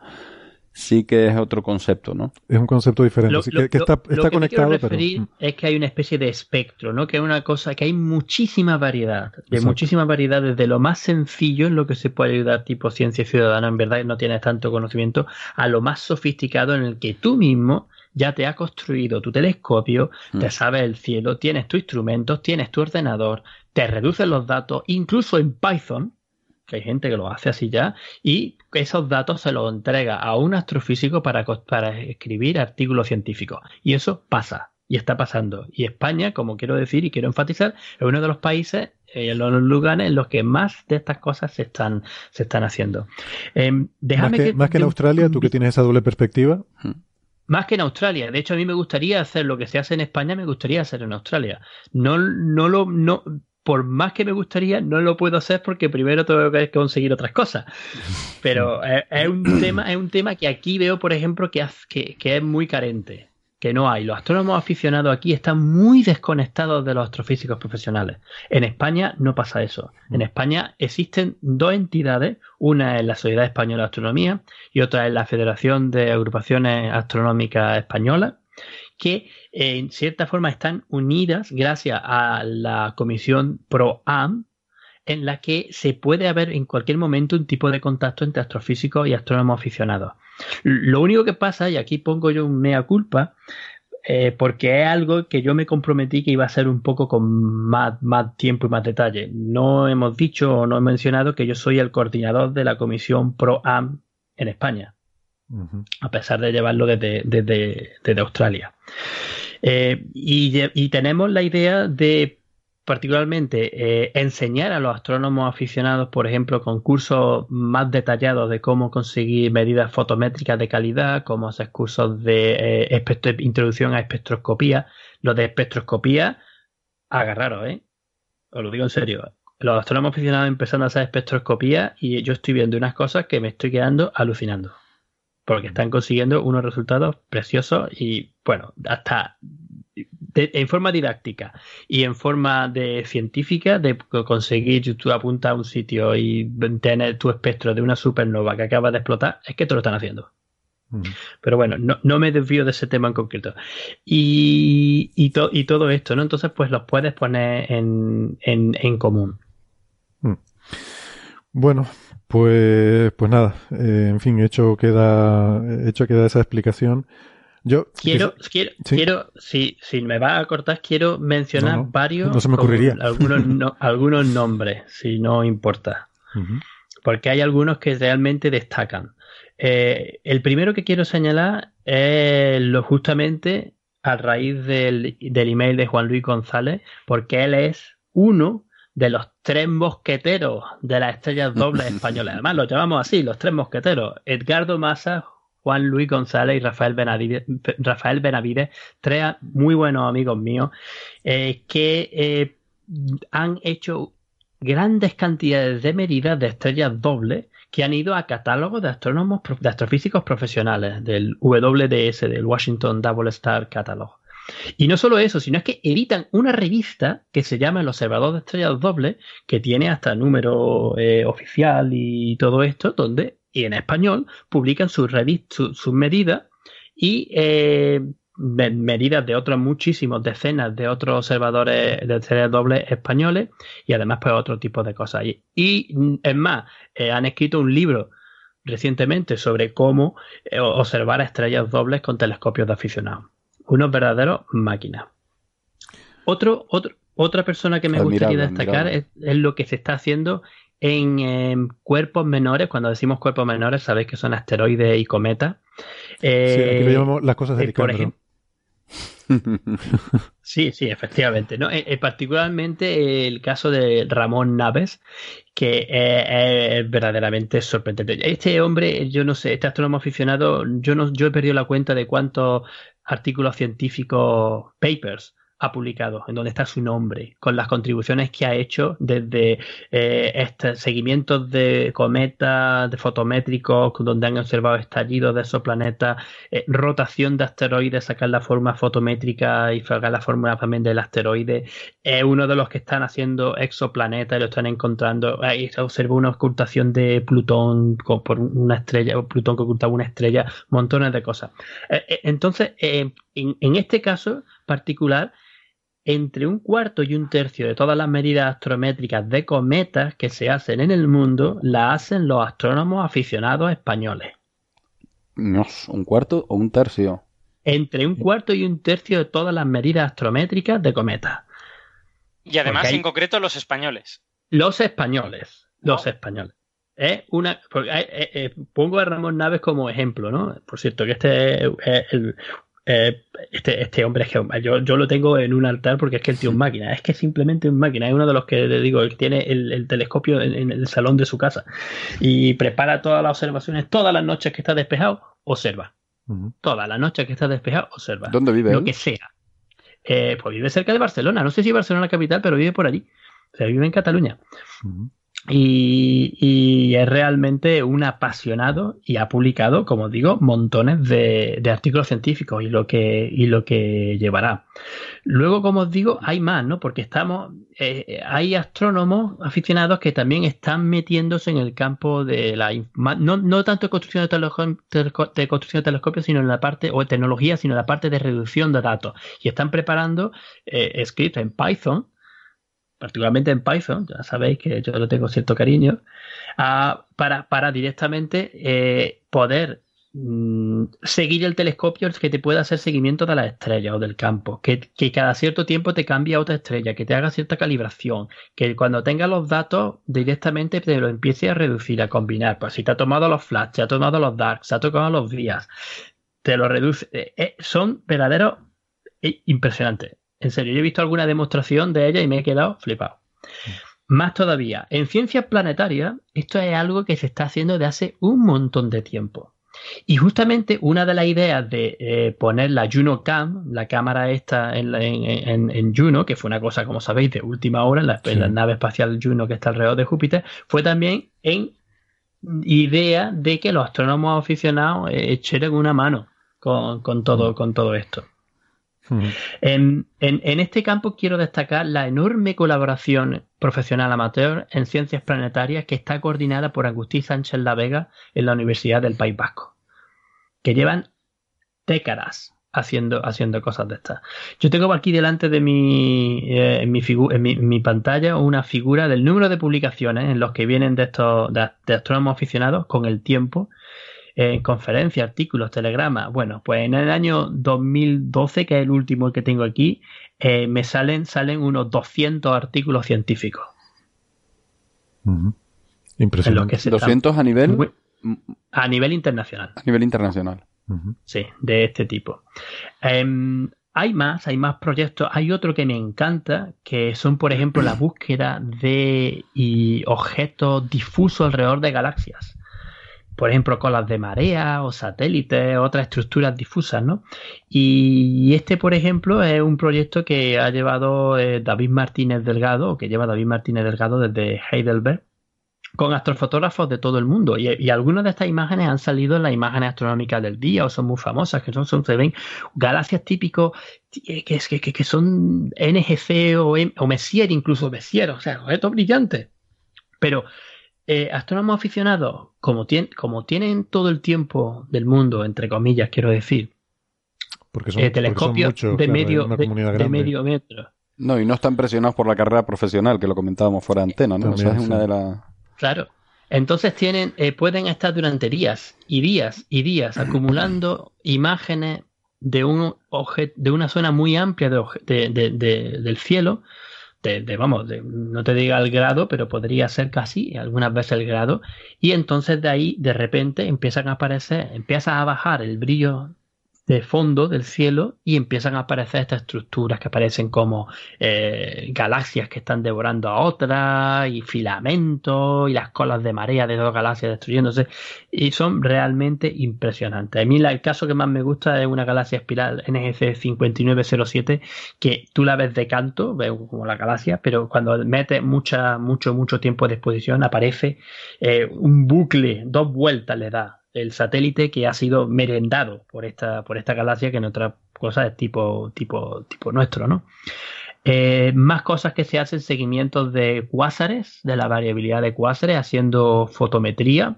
sí que es otro concepto, ¿no? Es un concepto diferente, que, está, está conectado. Lo que referir mm. es que hay una especie de espectro, ¿no? Que es una cosa, que hay muchísima variedad, de muchísima variedad, desde lo más sencillo en lo que se puede ayudar, tipo ciencia ciudadana, en verdad no tienes tanto conocimiento, a lo más sofisticado en el que tú mismo ya te has construido tu telescopio, te mm. sabes el cielo, tienes tus instrumentos, tienes tu ordenador, te reduces los datos, incluso en Python, que hay gente que lo hace así ya, y esos datos se los entrega a un astrofísico para, para escribir artículos científicos. Y eso pasa, y está pasando. Y España, como quiero decir y quiero enfatizar, es uno de los países eh, en los lugares en los que más de estas cosas se están, se están haciendo. Em, más que, más que en Australia, tú que tienes esa doble perspectiva. Hmm. Más que en Australia. De hecho, a mí me gustaría hacer lo que se hace en España, me gustaría hacer en Australia. No, no lo, no, por más que me gustaría, no lo puedo hacer porque primero tengo que conseguir otras cosas. Pero es, un tema, es un tema que aquí veo, por ejemplo, que, que, es muy carente, que no hay. Los astrónomos aficionados aquí están muy desconectados de los astrofísicos profesionales. En España no pasa eso. En España existen dos entidades, una es la Sociedad Española de Astronomía y otra es la Federación de Agrupaciones Astronómicas Españolas que en cierta forma están unidas gracias a la comisión PROAM, en la que se puede haber en cualquier momento un tipo de contacto entre astrofísicos y astrónomos aficionados. Lo único que pasa, y aquí pongo yo un mea culpa, eh, porque es algo que yo me comprometí que iba a ser un poco con más, más tiempo y más detalle. No hemos dicho o no he mencionado que yo soy el coordinador de la comisión PROAM en España a pesar de llevarlo desde, desde, Australia. Eh, y, tenemos la idea de particularmente eh, enseñar a los astrónomos aficionados, por ejemplo, con cursos más detallados de cómo conseguir medidas fotométricas de calidad, como hacer cursos de eh, introducción a espectroscopía. Lo de espectroscopía, agarraros, ¿eh? Os lo digo en serio. Los astrónomos aficionados empezando a hacer espectroscopía y yo estoy viendo unas cosas que me estoy quedando alucinando porque están consiguiendo unos resultados preciosos y, bueno, hasta en forma didáctica y en forma de científica de conseguir tú apuntas a un sitio y tener tu espectro de una supernova que acaba de explotar, es que te lo están haciendo. Mm. Pero bueno, no, me desvío de ese tema en concreto. Y, y, y todo esto, ¿no? Entonces, pues los puedes poner en, en, común. Mm. Bueno, pues, pues nada, eh, en fin, hecho queda, hecho queda esa explicación. Yo quiero, quiero, quiero, si, si me va a cortar, quiero mencionar varios, no se me ocurriría. algunos, algunos nombres, si no importa, porque hay algunos que realmente destacan. Eh, el primero que quiero señalar es lo justamente a raíz del, del email de Juan Luis González, porque él es uno de los tres mosqueteros de las estrellas dobles españolas. Además, los llamamos así, los tres mosqueteros. Edgardo Massa, Juan Luis González y Rafael Benavides, Rafael Benavides tres muy buenos amigos míos, eh, que eh, han hecho grandes cantidades de medidas de estrellas dobles que han ido a catálogos de astrónomos, de astrofísicos profesionales, del WDS, del Washington Double Star Catalog. Y no solo eso, sino es que editan una revista que se llama El Observador de Estrellas Dobles, que tiene hasta número eh, oficial y todo esto, donde, y en español, publican sus sus medidas y eh, medidas de otros muchísimos, decenas de otros observadores de estrellas dobles españoles y además pues otro tipo de cosas. Y, es más, eh, han escrito un libro recientemente sobre cómo observar estrellas dobles con telescopios de aficionados unos verdaderos máquinas. Otro, otro, otra persona que me gustaría destacar es, lo que se está haciendo en cuerpos menores. Cuando decimos cuerpos menores, sabéis que son asteroides y cometas. sí, aquí le llamamos las cosas de eh, Sí, sí, efectivamente. ¿no? Eh, eh, particularmente el caso de Ramón Naves, que es verdaderamente sorprendente. Este hombre, yo no sé, este astrónomo aficionado, yo no, yo he perdido la cuenta de cuántos artículos científicos, papers, ha publicado, en donde está su nombre, con las contribuciones que ha hecho desde eh, este, seguimientos de cometas, de fotométricos, donde han observado estallidos de esos planetas, eh, rotación de asteroides, sacar la forma fotométrica y sacar la forma también del asteroide. Es uno de los que están haciendo exoplanetas y lo están encontrando. Ahí se observa una ocultación de Plutón por una estrella, Plutón que ocultaba una estrella, montones de cosas. Eh, entonces, en, en este caso particular, entre un cuarto y un tercio de todas las medidas astrométricas de cometas que se hacen en el mundo las hacen los astrónomos aficionados españoles. ¿Un cuarto o un tercio? Entre un cuarto y un tercio de todas las medidas astrométricas de cometas. Y además, en concreto, los españoles. Los españoles. Los españoles. Es una. Eh, eh, pongo a Ramón Naves como ejemplo, ¿no? Por cierto, que este es el, eh, este, este hombre es que yo, yo lo tengo en un altar porque es que el tío es máquina, es que simplemente un máquina, es uno de los que le digo, tiene el, telescopio en, el salón de su casa y prepara todas las observaciones, todas las noches que está despejado, observa. Todas las noches que está despejado, observa. ¿Dónde vive? Lo que sea. Eh, pues vive cerca de Barcelona, no sé si Barcelona capital, pero vive por allí. O sea, vive en Cataluña. Y, es realmente un apasionado y ha publicado, como digo, montones de, artículos científicos y lo que y lo que llevará. Luego, como os digo, hay más, ¿no? Porque estamos, eh, hay astrónomos aficionados que también están metiéndose en el campo de la no, no tanto de construcción de, de construcción de telescopios, sino en la parte o de tecnología, sino en la parte de reducción de datos y están preparando eh, en Python particularmente en Python, ya sabéis que yo lo tengo cierto cariño, para, para, directamente eh, poder mm, seguir el telescopio que te pueda hacer seguimiento de las estrellas o del campo, que, cada cierto tiempo te cambie a otra estrella, que te haga cierta calibración, que cuando tenga los datos directamente te lo empiece a reducir, a combinar. Pues si te ha tomado los flash, te ha tomado los dark, se ha tocado los días, te lo reduce. Eh, eh, son verdaderos impresionantes. En serio, yo he visto alguna demostración de ella y me he quedado flipado. Más todavía, en ciencias planetarias, esto es algo que se está haciendo de hace un montón de tiempo. Y justamente una de las ideas de eh, poner la Juno Cam, la cámara esta en, Juno, que fue una cosa, como sabéis, de última hora en la, nave espacial Juno que está alrededor de Júpiter, fue también en idea de que los astrónomos aficionados eh, echaran una mano con, todo, con todo esto. En, este campo quiero destacar la enorme colaboración profesional amateur en ciencias planetarias que está coordinada por Agustín Sánchez La Vega en la Universidad del País Vasco, que llevan décadas haciendo, haciendo cosas de estas. Yo tengo aquí delante de mi, eh, en, mi mi, pantalla una figura del número de publicaciones en los que vienen de estos de astrónomos aficionados con el tiempo en conferencias, artículos, telegramas. Bueno, pues en el año 2012, que es el último que tengo aquí, eh, me salen, salen unos 200 artículos científicos. Impresionante. ¿200 a nivel? a nivel internacional. A nivel internacional. Sí, de este tipo. Em, hay más, hay más proyectos. Hay otro que me encanta, que son, por ejemplo, la búsqueda de objetos difusos alrededor de galaxias por ejemplo, colas de marea o satélites, otras estructuras difusas, ¿no? Y este, por ejemplo, es un proyecto que ha llevado eh, David Martínez Delgado, o que lleva David Martínez Delgado desde Heidelberg, con astrofotógrafos de todo el mundo. Y, algunas de estas imágenes han salido en las imágenes astronómicas del día o son muy famosas, que son, son se ven galaxias típicos que, que, que, son NGC o, o Messier, incluso Messier, o sea, objetos brillantes. Pero eh, astrónomos aficionados, como, como tienen todo el tiempo del mundo, entre comillas, quiero decir, porque son, eh, telescopios de, medio, de, medio metro. No, y no están presionados por la carrera profesional, que lo comentábamos fuera de antena, ¿no? es una de las... Claro. Entonces tienen, eh, pueden estar durante días y días y días acumulando imágenes de un de una zona muy amplia de, del cielo de, vamos, no te diga el grado, pero podría ser casi algunas veces el grado, y entonces de ahí de repente empiezan a aparecer, empieza a bajar el brillo de fondo del cielo y empiezan a aparecer estas estructuras que aparecen como eh, galaxias que están devorando a otras y filamentos y las colas de marea de dos galaxias destruyéndose y son realmente impresionantes. A mí el caso que más me gusta es una galaxia espiral NGC 5907 que tú la ves de canto, ves como la galaxia, pero cuando metes mucha, mucho, mucho tiempo de exposición aparece eh, un bucle, dos vueltas le da el satélite que ha sido merendado por esta, por esta galaxia que en otras cosas es tipo, tipo, tipo nuestro, ¿no? Eh, más cosas que se hacen, seguimientos de cuásares, de la variabilidad de cuásares, haciendo fotometría.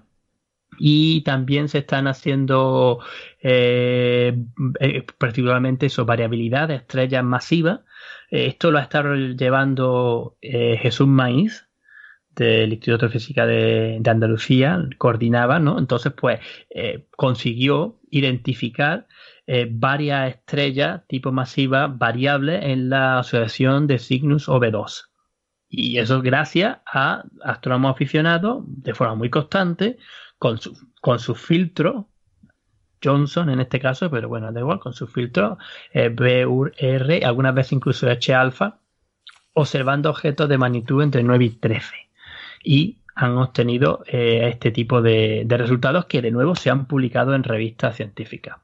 Y también se están haciendo eh, eh, particularmente eso, variabilidad de estrellas masivas. esto lo ha estado llevando Jesús Maíz, del Instituto de Física de, Andalucía coordinaba, ¿no? Entonces, pues eh, consiguió identificar eh, varias estrellas tipo masiva variables en la asociación de Cygnus OB2. Y eso gracias a astrónomos aficionados de forma muy constante, con su, con su filtro, Johnson en este caso, pero bueno, da igual, con su filtro eh, BUR, algunas veces incluso H alfa, observando objetos de magnitud entre 9 y 13 y han obtenido eh, este tipo de, resultados que de nuevo se han publicado en revistas científicas.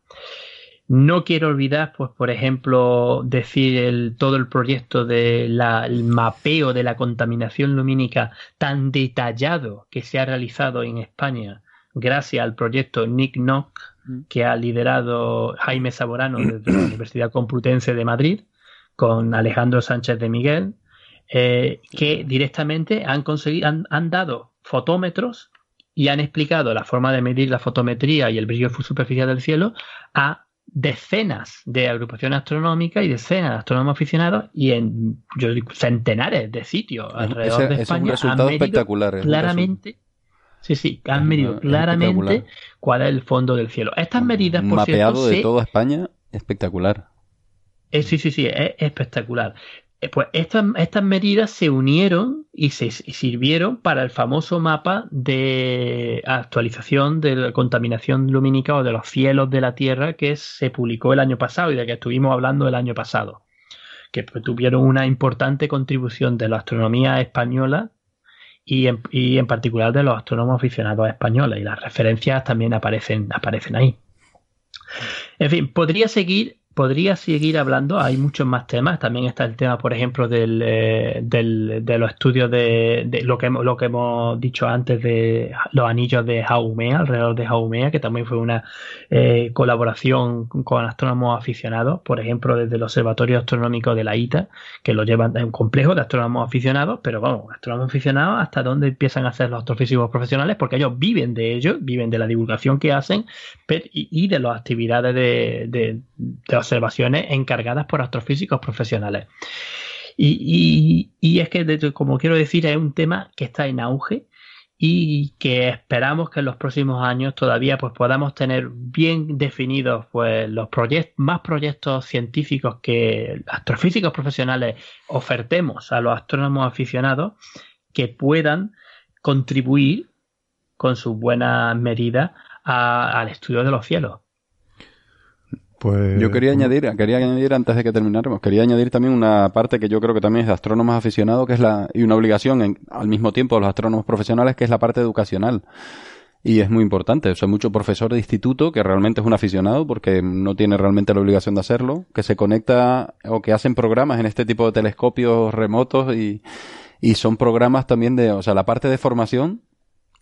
No quiero olvidar, pues, por ejemplo, decir todo el proyecto del mapeo de la contaminación lumínica tan detallado que se ha realizado en España gracias al proyecto Nick Knock que ha liderado Jaime Saborano desde la Universidad Complutense de Madrid con Alejandro Sánchez de Miguel, eh, que directamente han conseguido, han, dado fotómetros y han explicado la forma de medir la fotometría y el brillo superficial del cielo a decenas de agrupaciones astronómicas y decenas de astrónomos aficionados y en centenares de sitios alrededor de España. Es un resultado espectacular. Claramente. Sí, sí, han medido claramente cuál es el fondo del cielo. Estas medidas, por mapeado de toda España, espectacular. Eh, sí, sí, sí, es espectacular. Eh, pues estas, estas medidas se unieron y se sirvieron para el famoso mapa de actualización de la contaminación lumínica o de los cielos de la Tierra que se publicó el año pasado y de que estuvimos hablando el año pasado, que pues, tuvieron una importante contribución de la astronomía española y en, y en particular de los astrónomos aficionados españoles y las referencias también aparecen, aparecen ahí. En fin, podría seguir podría seguir hablando, hay muchos más temas. También está el tema, por ejemplo, del, eh, de los estudios de, lo, que, lo que hemos dicho antes de los anillos de Jaumea, alrededor de Jaumea, que también fue una eh, colaboración con astrónomos aficionados, por ejemplo, desde el Observatorio Astronómico de la ITA, que lo llevan en un complejo de astrónomos aficionados, pero vamos, astrónomos aficionados hasta dónde empiezan a ser los astrofísicos profesionales, porque ellos viven de ello, viven de la divulgación que hacen y, de las actividades de, de, de observaciones encargadas por astrofísicos profesionales. Y, es que, como quiero decir, es un tema que está en auge y que esperamos que en los próximos años todavía pues podamos tener bien definidos pues los proyectos más proyectos científicos que astrofísicos profesionales ofertemos a los astrónomos aficionados que puedan contribuir con sus buenas medidas al estudio de los cielos pues, yo quería añadir, quería añadir antes de que termináramos, quería añadir también una parte que yo creo que también es de astrónomos aficionados, que es la, y una obligación al mismo tiempo de los astrónomos profesionales, que es la parte educacional. Y es muy importante. O sea, mucho profesor de instituto que realmente es un aficionado porque no tiene realmente la obligación de hacerlo, que se conecta o que hacen programas en este tipo de telescopios remotos y, y son programas también de, o sea, la parte de formación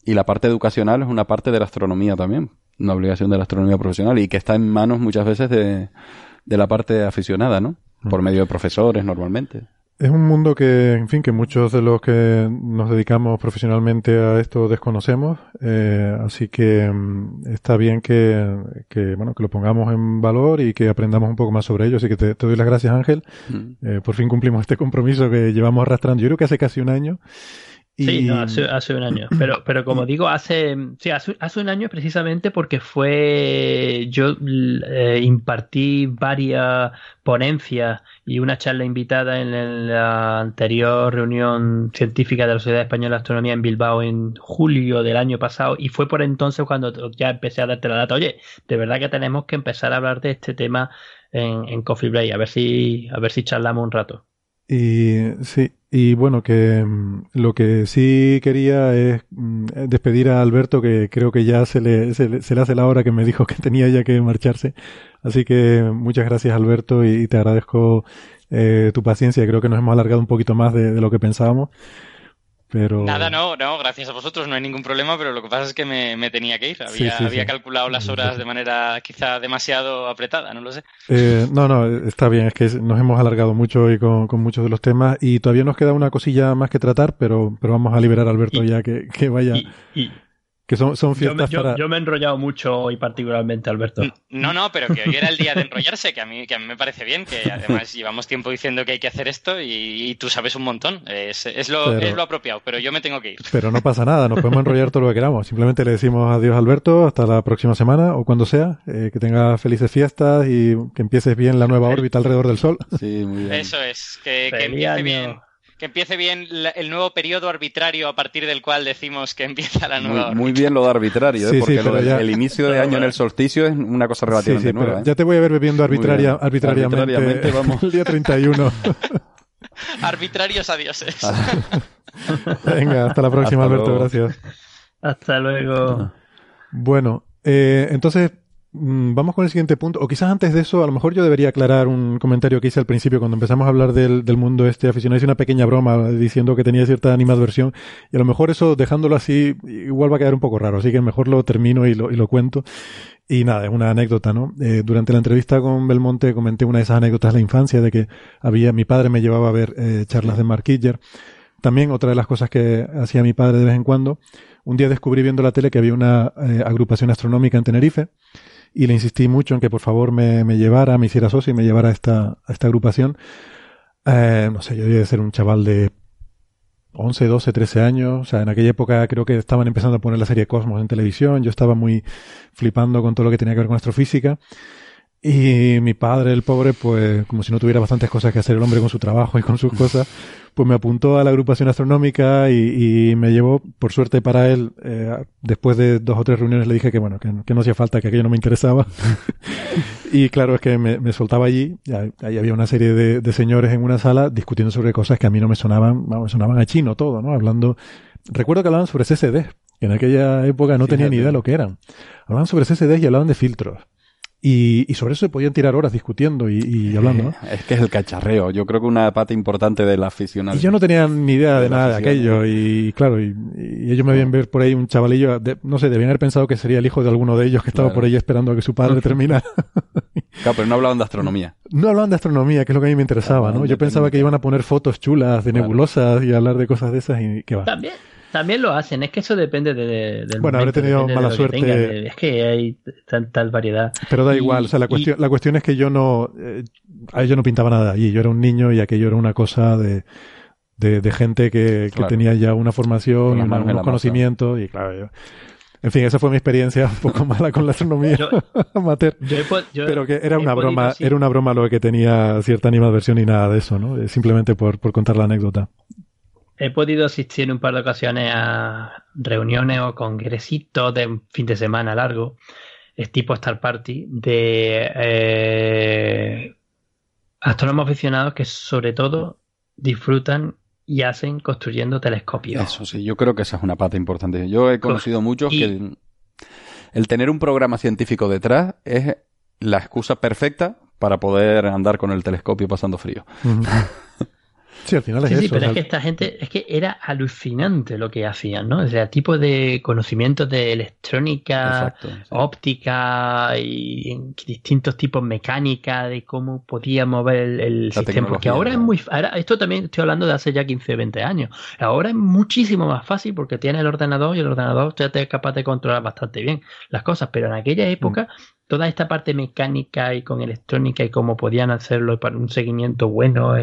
y la parte educacional es una parte de la astronomía también una obligación de la astronomía profesional y que está en manos muchas veces de, de la parte aficionada, ¿no? Por medio de profesores normalmente. Es un mundo que, en fin, que muchos de los que nos dedicamos profesionalmente a esto desconocemos, eh, así que mm, está bien que, que, bueno, que lo pongamos en valor y que aprendamos un poco más sobre ello. Así que te, doy las gracias, Ángel. Eh, por fin cumplimos este compromiso que llevamos arrastrando, yo creo que hace casi un año. Sí, hace, un año. Pero, pero como digo, hace, sí, hace, un año precisamente porque fue. Yo eh, impartí varias ponencias y una charla invitada en la anterior reunión científica de la Sociedad Española de Astronomía en Bilbao en julio del año pasado. Y fue por entonces cuando ya empecé a darte la data. Oye, de verdad que tenemos que empezar a hablar de este tema en, en Coffee Break. A ver si, a ver si charlamos un rato. Y sí, y bueno, que mm, lo que sí quería es mm, despedir a Alberto, que creo que ya se le, se le, hace la hora que me dijo que tenía ya que marcharse. Así que muchas gracias Alberto y, te agradezco eh, tu paciencia. Creo que nos hemos alargado un poquito más de lo que pensábamos. Nada, no, no, gracias a vosotros, no hay ningún problema, pero lo que pasa es que me, tenía que ir. Había, calculado las horas de manera quizá demasiado apretada, no lo sé. Eh, no, no, está bien, es que nos hemos alargado mucho hoy con, muchos de los temas y todavía nos queda una cosilla más que tratar, pero, pero vamos a liberar a Alberto ya que, que vaya. Que son, son fiestas yo, yo, me he enrollado mucho hoy particularmente, Alberto. No, no, pero que hoy era el día de enrollarse, que a mí, que a mí me parece bien, que además llevamos tiempo diciendo que hay que hacer esto y, tú sabes un montón. Es, es, lo, es, lo, apropiado, pero yo me tengo que ir. Pero no pasa nada, nos podemos enrollar todo lo que queramos. Simplemente le decimos adiós, Alberto, hasta la próxima semana o cuando sea. Eh, que tenga felices fiestas y que empieces bien la nueva órbita alrededor del Sol. Sí, muy bien. Eso es, que, que empiece bien que empiece bien el nuevo periodo arbitrario a partir del cual decimos que empieza la nueva. Muy, muy bien lo de arbitrario, ¿eh? porque el inicio de año en el solsticio es una cosa relativamente nueva. ¿eh? Ya te voy a ver bebiendo arbitraria, arbitrariamente, vamos. el día 31. Arbitrarios adioses. Venga, hasta la próxima, Alberto, gracias. Hasta luego. Bueno, eh, entonces vamos con el siguiente punto. O quizás antes de eso, a lo mejor yo debería aclarar un comentario que hice al principio cuando empezamos a hablar del, mundo este aficionado. Hice una pequeña broma diciendo que tenía cierta animadversión. Y a lo mejor eso, dejándolo así, igual va a quedar un poco raro. Así que mejor lo termino y lo, y lo cuento. Y nada, es una anécdota, ¿no? Eh, durante la entrevista con Belmonte comenté una de esas anécdotas de la infancia de que había, mi padre me llevaba a ver eh, charlas de Mark También otra de las cosas que hacía mi padre de vez en cuando, un día descubrí viendo la tele que había una eh, agrupación astronómica en Tenerife y le insistí mucho en que por favor me, me llevara, me hiciera socio y me llevara a esta, esta agrupación. Eh, no sé, yo debía ser un chaval de 11, 12, 13 años. O sea, en aquella época creo que estaban empezando a poner la serie Cosmos en televisión. Yo estaba muy flipando con todo lo que tenía que ver con astrofísica. Y mi padre, el pobre, pues como si no tuviera bastantes cosas que hacer el hombre con su trabajo y con sus cosas, pues me apuntó a la agrupación astronómica y, me llevó, por suerte para él, eh, después de dos o tres reuniones le dije que bueno, que, no hacía falta, que aquello no me interesaba. y claro, es que me, soltaba allí, ahí había una serie de, señores en una sala discutiendo sobre cosas que a mí no me sonaban, me sonaban a chino todo, ¿no? Hablando, recuerdo que hablaban sobre CCD, que en aquella época no tenía ni idea de lo que eran. Hablaban sobre CCD y hablaban de filtros. Y, y, sobre eso se podían tirar horas discutiendo y, y hablando. ¿no? Es que es el cacharreo. Yo creo que una parte importante de la afición. Y yo no tenía ni idea de, nada de aquello. Y claro, y, ellos me habían ver por ahí un chavalillo. no sé, debían haber pensado que sería el hijo de alguno de ellos que estaba por ahí esperando a que su padre terminara. claro, pero no hablaban de astronomía. No hablaban de astronomía, que es lo que a mí me interesaba, ¿no? Yo pensaba que iban a poner fotos chulas de nebulosas y hablar de cosas de esas y que va. También, también lo hacen, es que eso depende de, del Bueno, habré tenido mala suerte. es que hay tal variedad. Pero da igual, o sea, la cuestión, la cuestión es que yo no, eh, a yo no pintaba nada allí, yo era un niño y aquello era una cosa de, de, gente que, que tenía ya una formación y unos conocimientos y claro, yo, en fin, esa fue mi experiencia un poco mala con la astronomía amateur. pero que era una broma, era una broma lo que tenía cierta animadversión y nada de eso, ¿no? Simplemente por, por contar la anécdota he podido asistir en un par de ocasiones a reuniones o congresitos de fin de semana largo, es tipo Star Party, de eh, astrónomos aficionados que sobre todo disfrutan y hacen construyendo telescopios. Eso sí, yo creo que esa es una parte importante. Yo he conocido muchos que el tener un programa científico detrás es la excusa perfecta para poder andar con el telescopio pasando frío. Sí, al final es sí, pero es que esta gente, es que era alucinante lo que hacían, ¿no? O sea, tipo de conocimientos de electrónica, óptica y distintos tipos mecánica de cómo podía mover el, sistema. Porque ahora es muy. Ahora, esto también estoy hablando de hace ya 15, 20 años. Ahora es muchísimo más fácil porque tiene el ordenador y el ordenador ya te es capaz de controlar bastante bien las cosas. Pero en aquella época. Mm toda esta parte mecánica y con electrónica y cómo podían hacerlo para un seguimiento bueno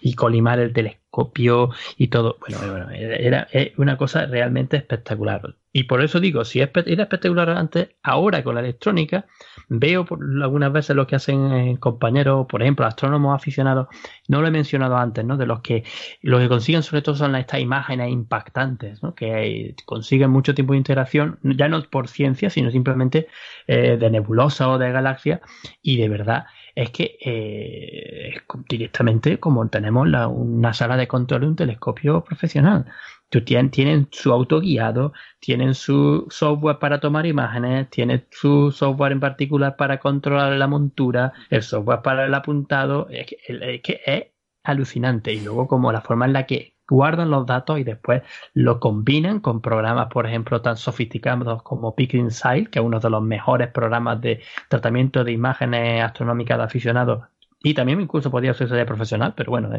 y, colimar el telescopio telescopio y todo. Bueno, era, una cosa realmente espectacular. Y por eso digo, si era espectacular antes, ahora con la electrónica, veo algunas veces lo que hacen eh, compañeros, por ejemplo, astrónomos aficionados, no lo he mencionado antes, ¿no? De los que lo que consiguen sobre todo son estas imágenes impactantes, ¿no? Que consiguen mucho tiempo de interacción, ya no por ciencia, sino simplemente eh, de nebulosa o de galaxia, y de verdad es que eh, directamente como tenemos una sala de control de un telescopio profesional. Tienen, tienen su auto guiado, tienen su software para tomar imágenes, tienen su software en particular para controlar la montura, el software para el apuntado, es que es alucinante. Y luego como la forma en la que guardan los datos y después lo combinan con programas, por ejemplo, tan sofisticados como Sight, que es uno de los mejores programas de tratamiento de imágenes astronómicas de aficionados. Y también incluso podría ser de profesional, pero bueno,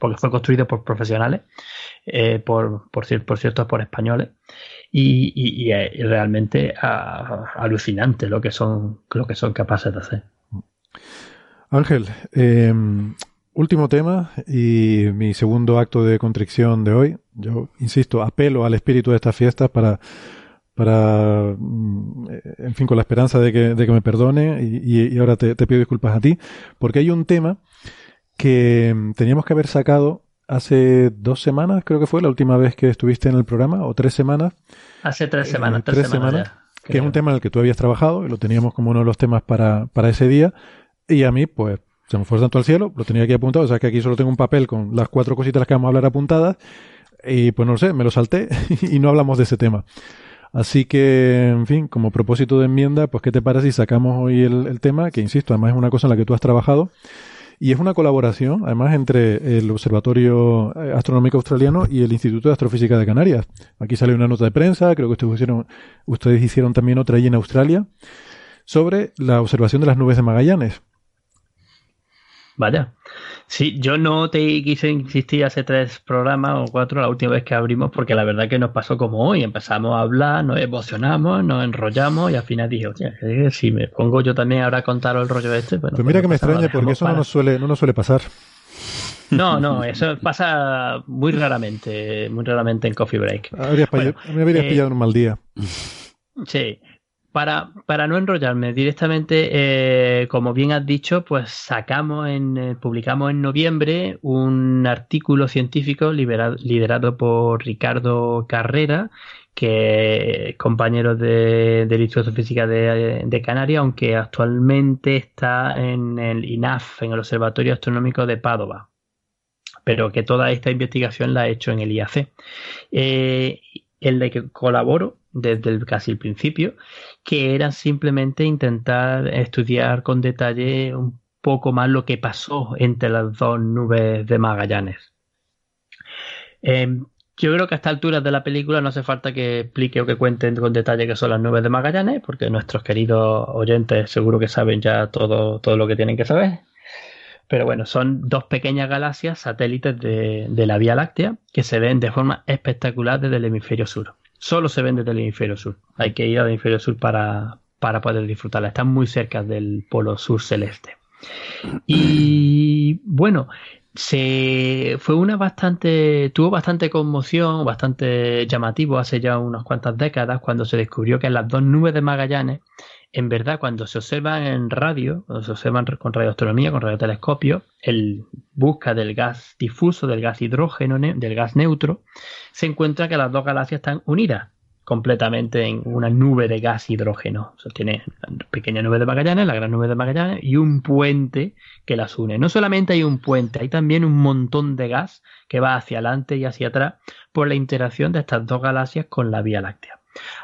porque fue construido por profesionales, eh, por, por, por cierto, por españoles. Y, es realmente alucinante lo que son lo que son capaces de hacer. Ángel, eh, Último tema y mi segundo acto de contrición de hoy. Yo, insisto, apelo al espíritu de estas fiestas para, para, mm, en fin, con la esperanza de que, de que me perdone y, ahora te, pido disculpas a ti, porque hay un tema que mm, teníamos que haber sacado hace dos semanas, creo que fue la última vez que estuviste en el programa, o tres semanas. Hace tres semanas, eh, tres, semanas, que es un tema en el que tú habías trabajado y lo teníamos como uno de los temas para, para ese día. Y a mí, pues, se me fue tanto al cielo, lo tenía aquí apuntado, o sea que aquí solo tengo un papel con las cuatro cositas que vamos a hablar apuntadas, y pues no lo sé, me lo salté y no hablamos de ese tema. Así que, en fin, como propósito de enmienda, pues ¿qué te parece si sacamos hoy el, tema? Que insisto, además es una cosa en la que tú has trabajado. Y es una colaboración, además, entre el Observatorio Astronómico Australiano y el Instituto de Astrofísica de Canarias. Aquí sale una nota de prensa, creo que ustedes hicieron, ustedes hicieron también otra allí en Australia, sobre la observación de las nubes de Magallanes. Vaya. Sí, yo no te quise insistir hace tres programas o cuatro, la última vez que abrimos, porque la verdad que nos pasó como hoy. Empezamos a hablar, nos emocionamos, nos enrollamos y al final dije, oye, si me pongo yo también ahora a contar el rollo este. pues mira que me extraña porque eso no nos, suele, no nos suele pasar. No, no, eso pasa muy raramente, muy raramente en Coffee Break. me habría eh, pillado un mal día. Sí, para, para, no enrollarme directamente, eh, como bien has dicho, pues sacamos en, eh, publicamos en noviembre un artículo científico liderado por Ricardo Carrera, que es compañero de, del Instituto de Física de, de, Canarias, aunque actualmente está en el INAF, en el Observatorio Astronómico de Padova, pero que toda esta investigación la ha hecho en el IAC. Eh, el de que colaboro desde casi el principio, que era simplemente intentar estudiar con detalle un poco más lo que pasó entre las dos nubes de Magallanes. Em, yo creo que a esta altura de la película no hace falta que explique o que cuenten con detalle qué son las nubes de Magallanes, porque nuestros queridos oyentes seguro que saben ya todo, todo lo que tienen que saber. Pero bueno, son dos pequeñas galaxias satélites de, de la Vía Láctea que se ven de forma espectacular desde el hemisferio sur solo se ven desde el hemisferio sur. Hay que ir al hemisferio sur para, para poder disfrutarla. Están muy cerca del polo sur celeste. Y bueno, se fue una bastante, tuvo bastante conmoción, bastante llamativo hace ya unas cuantas décadas cuando se descubrió que las dos nubes de Magallanes en verdad, cuando se observan en radio, cuando se observan con radioastronomía, con radiotelescopio, el busca del gas difuso, del gas hidrógeno, del gas neutro, se encuentra que las dos galaxias están unidas completamente en una nube de gas hidrógeno. O tiene la pequeña nube de Magallanes, la gran nube de Magallanes y un puente que las une. No solamente hay un puente, hay también un montón de gas que va hacia adelante y hacia atrás por la interacción de estas dos galaxias con la Vía Láctea.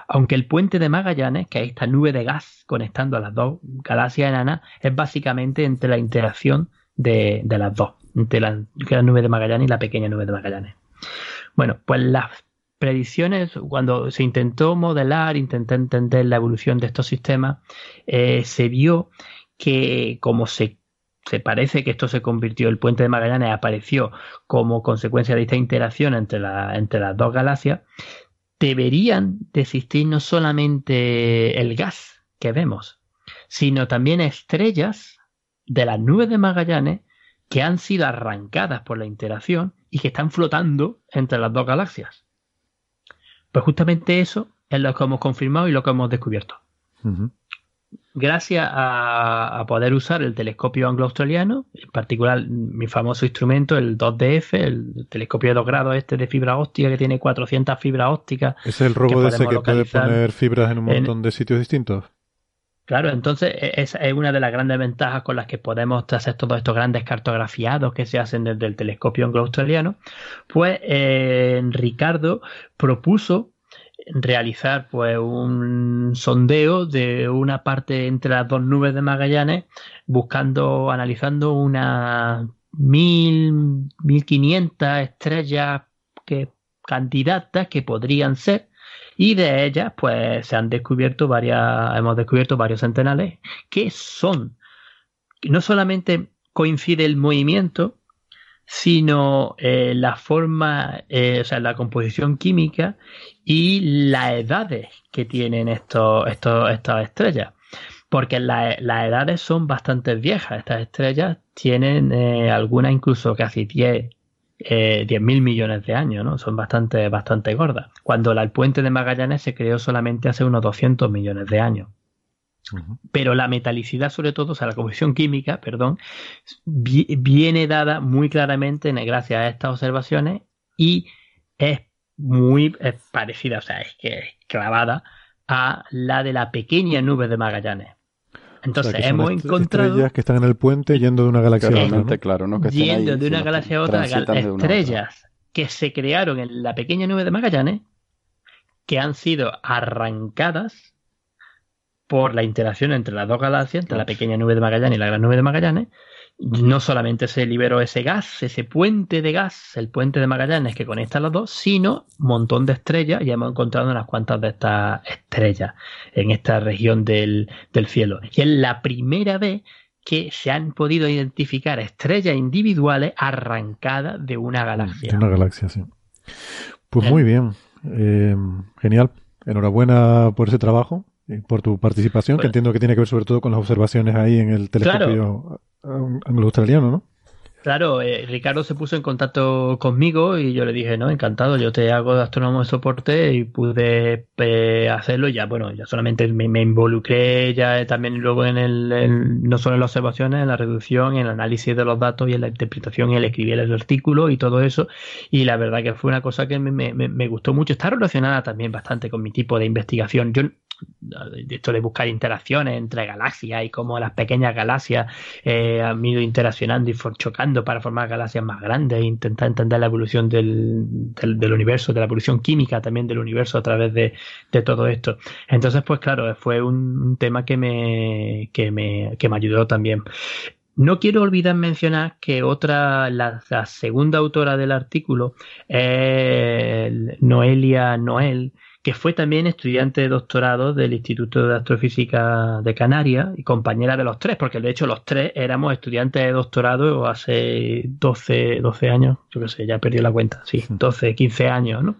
Aunque el puente de Magallanes, que es esta nube de gas conectando a las dos galaxias enanas, es básicamente entre la interacción de, las dos, entre la gran nube de Magallanes y la pequeña nube de Magallanes. Bueno, pues las predicciones, cuando se intentó modelar, intentar entender la evolución de estos sistemas, eh, se vio que como se parece que esto se convirtió, el puente de Magallanes apareció como consecuencia de esta interacción entre, entre las dos galaxias, deberían de existir no solamente el gas que vemos, sino también estrellas de las nubes de Magallanes que han sido arrancadas por la interacción y que están flotando entre las dos galaxias. Pues justamente eso es lo que hemos confirmado y lo que hemos descubierto. Gracias a, poder usar el telescopio anglo-australiano, en particular mi famoso instrumento, el 2DF, el telescopio de dos grados este de fibra óptica que tiene 400 fibras ópticas. ¿Es el robot ese que puede poner fibras en un montón de sitios distintos? Claro, entonces e, esa es una de las grandes ventajas con las que podemos hacer todos estos grandes cartografiados que se hacen desde el telescopio anglo-australiano. Pues eh, Ricardo propuso realizar pues un sondeo de una parte entre las dos nubes de Magallanes buscando analizando unas mil mil quinientas estrellas que candidatas que podrían ser y de ellas pues se han descubierto varias hemos descubierto varios centenales que son no solamente coincide el movimiento sino eh, la forma, eh, o sea, la composición química y las edades que tienen estos, estos, estas estrellas. Porque las edades son bastante viejas. Estas estrellas tienen eh, algunas incluso casi 10, eh, mil millones de años, ¿no? Son bastante, bastante gordas. Cuando el puente de Magallanes se creó solamente hace unos 200 millones de años. Pero la metalicidad, sobre todo, o sea, la composición química, perdón, viene dada muy claramente gracias a estas observaciones y es muy parecida, o sea, es que es clavada a la de la pequeña nube de Magallanes. Entonces hemos encontrado estrellas que están en el puente yendo de una galaxia a otra, claro, ¿no? yendo de una galaxia a otra, estrellas que se crearon en la pequeña nube de Magallanes, que han sido arrancadas por la interacción entre las dos galaxias, entre la pequeña nube de Magallanes y la gran nube de Magallanes, no solamente se liberó ese gas, ese puente de gas, el puente de Magallanes que conecta los dos, sino un montón de estrellas y hemos encontrado unas cuantas de estas estrellas en esta región del, cielo. Y es la primera vez que se han podido identificar estrellas individuales arrancadas de una galaxia. De una galaxia, sí. Pues muy bien. Eh, genial. Enhorabuena por ese trabajo por tu participación, que entiendo que tiene que ver sobre todo con las observaciones ahí en el telescopio anglo-australiano, ¿no? Claro, eh, Ricardo se puso en contacto conmigo y yo le dije, no, encantado, yo te hago de astrónomo de soporte y pude eh, hacerlo. Ya, bueno, ya solamente me, involucré ya también luego en el, no solo en las observaciones, en la reducción, en el análisis de los datos y en la interpretación y el escribir el artículo y todo eso. Y la verdad que fue una cosa que me, me, me gustó mucho. Está relacionada también bastante con mi tipo de investigación. Yo esto de buscar interacciones entre galaxias y cómo las pequeñas galaxias eh, han ido interaccionando y chocando para formar galaxias más grandes e intentar entender la evolución del, del, universo, de la evolución química también del universo a través de, de todo esto. Entonces, pues claro, fue un, tema que me, que me, que me ayudó también. No quiero olvidar mencionar que otra, la, segunda autora del artículo es Noelia Noel, que fue también estudiante de doctorado del Instituto de Astrofísica de Canarias y compañera de los tres, porque de hecho los tres éramos estudiantes de doctorado hace 12, 12 años, yo qué sé, ya perdido la cuenta, sí, 12, 15 años, ¿no?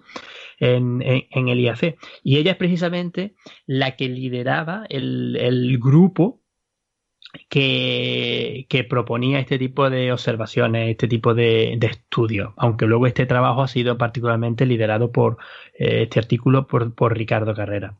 En, en, el IAC. Y ella es precisamente la que lideraba el, el grupo que, que, proponía este tipo de observaciones, este tipo de, de, estudios, aunque luego este trabajo ha sido particularmente liderado por eh, este artículo por, por, Ricardo Carrera.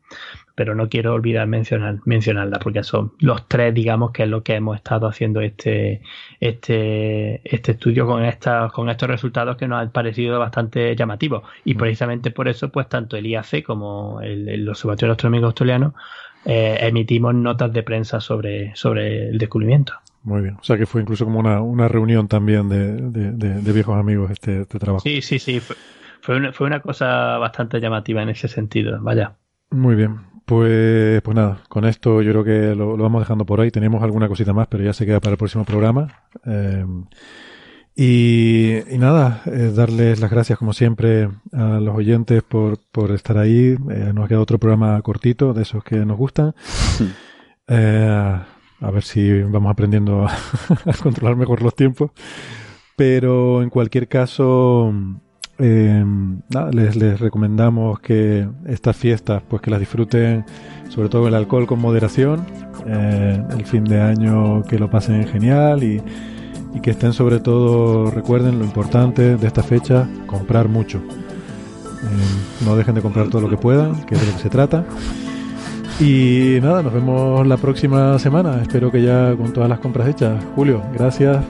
Pero no quiero olvidar mencionar, mencionarla porque son los tres, digamos, que es lo que hemos estado haciendo este, este, este estudio con, esta, con estos resultados que nos han parecido bastante llamativos. Y precisamente por eso, pues tanto el IAC como el, el Observatorio Astronómico Australiano eh, emitimos notas de prensa sobre, sobre el descubrimiento. Muy bien. O sea que fue incluso como una, una reunión también de, de, viejos amigos este, este, trabajo. Sí, sí, sí. Fue, una, fue una cosa bastante llamativa en ese sentido. Vaya. Muy bien. Pues, pues nada, con esto yo creo que lo, lo, vamos dejando por ahí. Tenemos alguna cosita más, pero ya se queda para el próximo programa. Eh, y, nada, eh, darles las gracias como siempre a los oyentes por, por estar ahí. Eh, nos ha quedado otro programa cortito, de esos que nos gustan. Eh, a ver si vamos aprendiendo a, controlar mejor los tiempos. Pero en cualquier caso, nada, les, les recomendamos que estas fiestas, pues que las disfruten, sobre todo el alcohol con moderación. el fin de año que lo pasen genial y y que estén sobre todo, recuerden lo importante de esta fecha, comprar mucho. Eh, no dejen de comprar todo lo que puedan, que es de lo que se trata. Y nada, nos vemos la próxima semana. Espero que ya con todas las compras hechas. Julio, gracias.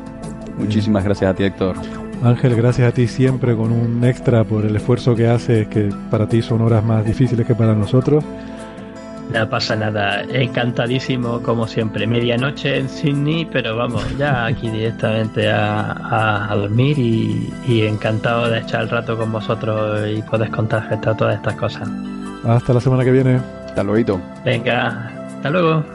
Muchísimas gracias a ti, Héctor. Ángel, gracias a ti siempre con un extra por el esfuerzo que haces, que para ti son horas más difíciles que para nosotros. No pasa nada, encantadísimo como siempre. Medianoche en Sydney, pero vamos, ya aquí directamente a, dormir y, encantado de echar el rato con vosotros y poder contar todas estas cosas. Hasta la semana que viene. Hasta luego. Venga, hasta luego.